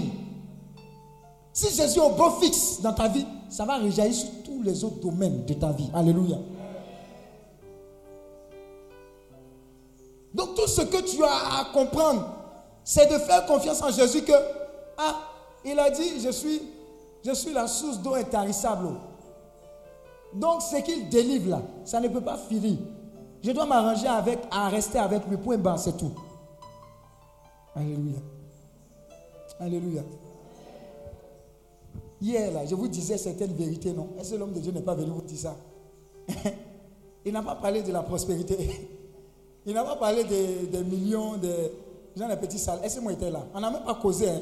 [SPEAKER 4] Si Jésus est au beau fixe dans ta vie, ça va rejaillir sur tous les autres domaines de ta vie. Alléluia. Donc tout ce que tu as à comprendre, c'est de faire confiance en Jésus que, ah, il a dit, je suis, je suis la source d'eau intarissable. Donc ce qu'il délivre là, ça ne peut pas finir. Je dois m'arranger avec, à rester avec lui, point bas, c'est tout. Alléluia. Alléluia. Hier, là, je vous disais certaines vérités, non? Est-ce que l'homme de Dieu n'est pas venu vous dire ça? *laughs* Il n'a pas parlé de la prospérité. *laughs* Il n'a pas parlé des, millions, des gens des petits salles. Est-ce que moi j'étais là? On n'a même pas causé. Hein?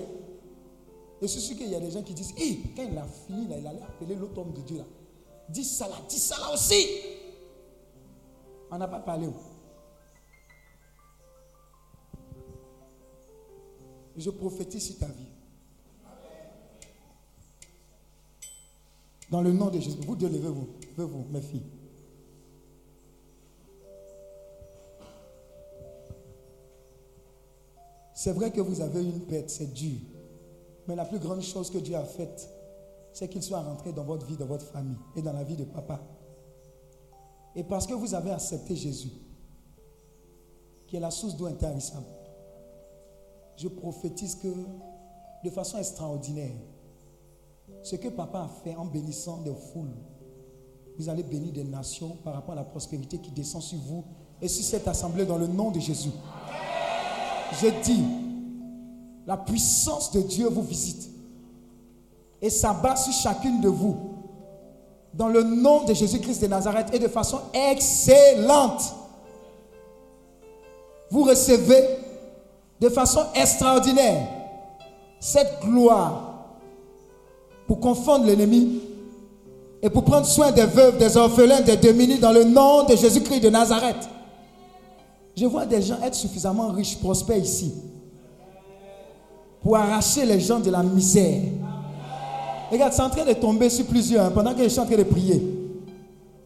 [SPEAKER 4] Et je suis sûr qu'il y a des gens qui disent quand il a fini, là, il allait appeler l'autre homme de Dieu là. Dis ça là, dis ça là aussi. On n'a pas parlé. Je prophétise sur ta vie. Dans le nom de Jésus, vous deux, levez-vous. Levez-vous, mes filles. C'est vrai que vous avez une perte, c'est dur. Mais la plus grande chose que Dieu a faite, c'est qu'il soit rentré dans votre vie, dans votre famille et dans la vie de papa. Et parce que vous avez accepté Jésus, qui est la source d'eau intarissable, je prophétise que de façon extraordinaire, ce que papa a fait en bénissant des foules, Vous allez bénir des nations par rapport à la prospérité qui descend sur vous et sur cette assemblée dans le nom de Jésus. Je dis, la puissance de Dieu vous visite et s'abat sur chacune de vous dans le nom de Jésus-Christ de Nazareth et de façon excellente. Vous recevez de façon extraordinaire cette gloire pour confondre l'ennemi et pour prendre soin des veuves, des orphelins, des démunis dans le nom de Jésus-Christ de Nazareth. Je vois des gens être suffisamment riches, prospères ici pour arracher les gens de la misère. Regarde, c'est en train de tomber sur plusieurs hein, pendant que je suis en train de prier.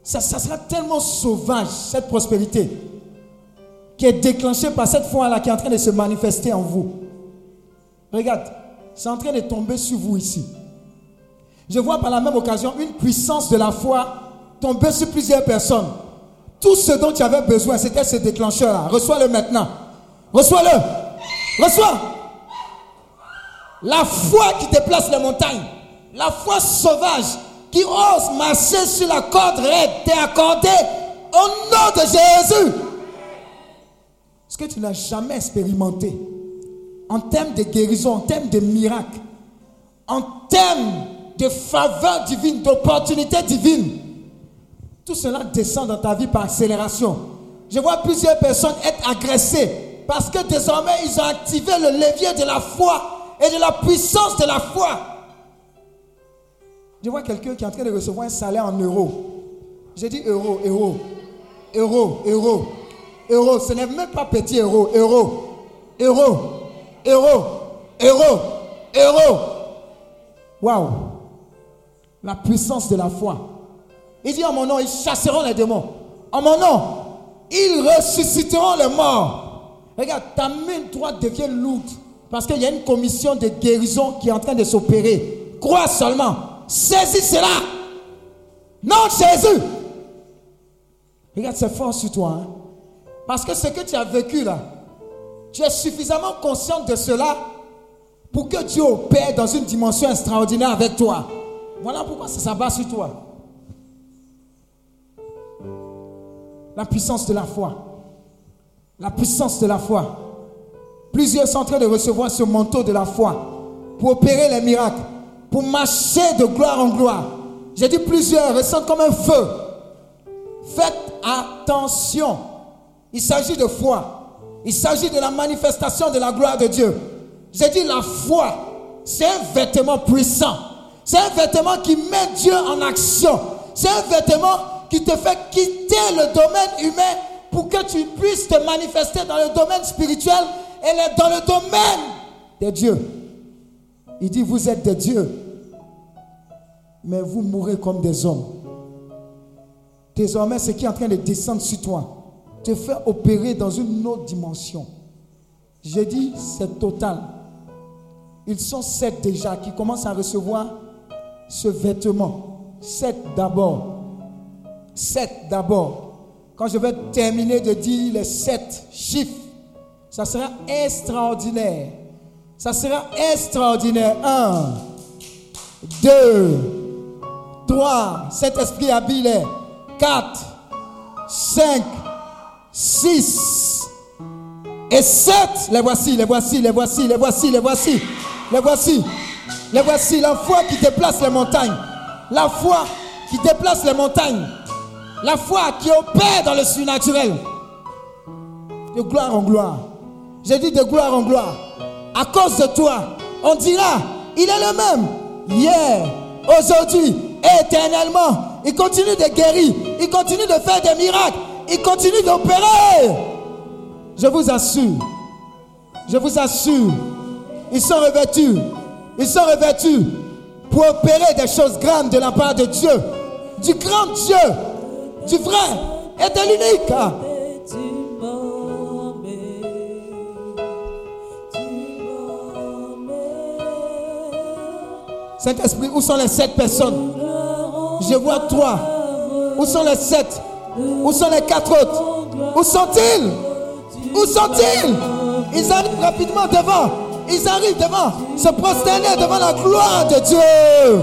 [SPEAKER 4] Ça, ça sera tellement sauvage, cette prospérité, qui est déclenchée par cette foi-là qui est en train de se manifester en vous. Regarde, c'est en train de tomber sur vous ici. Je vois par la même occasion une puissance de la foi tomber sur plusieurs personnes. Tout ce dont tu avais besoin, c'était ce déclencheur-là. Reçois-le maintenant. Reçois-le. Reçois. La foi qui déplace les montagnes. La foi sauvage qui ose marcher sur la corde raide t'est accordée au nom de Jésus. Ce que tu n'as jamais expérimenté en termes de guérison, en termes de miracles, en termes de faveur divine, d'opportunité divine, tout cela descend dans ta vie par accélération. Je vois plusieurs personnes être agressées parce que désormais ils ont activé le levier de la foi et de la puissance de la foi. Je vois quelqu'un qui est en train de recevoir un salaire en euros. J'ai dit euro, euro, euro, euro, euro. Ce n'est même pas petit euro, euro, euro, euro, euro, euro. Waouh! La puissance de la foi. Il dit en mon nom, ils chasseront les démons. En mon nom, ils ressusciteront les morts. Regarde, ta main droite devient lourde parce qu'il y a une commission de guérison qui est en train de s'opérer. Crois seulement. Saisis cela. Non, Jésus. Regarde, c'est fort sur toi. hein. Parce que ce que tu as vécu là, tu es suffisamment conscient de cela pour que Dieu opère dans une dimension extraordinaire avec toi. Voilà pourquoi ça s'abat sur toi. La puissance de la foi. La puissance de la foi. Plusieurs sont en train de recevoir ce manteau de la foi pour opérer les miracles, pour marcher de gloire en gloire. J'ai dit plusieurs ressentent comme un feu. Faites attention. Il s'agit de foi. Il s'agit de la manifestation de la gloire de Dieu. J'ai dit la foi, c'est un vêtement puissant. C'est un vêtement qui met Dieu en action. C'est un vêtement qui te fait quitter le domaine humain pour que tu puisses te manifester dans le domaine spirituel et dans le domaine des dieux. Il dit, vous êtes des dieux, mais vous mourrez comme des hommes. Désormais, ce qui est en train de descendre sur toi te fait opérer dans une autre dimension. J'ai dit, c'est total. Ils sont sept déjà qui commencent à recevoir ce vêtement. Sept d'abord. Sept d'abord. Quand je vais terminer de dire les sept chiffres, ça sera extraordinaire. Ça sera extraordinaire. Un, deux, trois. Cet esprit habile. Quatre, cinq, six et sept. Les voici, les voici, les voici, les voici, les voici, les voici, les voici. La foi qui déplace les montagnes. La foi qui déplace les montagnes. La foi qui opère dans le surnaturel. De gloire en gloire. J'ai dit de gloire en gloire. À cause de toi, on dira, il est le même. Hier, aujourd'hui, éternellement. Il continue de guérir. Il continue de faire des miracles. Il continue d'opérer. Je vous assure. Je vous assure. Ils sont revêtus. Ils sont revêtus pour opérer des choses grandes de la part de Dieu. Du grand Dieu. Du vrai et de l'unique. Saint-Esprit, où sont les sept personnes? Je vois trois. Où sont les sept? Où sont les quatre autres? Où sont-ils? Où sont-ils? Ils arrivent rapidement devant. Ils arrivent devant. Se prosterner devant la gloire de Dieu.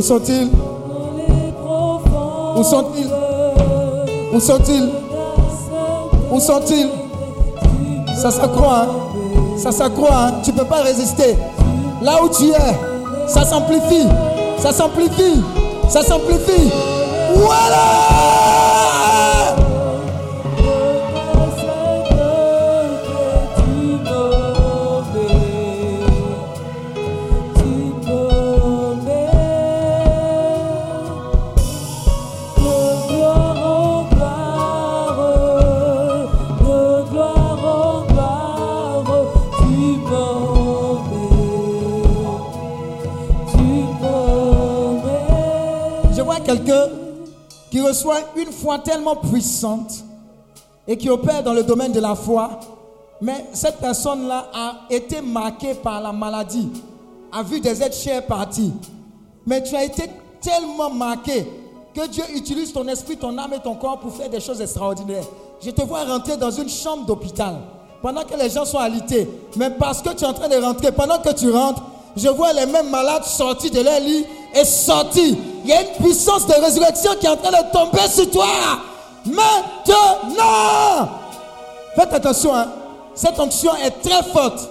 [SPEAKER 4] Où sont-ils? Où sont-ils? Où sont-ils? Où sont-ils? Ça s'accroît. hein? Ça s'accroît. hein? Tu ne peux pas résister. Là où tu es, ça s'amplifie. Ça s'amplifie. Ça s'amplifie. Voilà reçoit une foi tellement puissante et qui opère dans le domaine de la foi, mais cette personne-là a été marquée par la maladie, a vu des êtres chers partir. Mais tu as été tellement marqué que Dieu utilise ton esprit, ton âme et ton corps pour faire des choses extraordinaires. Je te vois rentrer dans une chambre d'hôpital pendant que les gens sont alités. Mais parce que tu es en train de rentrer, pendant que tu rentres, je vois les mêmes malades sortir de leur lit et sortir. Il y a une puissance de résurrection qui est en train de tomber sur toi. Maintenant. Faites attention, hein. cette onction est très forte.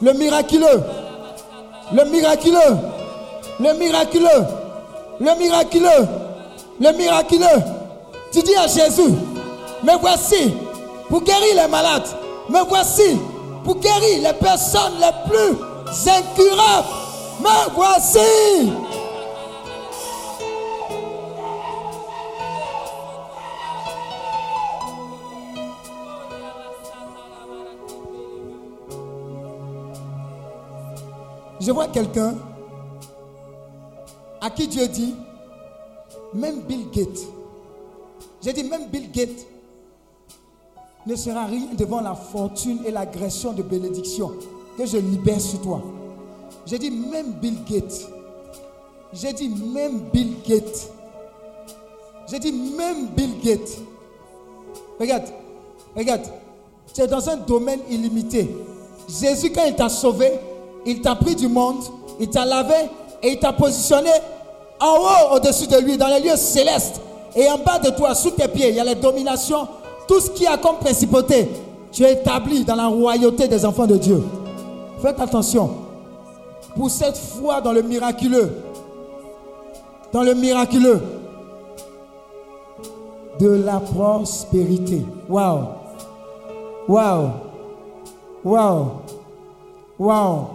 [SPEAKER 4] Le miraculeux. Le miraculeux. Le miraculeux. Le miraculeux. Le miraculeux. Tu dis à Jésus, me voici pour guérir les malades. Me voici pour guérir les personnes les plus incurables. Voici. Je vois quelqu'un à qui Dieu dit, même Bill Gates, j'ai dit même Bill Gates ne sera rien devant la fortune et l'agression de bénédiction que je libère sur toi. J'ai dit même Bill Gates. J'ai dit même Bill Gates. J'ai dit même Bill Gates. Regarde, regarde. Tu es dans un domaine illimité. Jésus, quand il t'a sauvé, il t'a pris du monde, il t'a lavé et il t'a positionné en haut au-dessus de lui, dans les lieux célestes. Et en bas de toi, sous tes pieds, il y a les dominations, tout ce qui a comme principauté. Tu es établi dans la royauté des enfants de Dieu. Faites attention. Pour cette foi dans le miraculeux, dans le miraculeux de la prospérité. Waouh! Waouh! Waouh! Waouh!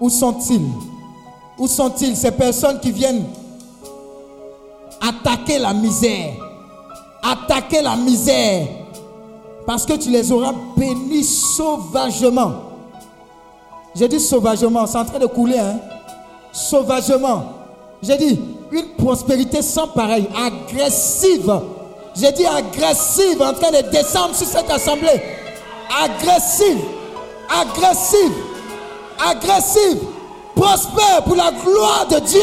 [SPEAKER 4] Où sont-ils? Où sont-ils? Ces personnes qui viennent attaquer la misère? Attaquer la misère. Parce que tu les auras bénis sauvagement. J'ai dit sauvagement, c'est en train de couler, hein? Sauvagement. J'ai dit une prospérité sans pareil, agressive. J'ai dit agressive, en train de descendre sur cette assemblée. Agressive, agressive, agressive, prospère pour la gloire de Dieu.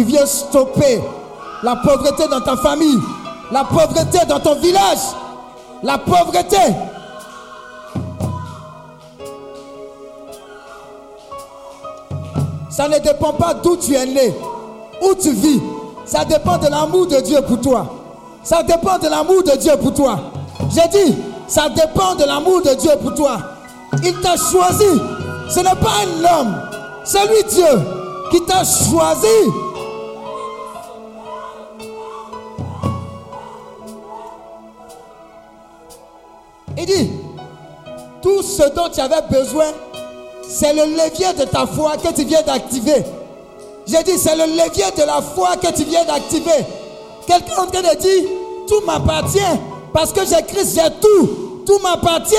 [SPEAKER 4] Tu viens stopper la pauvreté dans ta famille, la pauvreté dans ton village, la pauvreté. Ça ne dépend pas d'où tu es né, où tu vis. Ça dépend de l'amour de Dieu pour toi. Ça dépend de l'amour de Dieu pour toi. J'ai dit, ça dépend de l'amour de Dieu pour toi. Il t'a choisi. Ce n'est pas un homme, c'est lui Dieu qui t'a choisi. Il dit, tout ce dont tu avais besoin, c'est le levier de ta foi que tu viens d'activer. J'ai dit, c'est le levier de la foi que tu viens d'activer. Quelqu'un est en train de dire, tout m'appartient parce que j'ai Christ, j'ai tout. Tout m'appartient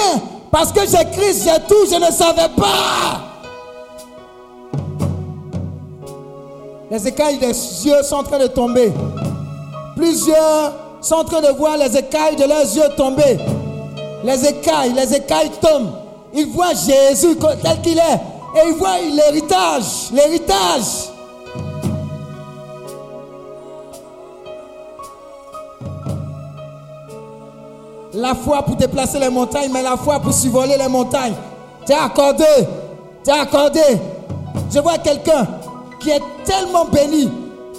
[SPEAKER 4] parce que j'ai Christ, j'ai tout. Je ne savais pas. Les écailles des yeux sont en train de tomber. Plusieurs sont en train de voir les écailles de leurs yeux tomber. Les écailles, les écailles tombent. Ils voient Jésus tel qu'il est. Et ils voient l'héritage, l'héritage. la foi pour déplacer les montagnes, mais la foi pour survoler les montagnes. T'es accordé, t'es accordé. Je vois quelqu'un qui est tellement béni,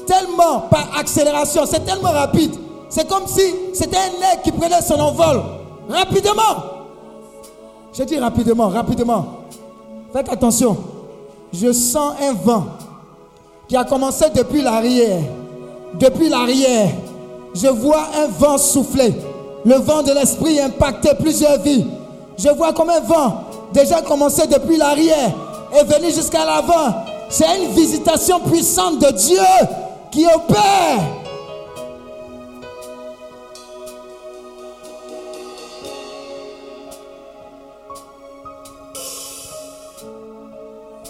[SPEAKER 4] tellement par accélération, c'est tellement rapide. C'est comme si c'était un aigle qui prenait son envol rapidement. Je dis rapidement, rapidement. Faites attention. Je sens un vent qui a commencé depuis l'arrière. Depuis l'arrière, je vois un vent souffler. Le vent de l'esprit impacter plusieurs vies. Je vois comme un vent déjà commencé depuis l'arrière et venu jusqu'à l'avant. C'est une visitation puissante de Dieu qui opère.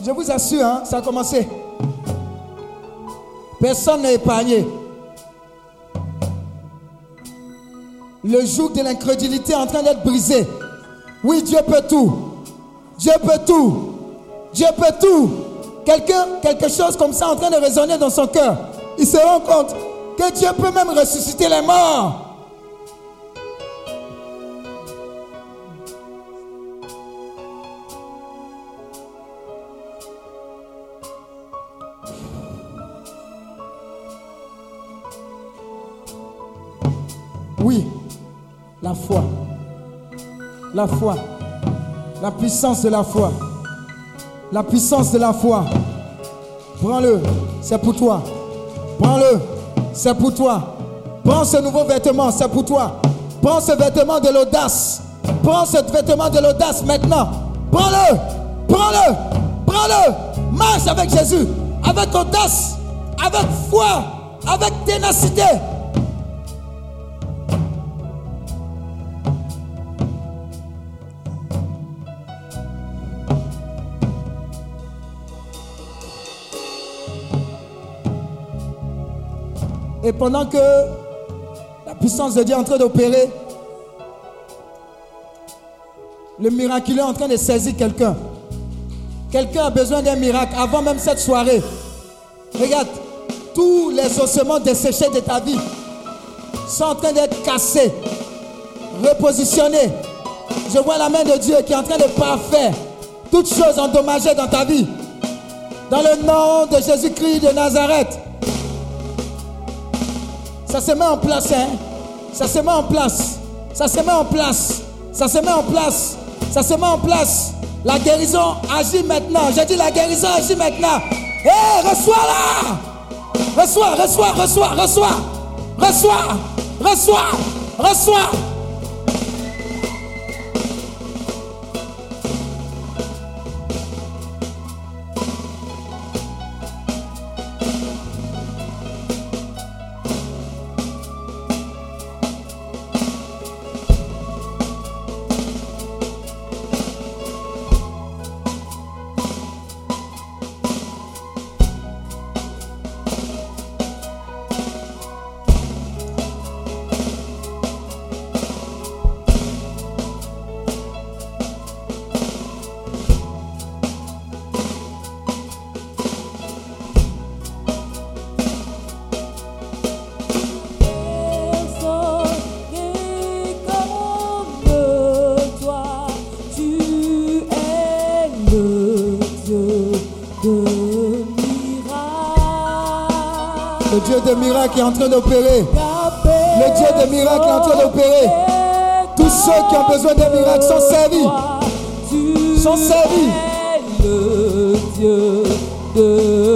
[SPEAKER 4] Je vous assure, hein, ça a commencé. Personne n'est épargné. Le joug de l'incrédulité est en train d'être brisé. Oui, Dieu peut tout. Dieu peut tout. Dieu peut tout. Quelque chose comme ça en train de résonner dans son cœur. Il se rend compte que Dieu peut même ressusciter les morts. Oui, la foi. La foi. La puissance de la foi. La puissance de la foi. Prends-le, c'est pour toi. Prends-le, c'est pour toi. Prends ce nouveau vêtement, c'est pour toi. Prends ce vêtement de l'audace. Prends ce vêtement de l'audace maintenant. Prends-le, prends-le, prends-le. Marche avec Jésus, avec audace, avec foi, avec ténacité. Et pendant que la puissance de Dieu est en train d'opérer, le miraculeux est en train de saisir quelqu'un. Quelqu'un a besoin d'un miracle avant même cette soirée. Regarde, tous les ossements desséchés de ta vie sont en train d'être cassés, repositionnés. Je vois la main de Dieu qui est en train de parfaire toutes choses endommagées dans ta vie. Dans le nom de Jésus-Christ de Nazareth. Ça se met en place, hein. Ça se met en place. Ça se met en place. Ça se met en place. Ça se met en place. La guérison agit maintenant. J'ai dit la guérison agit maintenant. Hé, reçois-la. Reçois, reçois, reçois, reçois. Reçois, reçois, reçois. Miracle est en train d'opérer.
[SPEAKER 5] Le
[SPEAKER 4] Dieu de miracle est en train d'opérer. Tous ceux qui ont besoin d'un miracle sont servis. Sont servis.
[SPEAKER 5] Le Dieu de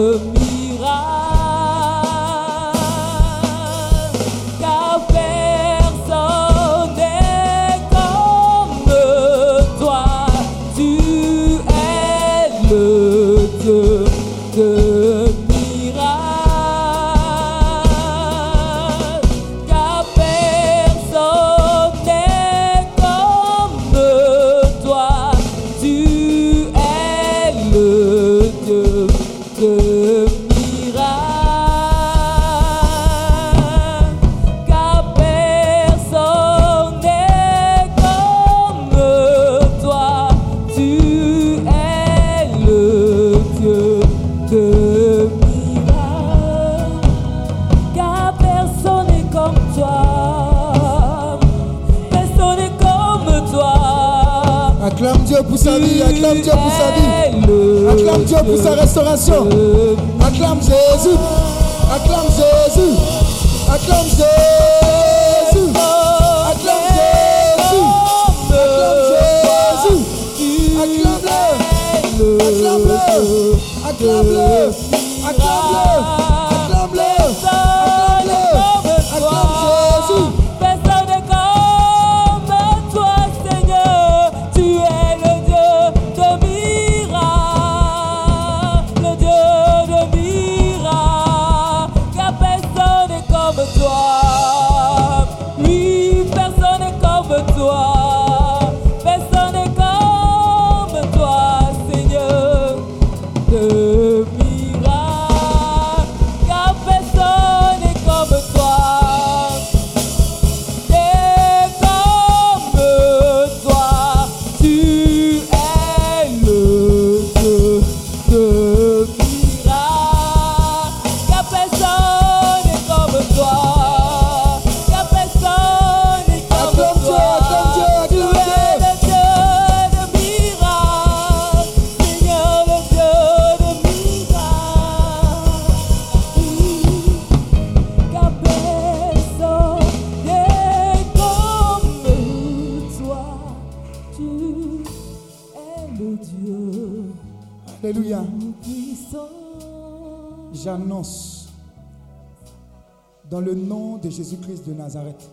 [SPEAKER 4] nom de Jésus-Christ de Nazareth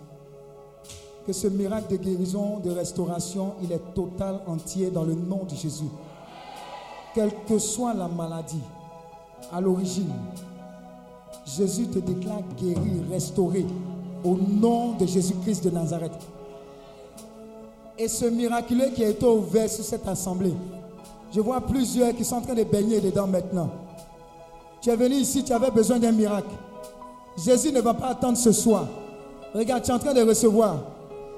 [SPEAKER 4] que ce miracle de guérison, de restauration, il est total, entier dans le nom de Jésus. Quelle que soit la maladie à l'origine, Jésus te déclare guéri, restauré au nom de Jésus-Christ de Nazareth. Et ce miraculeux qui a été ouvert sur cette assemblée, je vois plusieurs qui sont en train de baigner dedans maintenant. Tu es venu ici, tu avais besoin d'un miracle. Jésus ne va pas attendre ce soir. Regarde, tu es en train de recevoir.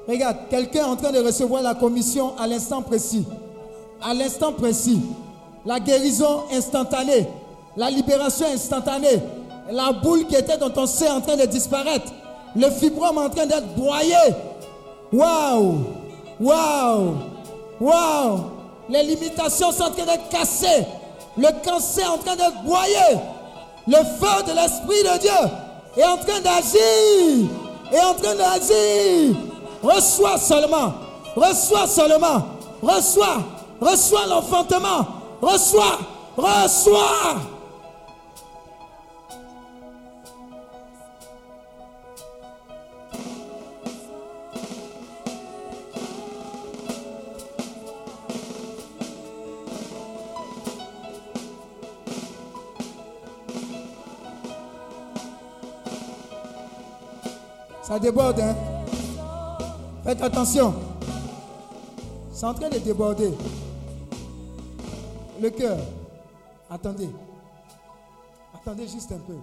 [SPEAKER 4] Regarde, quelqu'un est en train de recevoir la commission à l'instant précis. À l'instant précis. La guérison instantanée. La libération instantanée. La boule qui était dans ton sein est en train de disparaître. Le fibrome en train d'être broyé. Waouh! Waouh! Waouh! Les limitations sont en train d'être cassées. Le cancer est en train d'être broyé. Le feu de l'Esprit de Dieu est en train d'agir. Est en train d'agir. Reçois seulement. Reçois seulement. Reçois. Reçois l'enfantement. Reçois. Reçois. Ça déborde, hein? Faites attention. C'est en train de déborder. Le cœur. Attendez. Attendez juste un peu.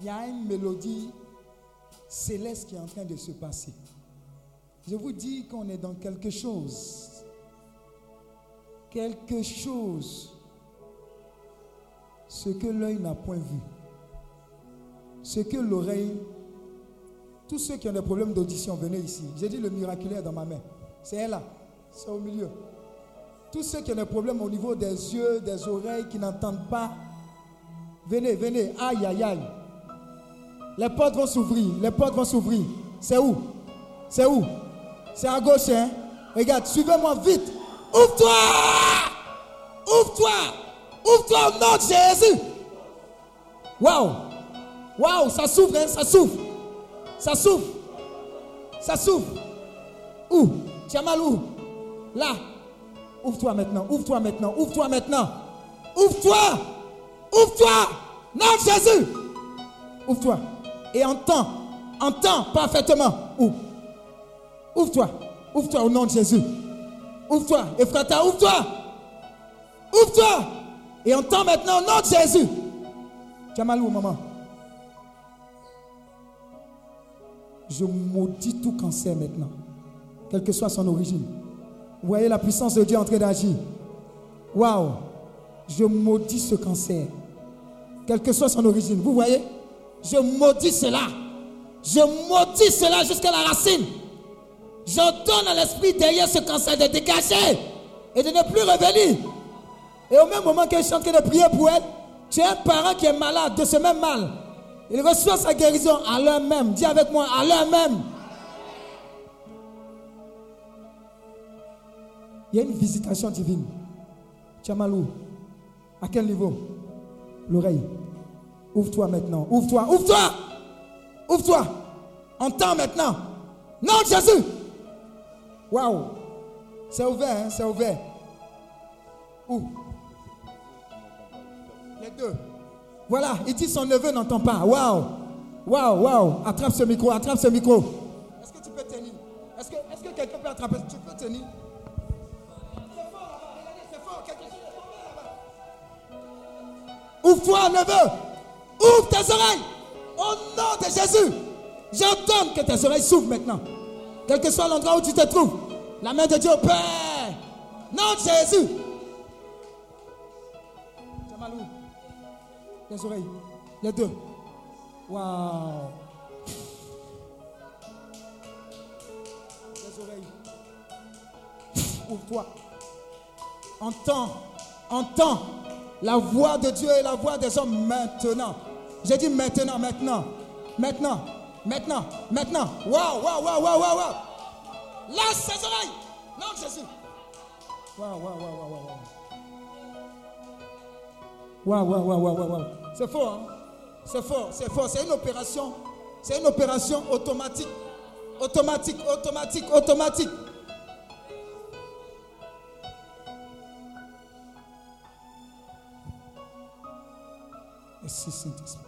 [SPEAKER 4] Il y a une mélodie céleste qui est en train de se passer. Je vous dis qu'on est dans quelque chose. Quelque chose. Ce que l'œil n'a point vu. Ce que l'oreille tous ceux qui ont des problèmes d'audition, venez ici. J'ai dit le miraculaire dans ma main. C'est elle là. C'est au milieu. Tous ceux qui ont des problèmes au niveau des yeux, des oreilles, qui n'entendent pas, venez, venez. Aïe, aïe, aïe. Les portes vont s'ouvrir. Les portes vont s'ouvrir. C'est où? C'est où? C'est à gauche, hein? Regarde, suivez-moi vite. Ouvre-toi Ouvre-toi Ouvre-toi au nom de Jésus Waouh Waouh, ça s'ouvre, hein Ça s'ouvre ça souffle. Ça souffle. Où? Tu mal où? Là. Ouvre-toi maintenant. Ouvre-toi maintenant. Ouvre-toi maintenant. Ouvre-toi. Ouvre-toi. Non, Jésus. Ouvre-toi. Et entends. Entends parfaitement. Où? Ouvre-toi. Ouvre-toi au nom de Jésus. Ouvre-toi. Ephrata, ouvre-toi. Ouvre-toi. Et entends maintenant au nom de Jésus. Tu mal où, maman? Je maudis tout cancer maintenant, quelle que soit son origine. Vous voyez la puissance de Dieu en train d'agir. Waouh! Je maudis ce cancer, quelle que soit son origine. Vous voyez? Je maudis cela. Je maudis cela jusqu'à la racine. J'ordonne à l'esprit derrière ce cancer de dégager et de ne plus revenir. Et au même moment qu'elle chante de prier pour elle, tu un parent qui est malade de ce même mal. Il reçoit sa guérison à l'heure même. Dis avec moi, à l'heure même. Il y a une visitation divine. Tu as mal où À quel niveau? L'oreille. Ouvre-toi maintenant. Ouvre-toi. Ouvre-toi. Ouvre-toi. Entends maintenant. Non, Jésus. Waouh. C'est ouvert, hein? c'est ouvert. Où? Les deux. Voilà, il dit son neveu n'entend pas. Waouh. Waouh, waouh. Attrape ce micro, attrape ce micro. Est-ce que tu peux tenir? Est-ce que, est que quelqu'un peut attraper? Tu peux tenir C'est fort là-bas, regardez, c'est fort. Ouvre-toi, neveu. Ouvre tes oreilles. Au nom de Jésus. J'entends que tes oreilles s'ouvrent maintenant. Quel que soit l'endroit où tu te trouves. La main de Dieu au Père. Non, Jésus. Jamalou. Les oreilles. Les deux. Waouh. Les oreilles. Ouvre-toi. Entends. Entends la voix de Dieu et la voix des hommes maintenant. J'ai dit maintenant, maintenant. Maintenant. Maintenant. Maintenant. Waouh, waouh, waouh, waouh, waouh, waouh. Lâche ses oreilles. Non, Jésus. Waouh, waouh, waouh, waouh, waouh. C'est fort, hein? C'est fort, c'est fort. C'est une opération. C'est une opération automatique. Automatique, automatique, automatique. Merci, Saint-Esprit.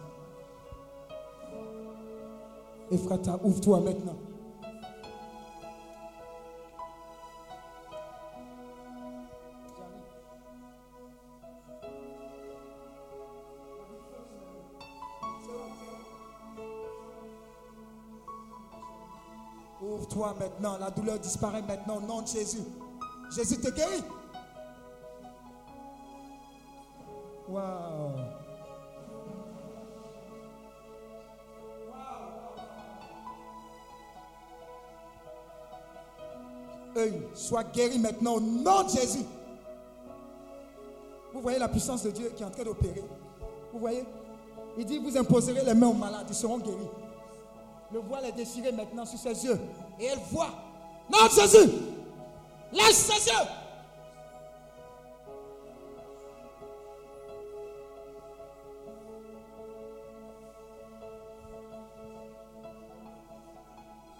[SPEAKER 4] Ephrata, ouvre-toi maintenant. Maintenant. La douleur disparaît maintenant au nom de Jésus. Jésus te guérit. Waouh. œil soit guéri maintenant au nom de Jésus. Vous voyez la puissance de Dieu qui est en train d'opérer. Vous voyez? Il dit, vous imposerez les mains aux malades, ils seront guéris. Le voile est déchiré maintenant sur ses yeux. Et elle voit. Non, Jésus Lâche ses yeux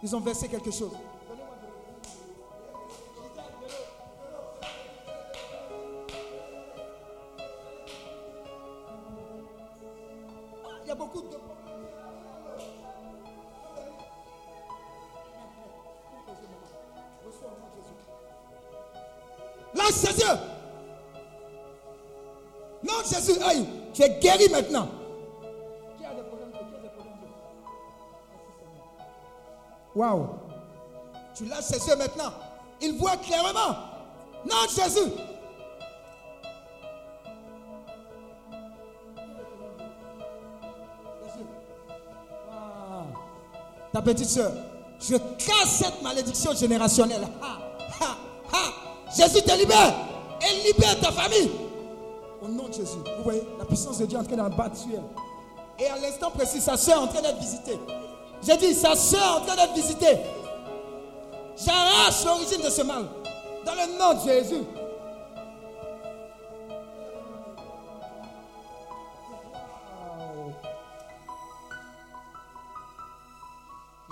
[SPEAKER 4] Ils ont versé quelque chose. Maintenant. Qui a des problèmes de- qui a des problèmes de- Waouh. Tu lâches ses yeux maintenant. Il voit clairement. Non, Jésus. Ah. Ta petite soeur, je casse cette malédiction générationnelle. Ha, ha, ha. Jésus te libère et libère ta famille. Au nom de Jésus. Vous voyez, la puissance de Dieu est en train d'abattre sur elle. Et à l'instant précis, sa soeur est en train d'être visitée. J'ai dit, sa soeur est en train d'être visitée. J'arrache l'origine de ce mal. Dans le nom de Jésus.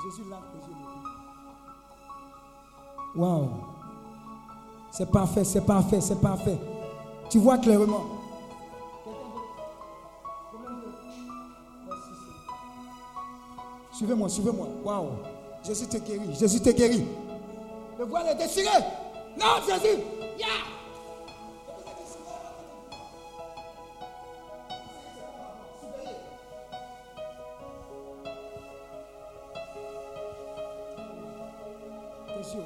[SPEAKER 4] Jésus lave les yeux. Waouh. C'est parfait, c'est parfait, c'est parfait. Tu vois clairement. Suivez-moi, suivez-moi. Waouh. Jésus te guérit, Jésus te guérit. Le voile est déchiré. Non, Jésus. Aussi.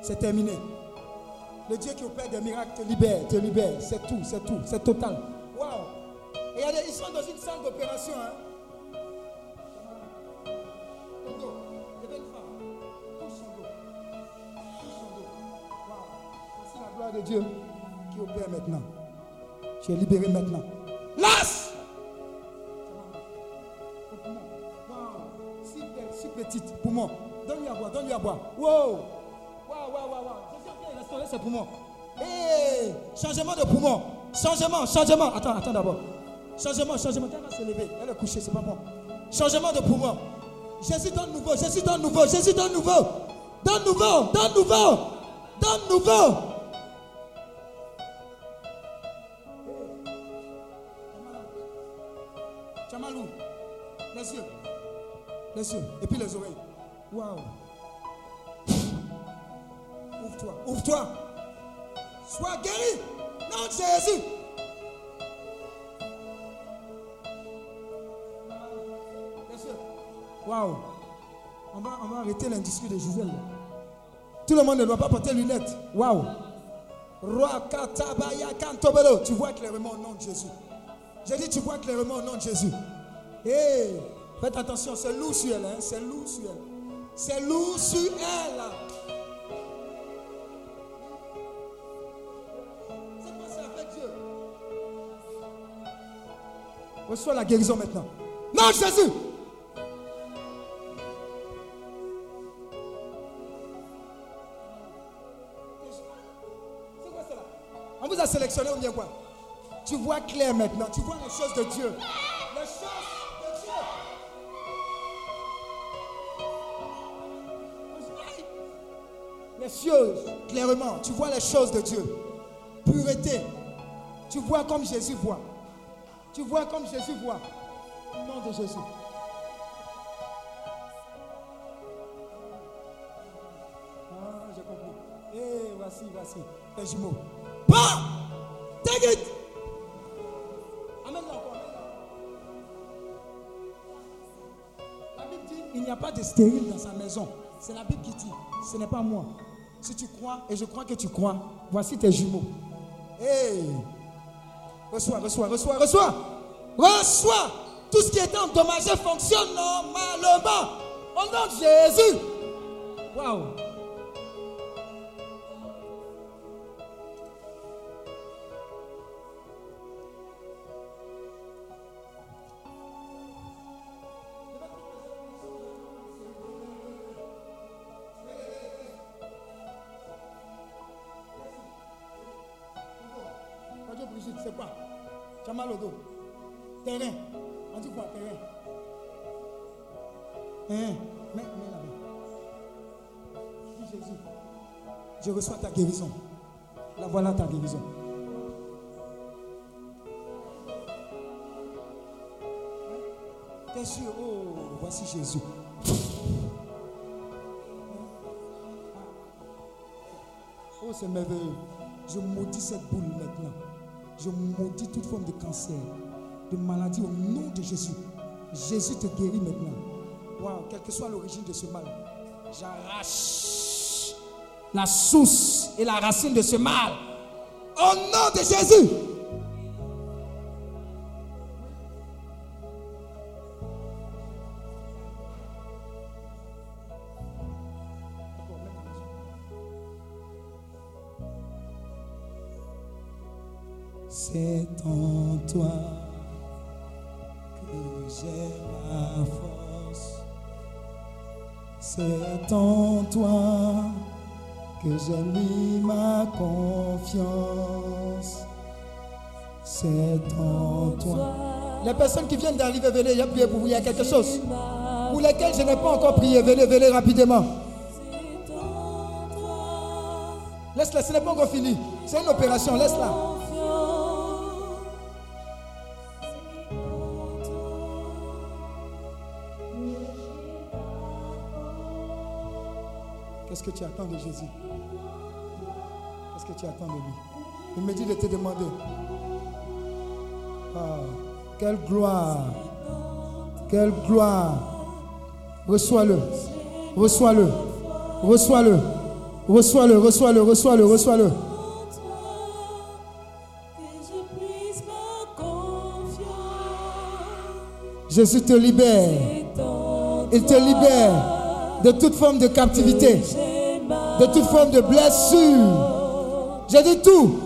[SPEAKER 4] C'est terminé. Le Dieu qui opère des miracles te libère, te libère. C'est tout, c'est tout, c'est total. Waouh. Et ils sont dans une salle d'opération. Hein. Dieu qui opère maintenant. Tu es libéré maintenant. Wow. Si petite, poumon. Donne-lui à boire, donne-lui à boire. Wow. Wow, wow, wow, wow. Jésus a bien restauré ses poumons. Hey, changement de poumon. Changement, changement. Attends, attends d'abord. Changement, changement. Elle va se lever. Elle est couchée, c'est pas bon. Changement de poumon. Jésus donne nouveau, Jésus donne nouveau, Jésus donne nouveau. Donne nouveau, donne nouveau. Donne nouveau. Les yeux, et puis les oreilles. Waouh. Ouvre-toi, ouvre-toi. Sois guéri. Non, Jésus. Les yeux. Waouh. On va, on va arrêter l'industrie de Gisèle. Tout le monde ne doit pas porter lunettes. Waouh. Roi Katabaya Kantobelo. Tu vois clairement au nom de Jésus. J'ai dit, tu vois clairement au nom de Jésus. Hé, faites attention, c'est lourd sur elle. Hein? C'est lourd sur elle. C'est lourd sur elle. C'est ça avec Dieu? Reçois la guérison maintenant. Non, Jésus. C'est quoi cela On vous a sélectionné ou bien quoi Tu vois clair maintenant. Tu vois les choses de Dieu. Clairement. Tu vois les choses de Dieu. Pureté. Tu vois comme Jésus voit. Tu vois comme Jésus voit. Au nom de Jésus. Ah, j'ai. Eh, voici, voici. Les jumeaux. Pas Take it amène-la encore. La Bible dit il n'y a pas de stérile dans sa maison. C'est la Bible qui dit ce n'est pas moi. Si tu crois, et je crois que tu crois, voici tes jumeaux. Hey Reçois, reçois, reçois, reçois Reçois Tout ce qui était endommagé fonctionne normalement. Au nom de Jésus. Waouh guérison. La voilà ta guérison. T'es sûr? Oh, voici Jésus. Oh, c'est merveilleux. Je maudis cette boule maintenant. Je maudis toute forme de cancer, de maladie au nom de Jésus. Jésus te guérit maintenant. Waouh, quelle que soit l'origine de ce mal, j'arrache la source et la racine de ce mal. Au nom de Jésus. Personnes qui viennent d'arriver, venez, il y a pour vous, il y a quelque chose. Pour lesquelles je n'ai pas encore prié, venez, venez rapidement. Laisse-la, ce n'est pas encore fini. C'est une opération, laisse-la. Qu'est-ce que tu attends de Jésus? Qu'est-ce que tu attends de lui? Il me dit de te demander. Ah, quelle gloire Quelle gloire Reçois-le. Reçois-le. Reçois-le. Reçois-le, reçois-le, reçois-le, reçois-le. Jésus te libère. Il te libère de toute forme de captivité, de toute forme de blessure. J'ai dit tout.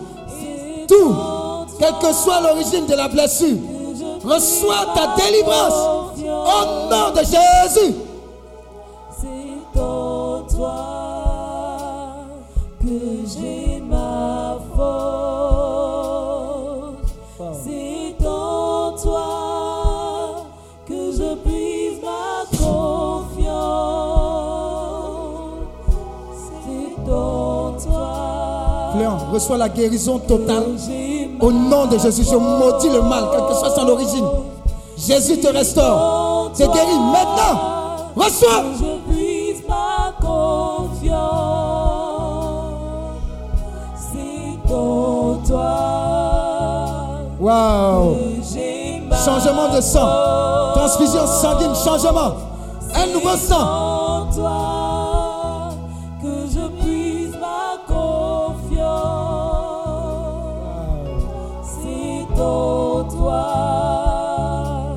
[SPEAKER 4] Tout. Quelle que soit l'origine de la blessure, reçois ta délivrance. Au nom de Jésus.
[SPEAKER 5] C'est en toi que j'ai ma force. C'est en toi que je puise ma confiance. C'est en toi
[SPEAKER 4] Léon, reçois la guérison totale. Au nom de Jésus, je maudis le mal, quelle que soit son origine. Jésus te restaure. Te guérit maintenant. Reçois.
[SPEAKER 5] je puise ma confiance. C'est en toi ma
[SPEAKER 4] Changement de sang. Transfusion sanguine, changement. Un nouveau sang.
[SPEAKER 5] Toi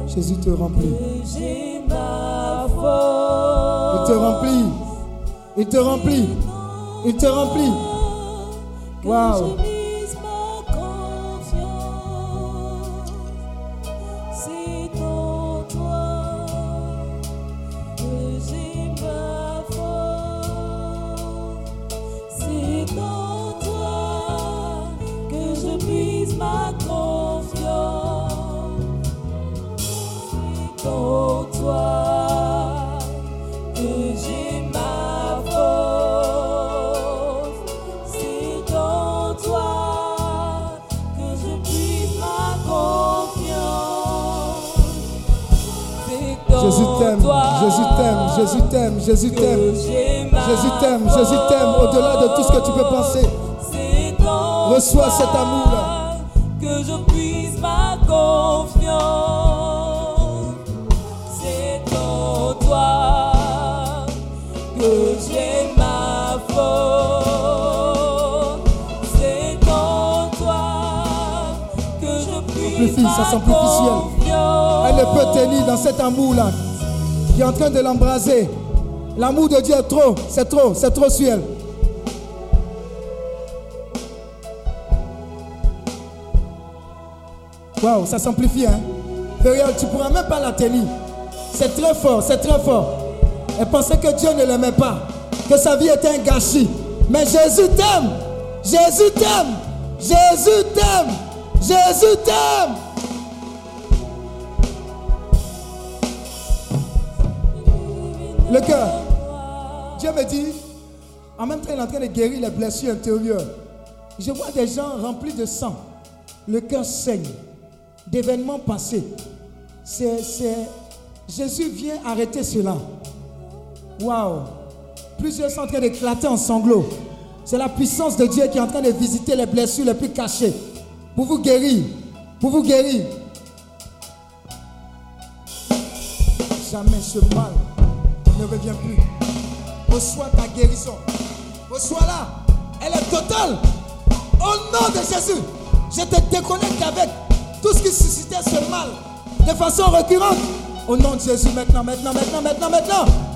[SPEAKER 4] Jésus te remplit.
[SPEAKER 5] j'ai ma
[SPEAKER 4] Il te remplit. Il te remplit. Il te remplit. Que cet amour-là.
[SPEAKER 5] Que je puise ma confiance. C'est en toi que j'ai ma force. C'est en toi que je
[SPEAKER 4] ça
[SPEAKER 5] ma
[SPEAKER 4] ciel.
[SPEAKER 5] confiance.
[SPEAKER 4] Elle ne peut tenir dans cet amour-là qui est en train de l'embraser. L'amour de Dieu est trop, c'est trop, c'est trop sur elle. Waouh, ça s'amplifie, hein. Ferial, tu ne pourras même pas la. C'est très fort, c'est très fort. Elle pensait que Dieu ne l'aimait pas, que sa vie était un gâchis. Mais Jésus t'aime. Jésus t'aime. Jésus t'aime. Jésus t'aime. Le cœur. Dieu me dit, en même temps, il est en train de guérir les blessures intérieures. Je vois des gens remplis de sang. Le cœur saigne. D'événements passés. C'est, Jésus vient arrêter cela. Waouh. Plusieurs sont en train d'éclater en sanglots. C'est la puissance de Dieu qui est en train de visiter les blessures les plus cachées. Pour vous guérir. Pour vous guérir. Jamais ce mal ne revient plus. Reçois ta guérison. Reçois-la. Elle est totale. Au nom de Jésus, je te déconnecte avec tout ce qui suscitait ce mal de façon récurrente. Au nom de Jésus, maintenant, maintenant, maintenant, maintenant, maintenant.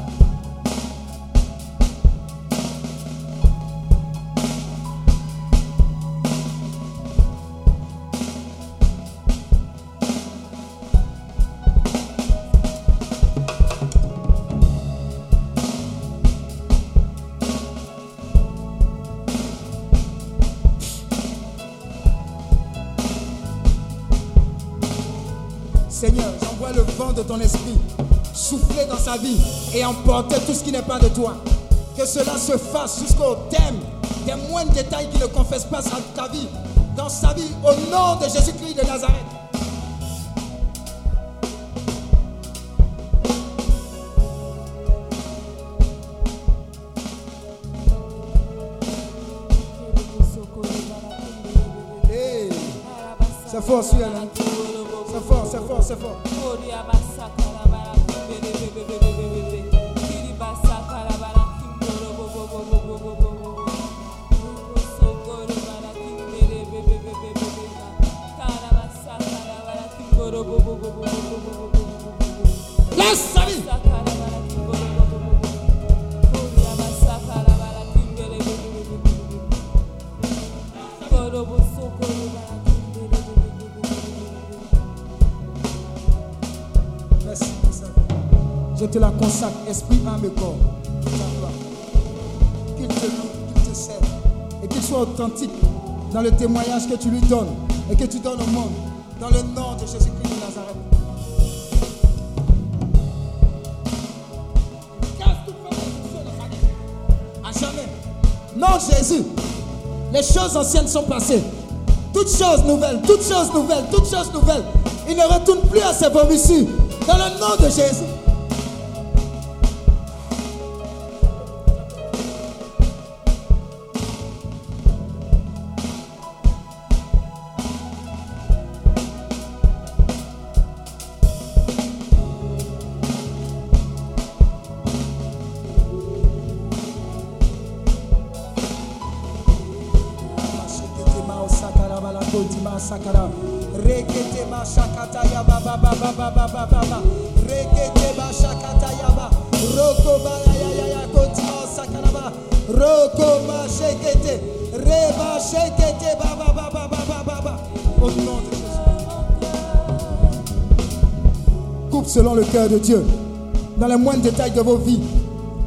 [SPEAKER 4] Ton esprit souffler dans sa vie et emporter tout ce qui n'est pas de toi. Que cela se fasse jusqu'au thème des moindres détails qui ne confessent pas ta vie, dans sa vie, au nom de Jésus-Christ de Nazareth. Hey, c'est fort, celui-là. hein. C'est fort, c'est fort, c'est fort. Laisse te la consacre, esprit, âme et corps. Qu'il te loue, qu'il te serve. Et qu'il soit authentique dans le témoignage que tu lui donnes et que tu donnes au monde. Dans le nom de Jésus-Christ de Nazareth. À jamais. Non, Jésus. Les choses anciennes sont passées. Toutes choses nouvelles, toutes choses nouvelles, toutes choses nouvelles. Il ne retourne plus à ses vomissures. Dans le nom de Jésus. De Dieu. Dans les moindres détails de vos vies.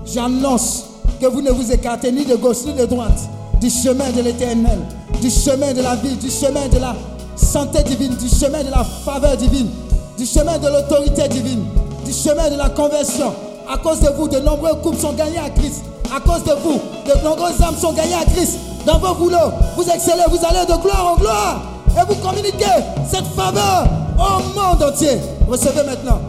[SPEAKER 4] J'annonce que vous ne vous écartez ni de gauche ni de droite du chemin de l'éternel, du chemin de la vie, du chemin de la santé divine, du chemin de la faveur divine, du chemin de l'autorité divine, du chemin de la conversion. À cause de vous, de nombreux couples sont gagnés à Christ. À cause de vous, de nombreuses âmes sont gagnées à Christ. Dans vos boulots, vous excellez, vous allez de gloire en gloire. Et vous communiquez cette faveur au monde entier. Recevez maintenant.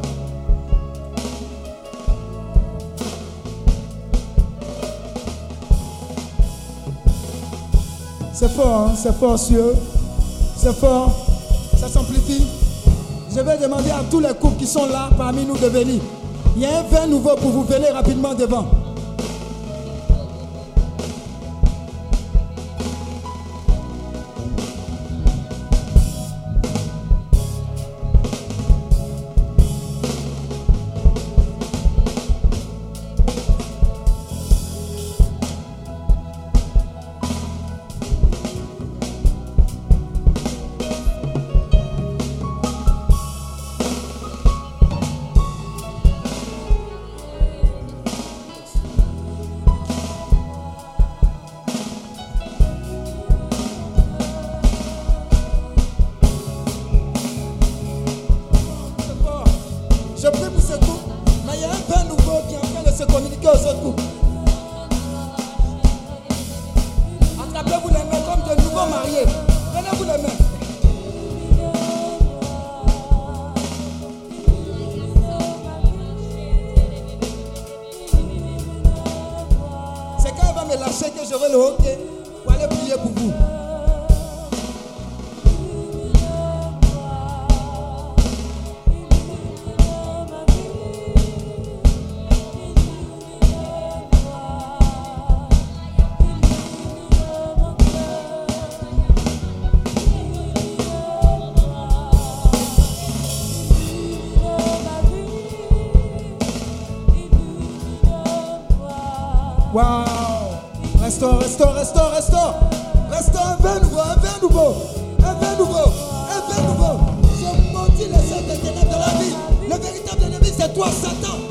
[SPEAKER 4] C'est fort, hein? c'est fort, cieux. C'est fort. Ça s'amplifie. Je vais demander à tous les couples qui sont là parmi nous de venir. Il y a un vin nouveau pour vous. Venez rapidement devant. Waouh Restaure, restaure, restaure, restaure Restaure un vin nouveau, un vin nouveau Un vin nouveau, un vin nouveau Je maudis les ténèbres de la vie. Le véritable ennemi c'est toi Satan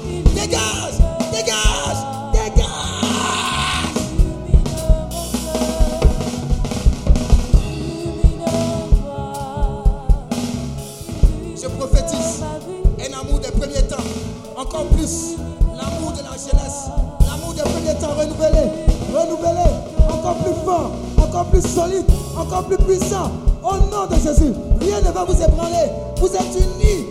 [SPEAKER 4] solide, encore plus puissant. Au nom de Jésus, rien ne va vous ébranler. Vous êtes unis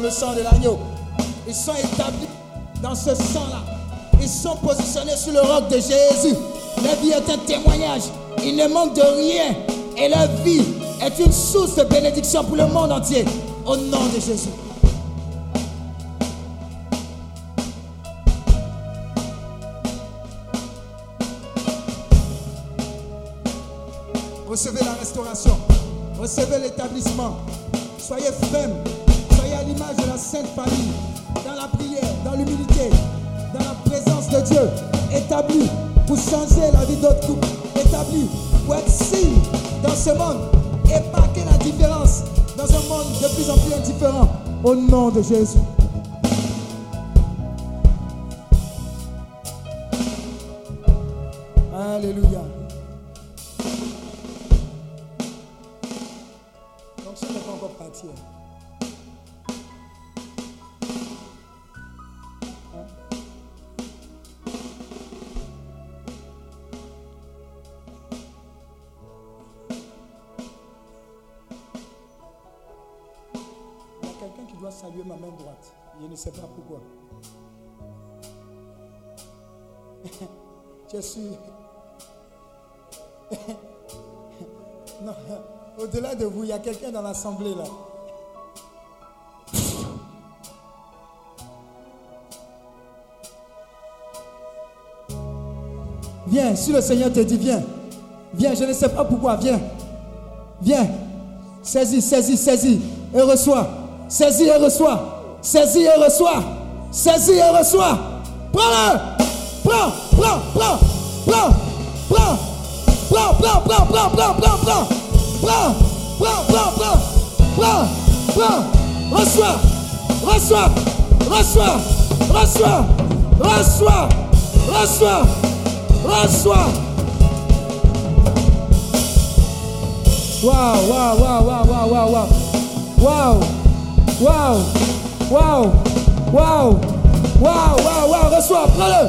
[SPEAKER 4] le sang de l'agneau. Ils sont établis dans ce sang-là. Ils sont positionnés sur le roc de Jésus. Leur vie est un témoignage. Ils ne manquent de rien. Et leur vie est une source de bénédiction pour le monde entier. Au nom de Jésus. Recevez la restauration. Recevez l'établissement. Jesus. Je suis. non, au-delà de vous, il y a quelqu'un dans l'assemblée là. Viens, si le Seigneur te dit viens, viens, je ne sais pas pourquoi, viens, viens, saisis, saisis, saisis et reçois, saisis et reçois, saisis et reçois, saisis et reçois, prends-le, prends, prends, prends, prends, prends, prends, prends, prends, prends, prends, prends, prends, prends, prends, prends, prends, prends, prends, reçois, reçois, reçois, reçois, reçois, reçois, reçois. Waouh, waouh, waouh, waouh, waouh, waouh, waouh, waouh, waouh, waouh, waouh, waouh, reçois, prends-le,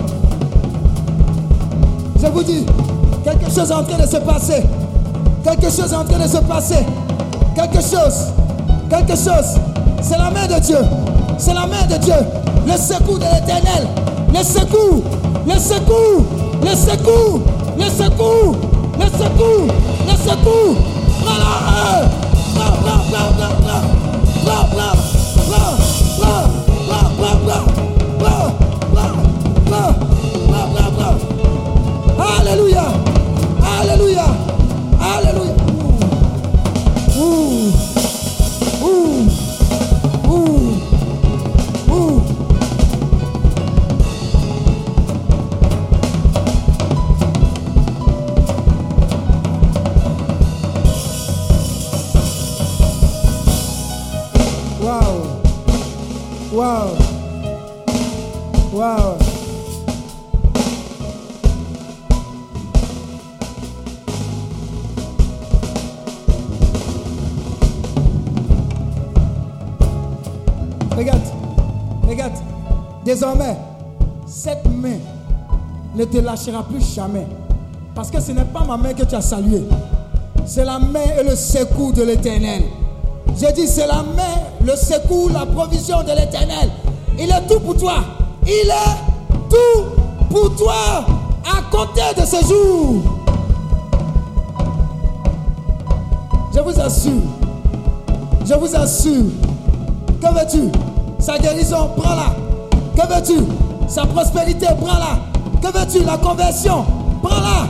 [SPEAKER 4] Je vous dis, quelque chose est en train de se passer. Quelque chose est en train de se passer. Quelque chose, quelque chose. C'est la main de Dieu. C'est la main de Dieu. Le secours de l'éternel. Le secours, le secours, le secours, le secours, le secours, le secours. Prends, plus jamais. Parce que ce n'est pas ma main que tu as saluée. C'est la main et le secours de l'éternel. J'ai dit, c'est la main, le secours, la provision de l'éternel. Il est tout pour toi. Il est tout pour toi à compter de ce jour. Je vous assure, je vous assure, que veux-tu? Sa guérison, prends-la. Que veux-tu? Sa prospérité, prends-la. Que veux-tu La conversion, prends-la.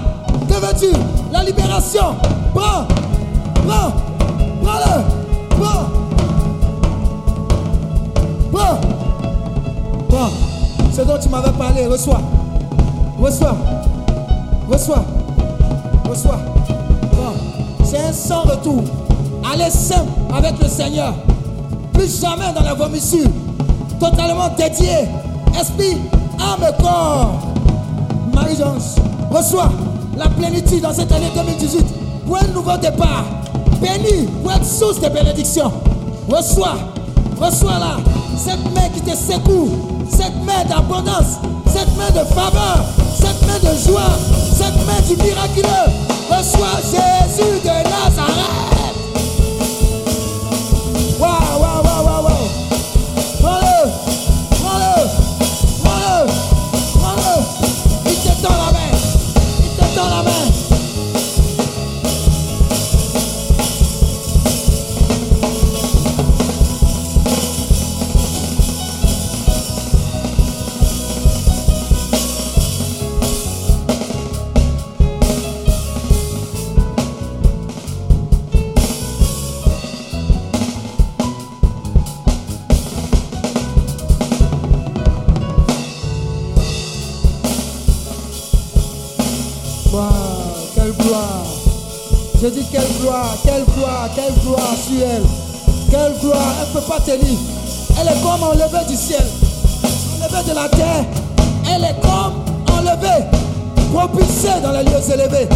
[SPEAKER 4] Que veux-tu La libération, prends. Prends. Prends-le. Prends. Prends. Prends. Ce dont tu m'avais parlé, reçois. Reçois. Reçois. Reçois. Prends. C'est un sans retour. Allez simple avec le Seigneur. Plus jamais dans la vomissure. Totalement dédié. Esprit, âme et corps. Reçois la plénitude dans cette année 2018 pour un nouveau départ. Béni pour être source de bénédiction. Reçois, reçois-la. Cette main qui te secoue, cette main d'abondance, cette main de faveur, cette main de joie, cette main du miraculeux. Reçois Jésus de Nazareth. Elle est comme enlevée du ciel, enlevée de la terre. Elle est comme enlevée, propulsée dans les lieux élevés.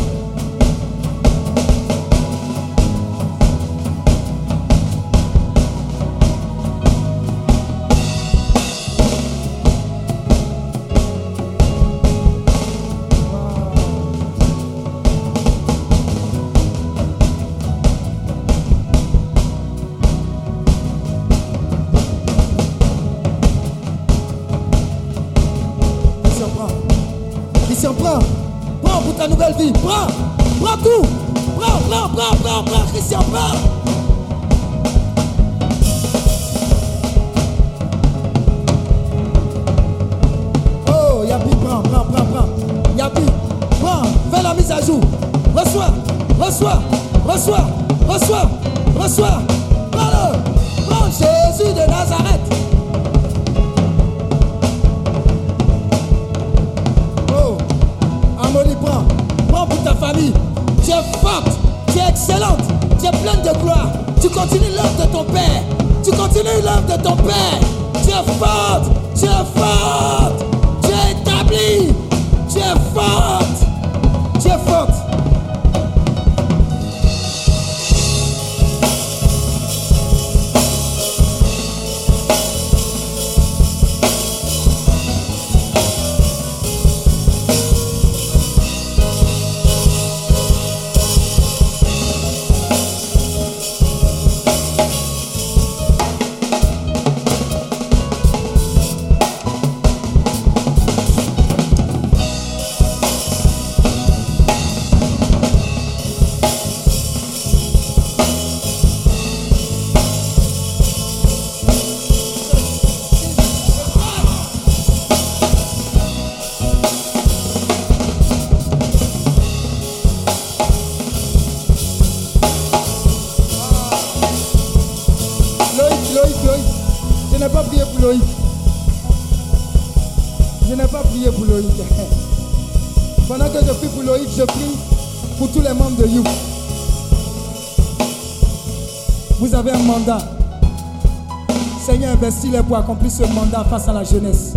[SPEAKER 4] pour ce mandat face à la jeunesse.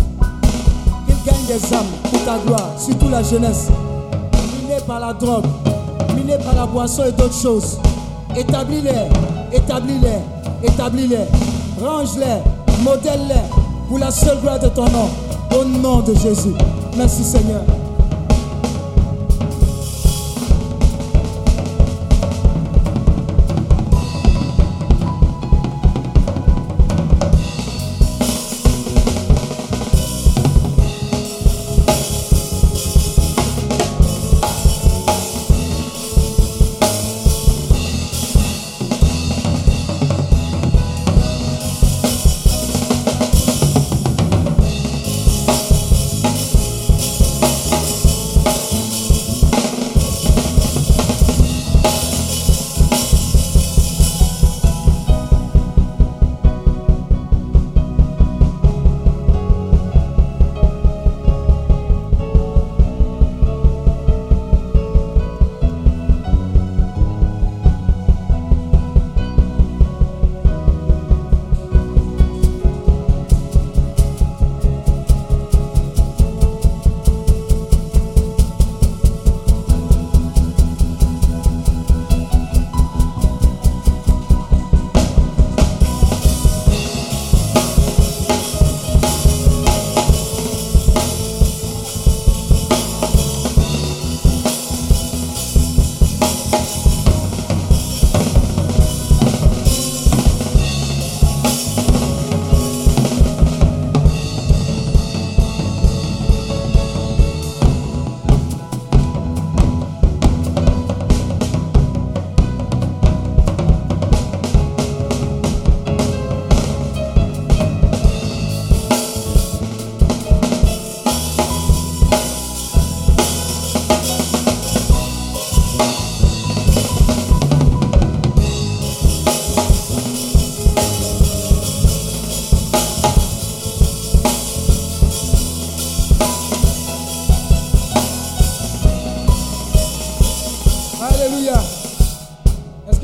[SPEAKER 4] Qu'il gagne des âmes pour ta gloire, surtout la jeunesse. Minée par la drogue, minée par la boisson et d'autres choses. Établis-les, établis-les, établis-les. Range-les, modèle-les pour la seule gloire de ton nom. Au nom de Jésus. Merci Seigneur.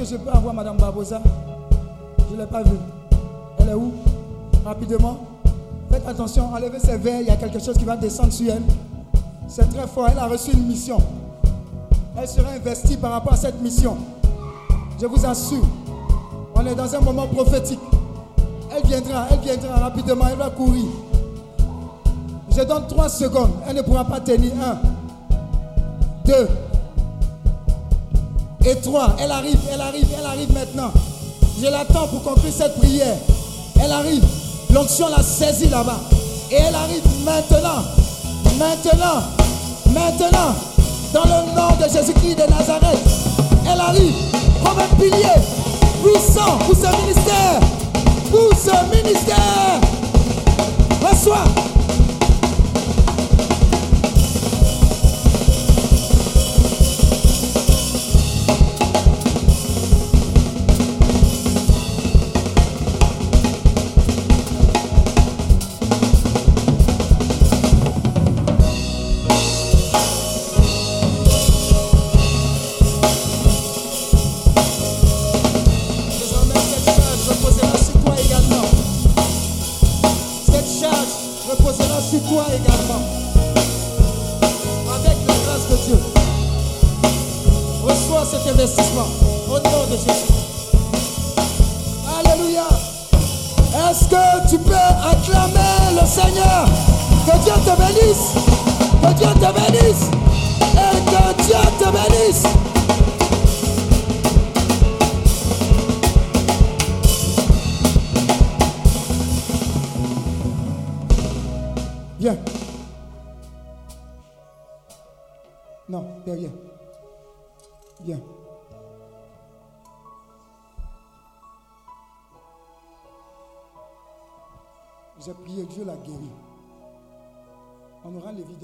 [SPEAKER 4] Je peux avoir Madame Barbosa? Je ne l'ai pas vue. Elle est où? Rapidement. Faites attention, enlevez ses verres. Il y a quelque chose qui va descendre sur elle. C'est très fort. Elle a reçu une mission. Elle sera investie par rapport à cette mission. Je vous assure. On est dans un moment prophétique. Elle viendra, elle viendra rapidement, elle va courir. Je donne trois secondes. Elle ne pourra pas tenir. Un, deux et trois. Elle arrive, elle arrive, elle arrive maintenant. Je l'attends pour conclure cette prière. Elle arrive. L'onction l'a saisie là-bas. Et elle arrive maintenant. Maintenant. Maintenant. Dans le nom de Jésus-Christ de Nazareth. Elle arrive comme un pilier puissant pour ce ministère. Pour ce ministère. Reçois.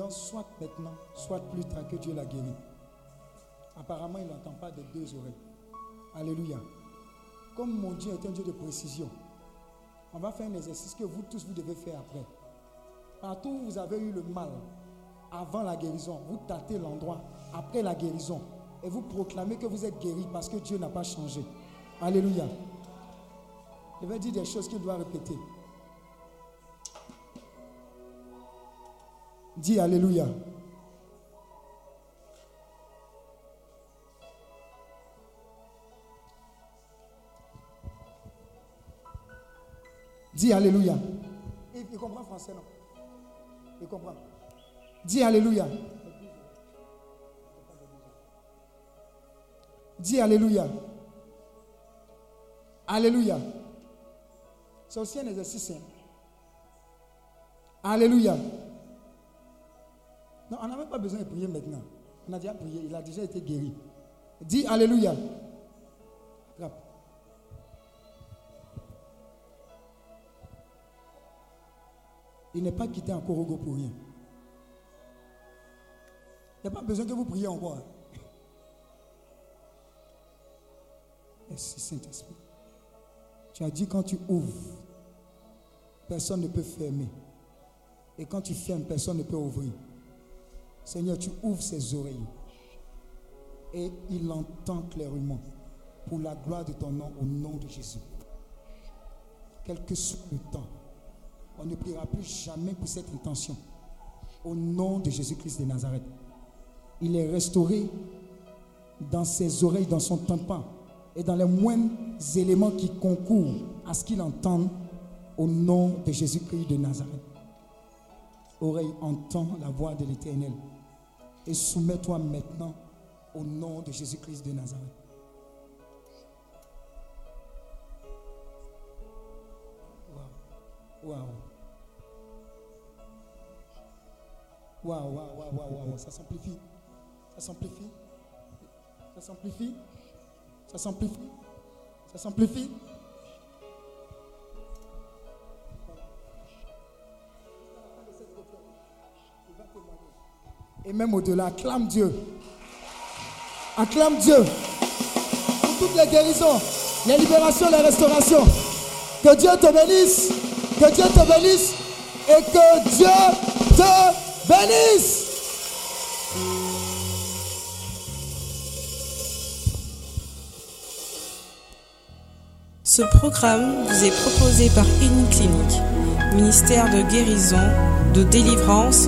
[SPEAKER 4] Soit maintenant, soit plus tard que Dieu l'a guéri. Apparemment, il n'entend pas des deux oreilles. Alléluia. Comme mon Dieu est un Dieu de précision, on va faire un exercice que vous tous, vous devez faire après. Partout où vous avez eu le mal avant la guérison, vous tâtez l'endroit après la guérison et vous proclamez que vous êtes guéri parce que Dieu n'a pas changé. Alléluia. Je vais dire des choses qu'il doit répéter. Dis Alléluia. Dis Alléluia. Il, il comprend français, non? Il comprend. Dis Alléluia. Dis Alléluia. Alléluia. C'est aussi un exercice. hein. Alléluia. Non, on n'a même pas besoin de prier maintenant. On a déjà prié, il a déjà été guéri. Dis Alléluia. Attrape. Il n'est pas quitté en Korogo pour rien. Il n'y a pas besoin que vous priez encore. hein. Merci Saint-Esprit. Tu as dit quand tu ouvres, personne ne peut fermer. Et quand tu fermes, personne ne peut ouvrir. Seigneur, tu ouvres ses oreilles. Et il entend clairement. Pour la gloire de ton nom, au nom de Jésus. Quel que soit le temps, on ne priera plus jamais pour cette intention. Au nom de Jésus-Christ de Nazareth. Il est restauré dans ses oreilles, dans son tympan et dans les moindres éléments qui concourent à ce qu'il entende au nom de Jésus-Christ de Nazareth. Oreille, entend la voix de l'Éternel et soumets-toi maintenant au nom de Jésus-Christ de Nazareth. Waouh. Waouh. Waouh, waouh, waouh, waouh, waouh. Ça s'amplifie. Ça s'amplifie. Ça s'amplifie. Ça s'amplifie. Ça s'amplifie. et même au-delà. Acclame Dieu. Acclame Dieu pour toutes les guérisons, les libérations, les restaurations. Que Dieu te bénisse. Que Dieu te bénisse. Et que Dieu te bénisse.
[SPEAKER 1] Ce programme vous est proposé par Une Clinique, ministère de guérison, de délivrance,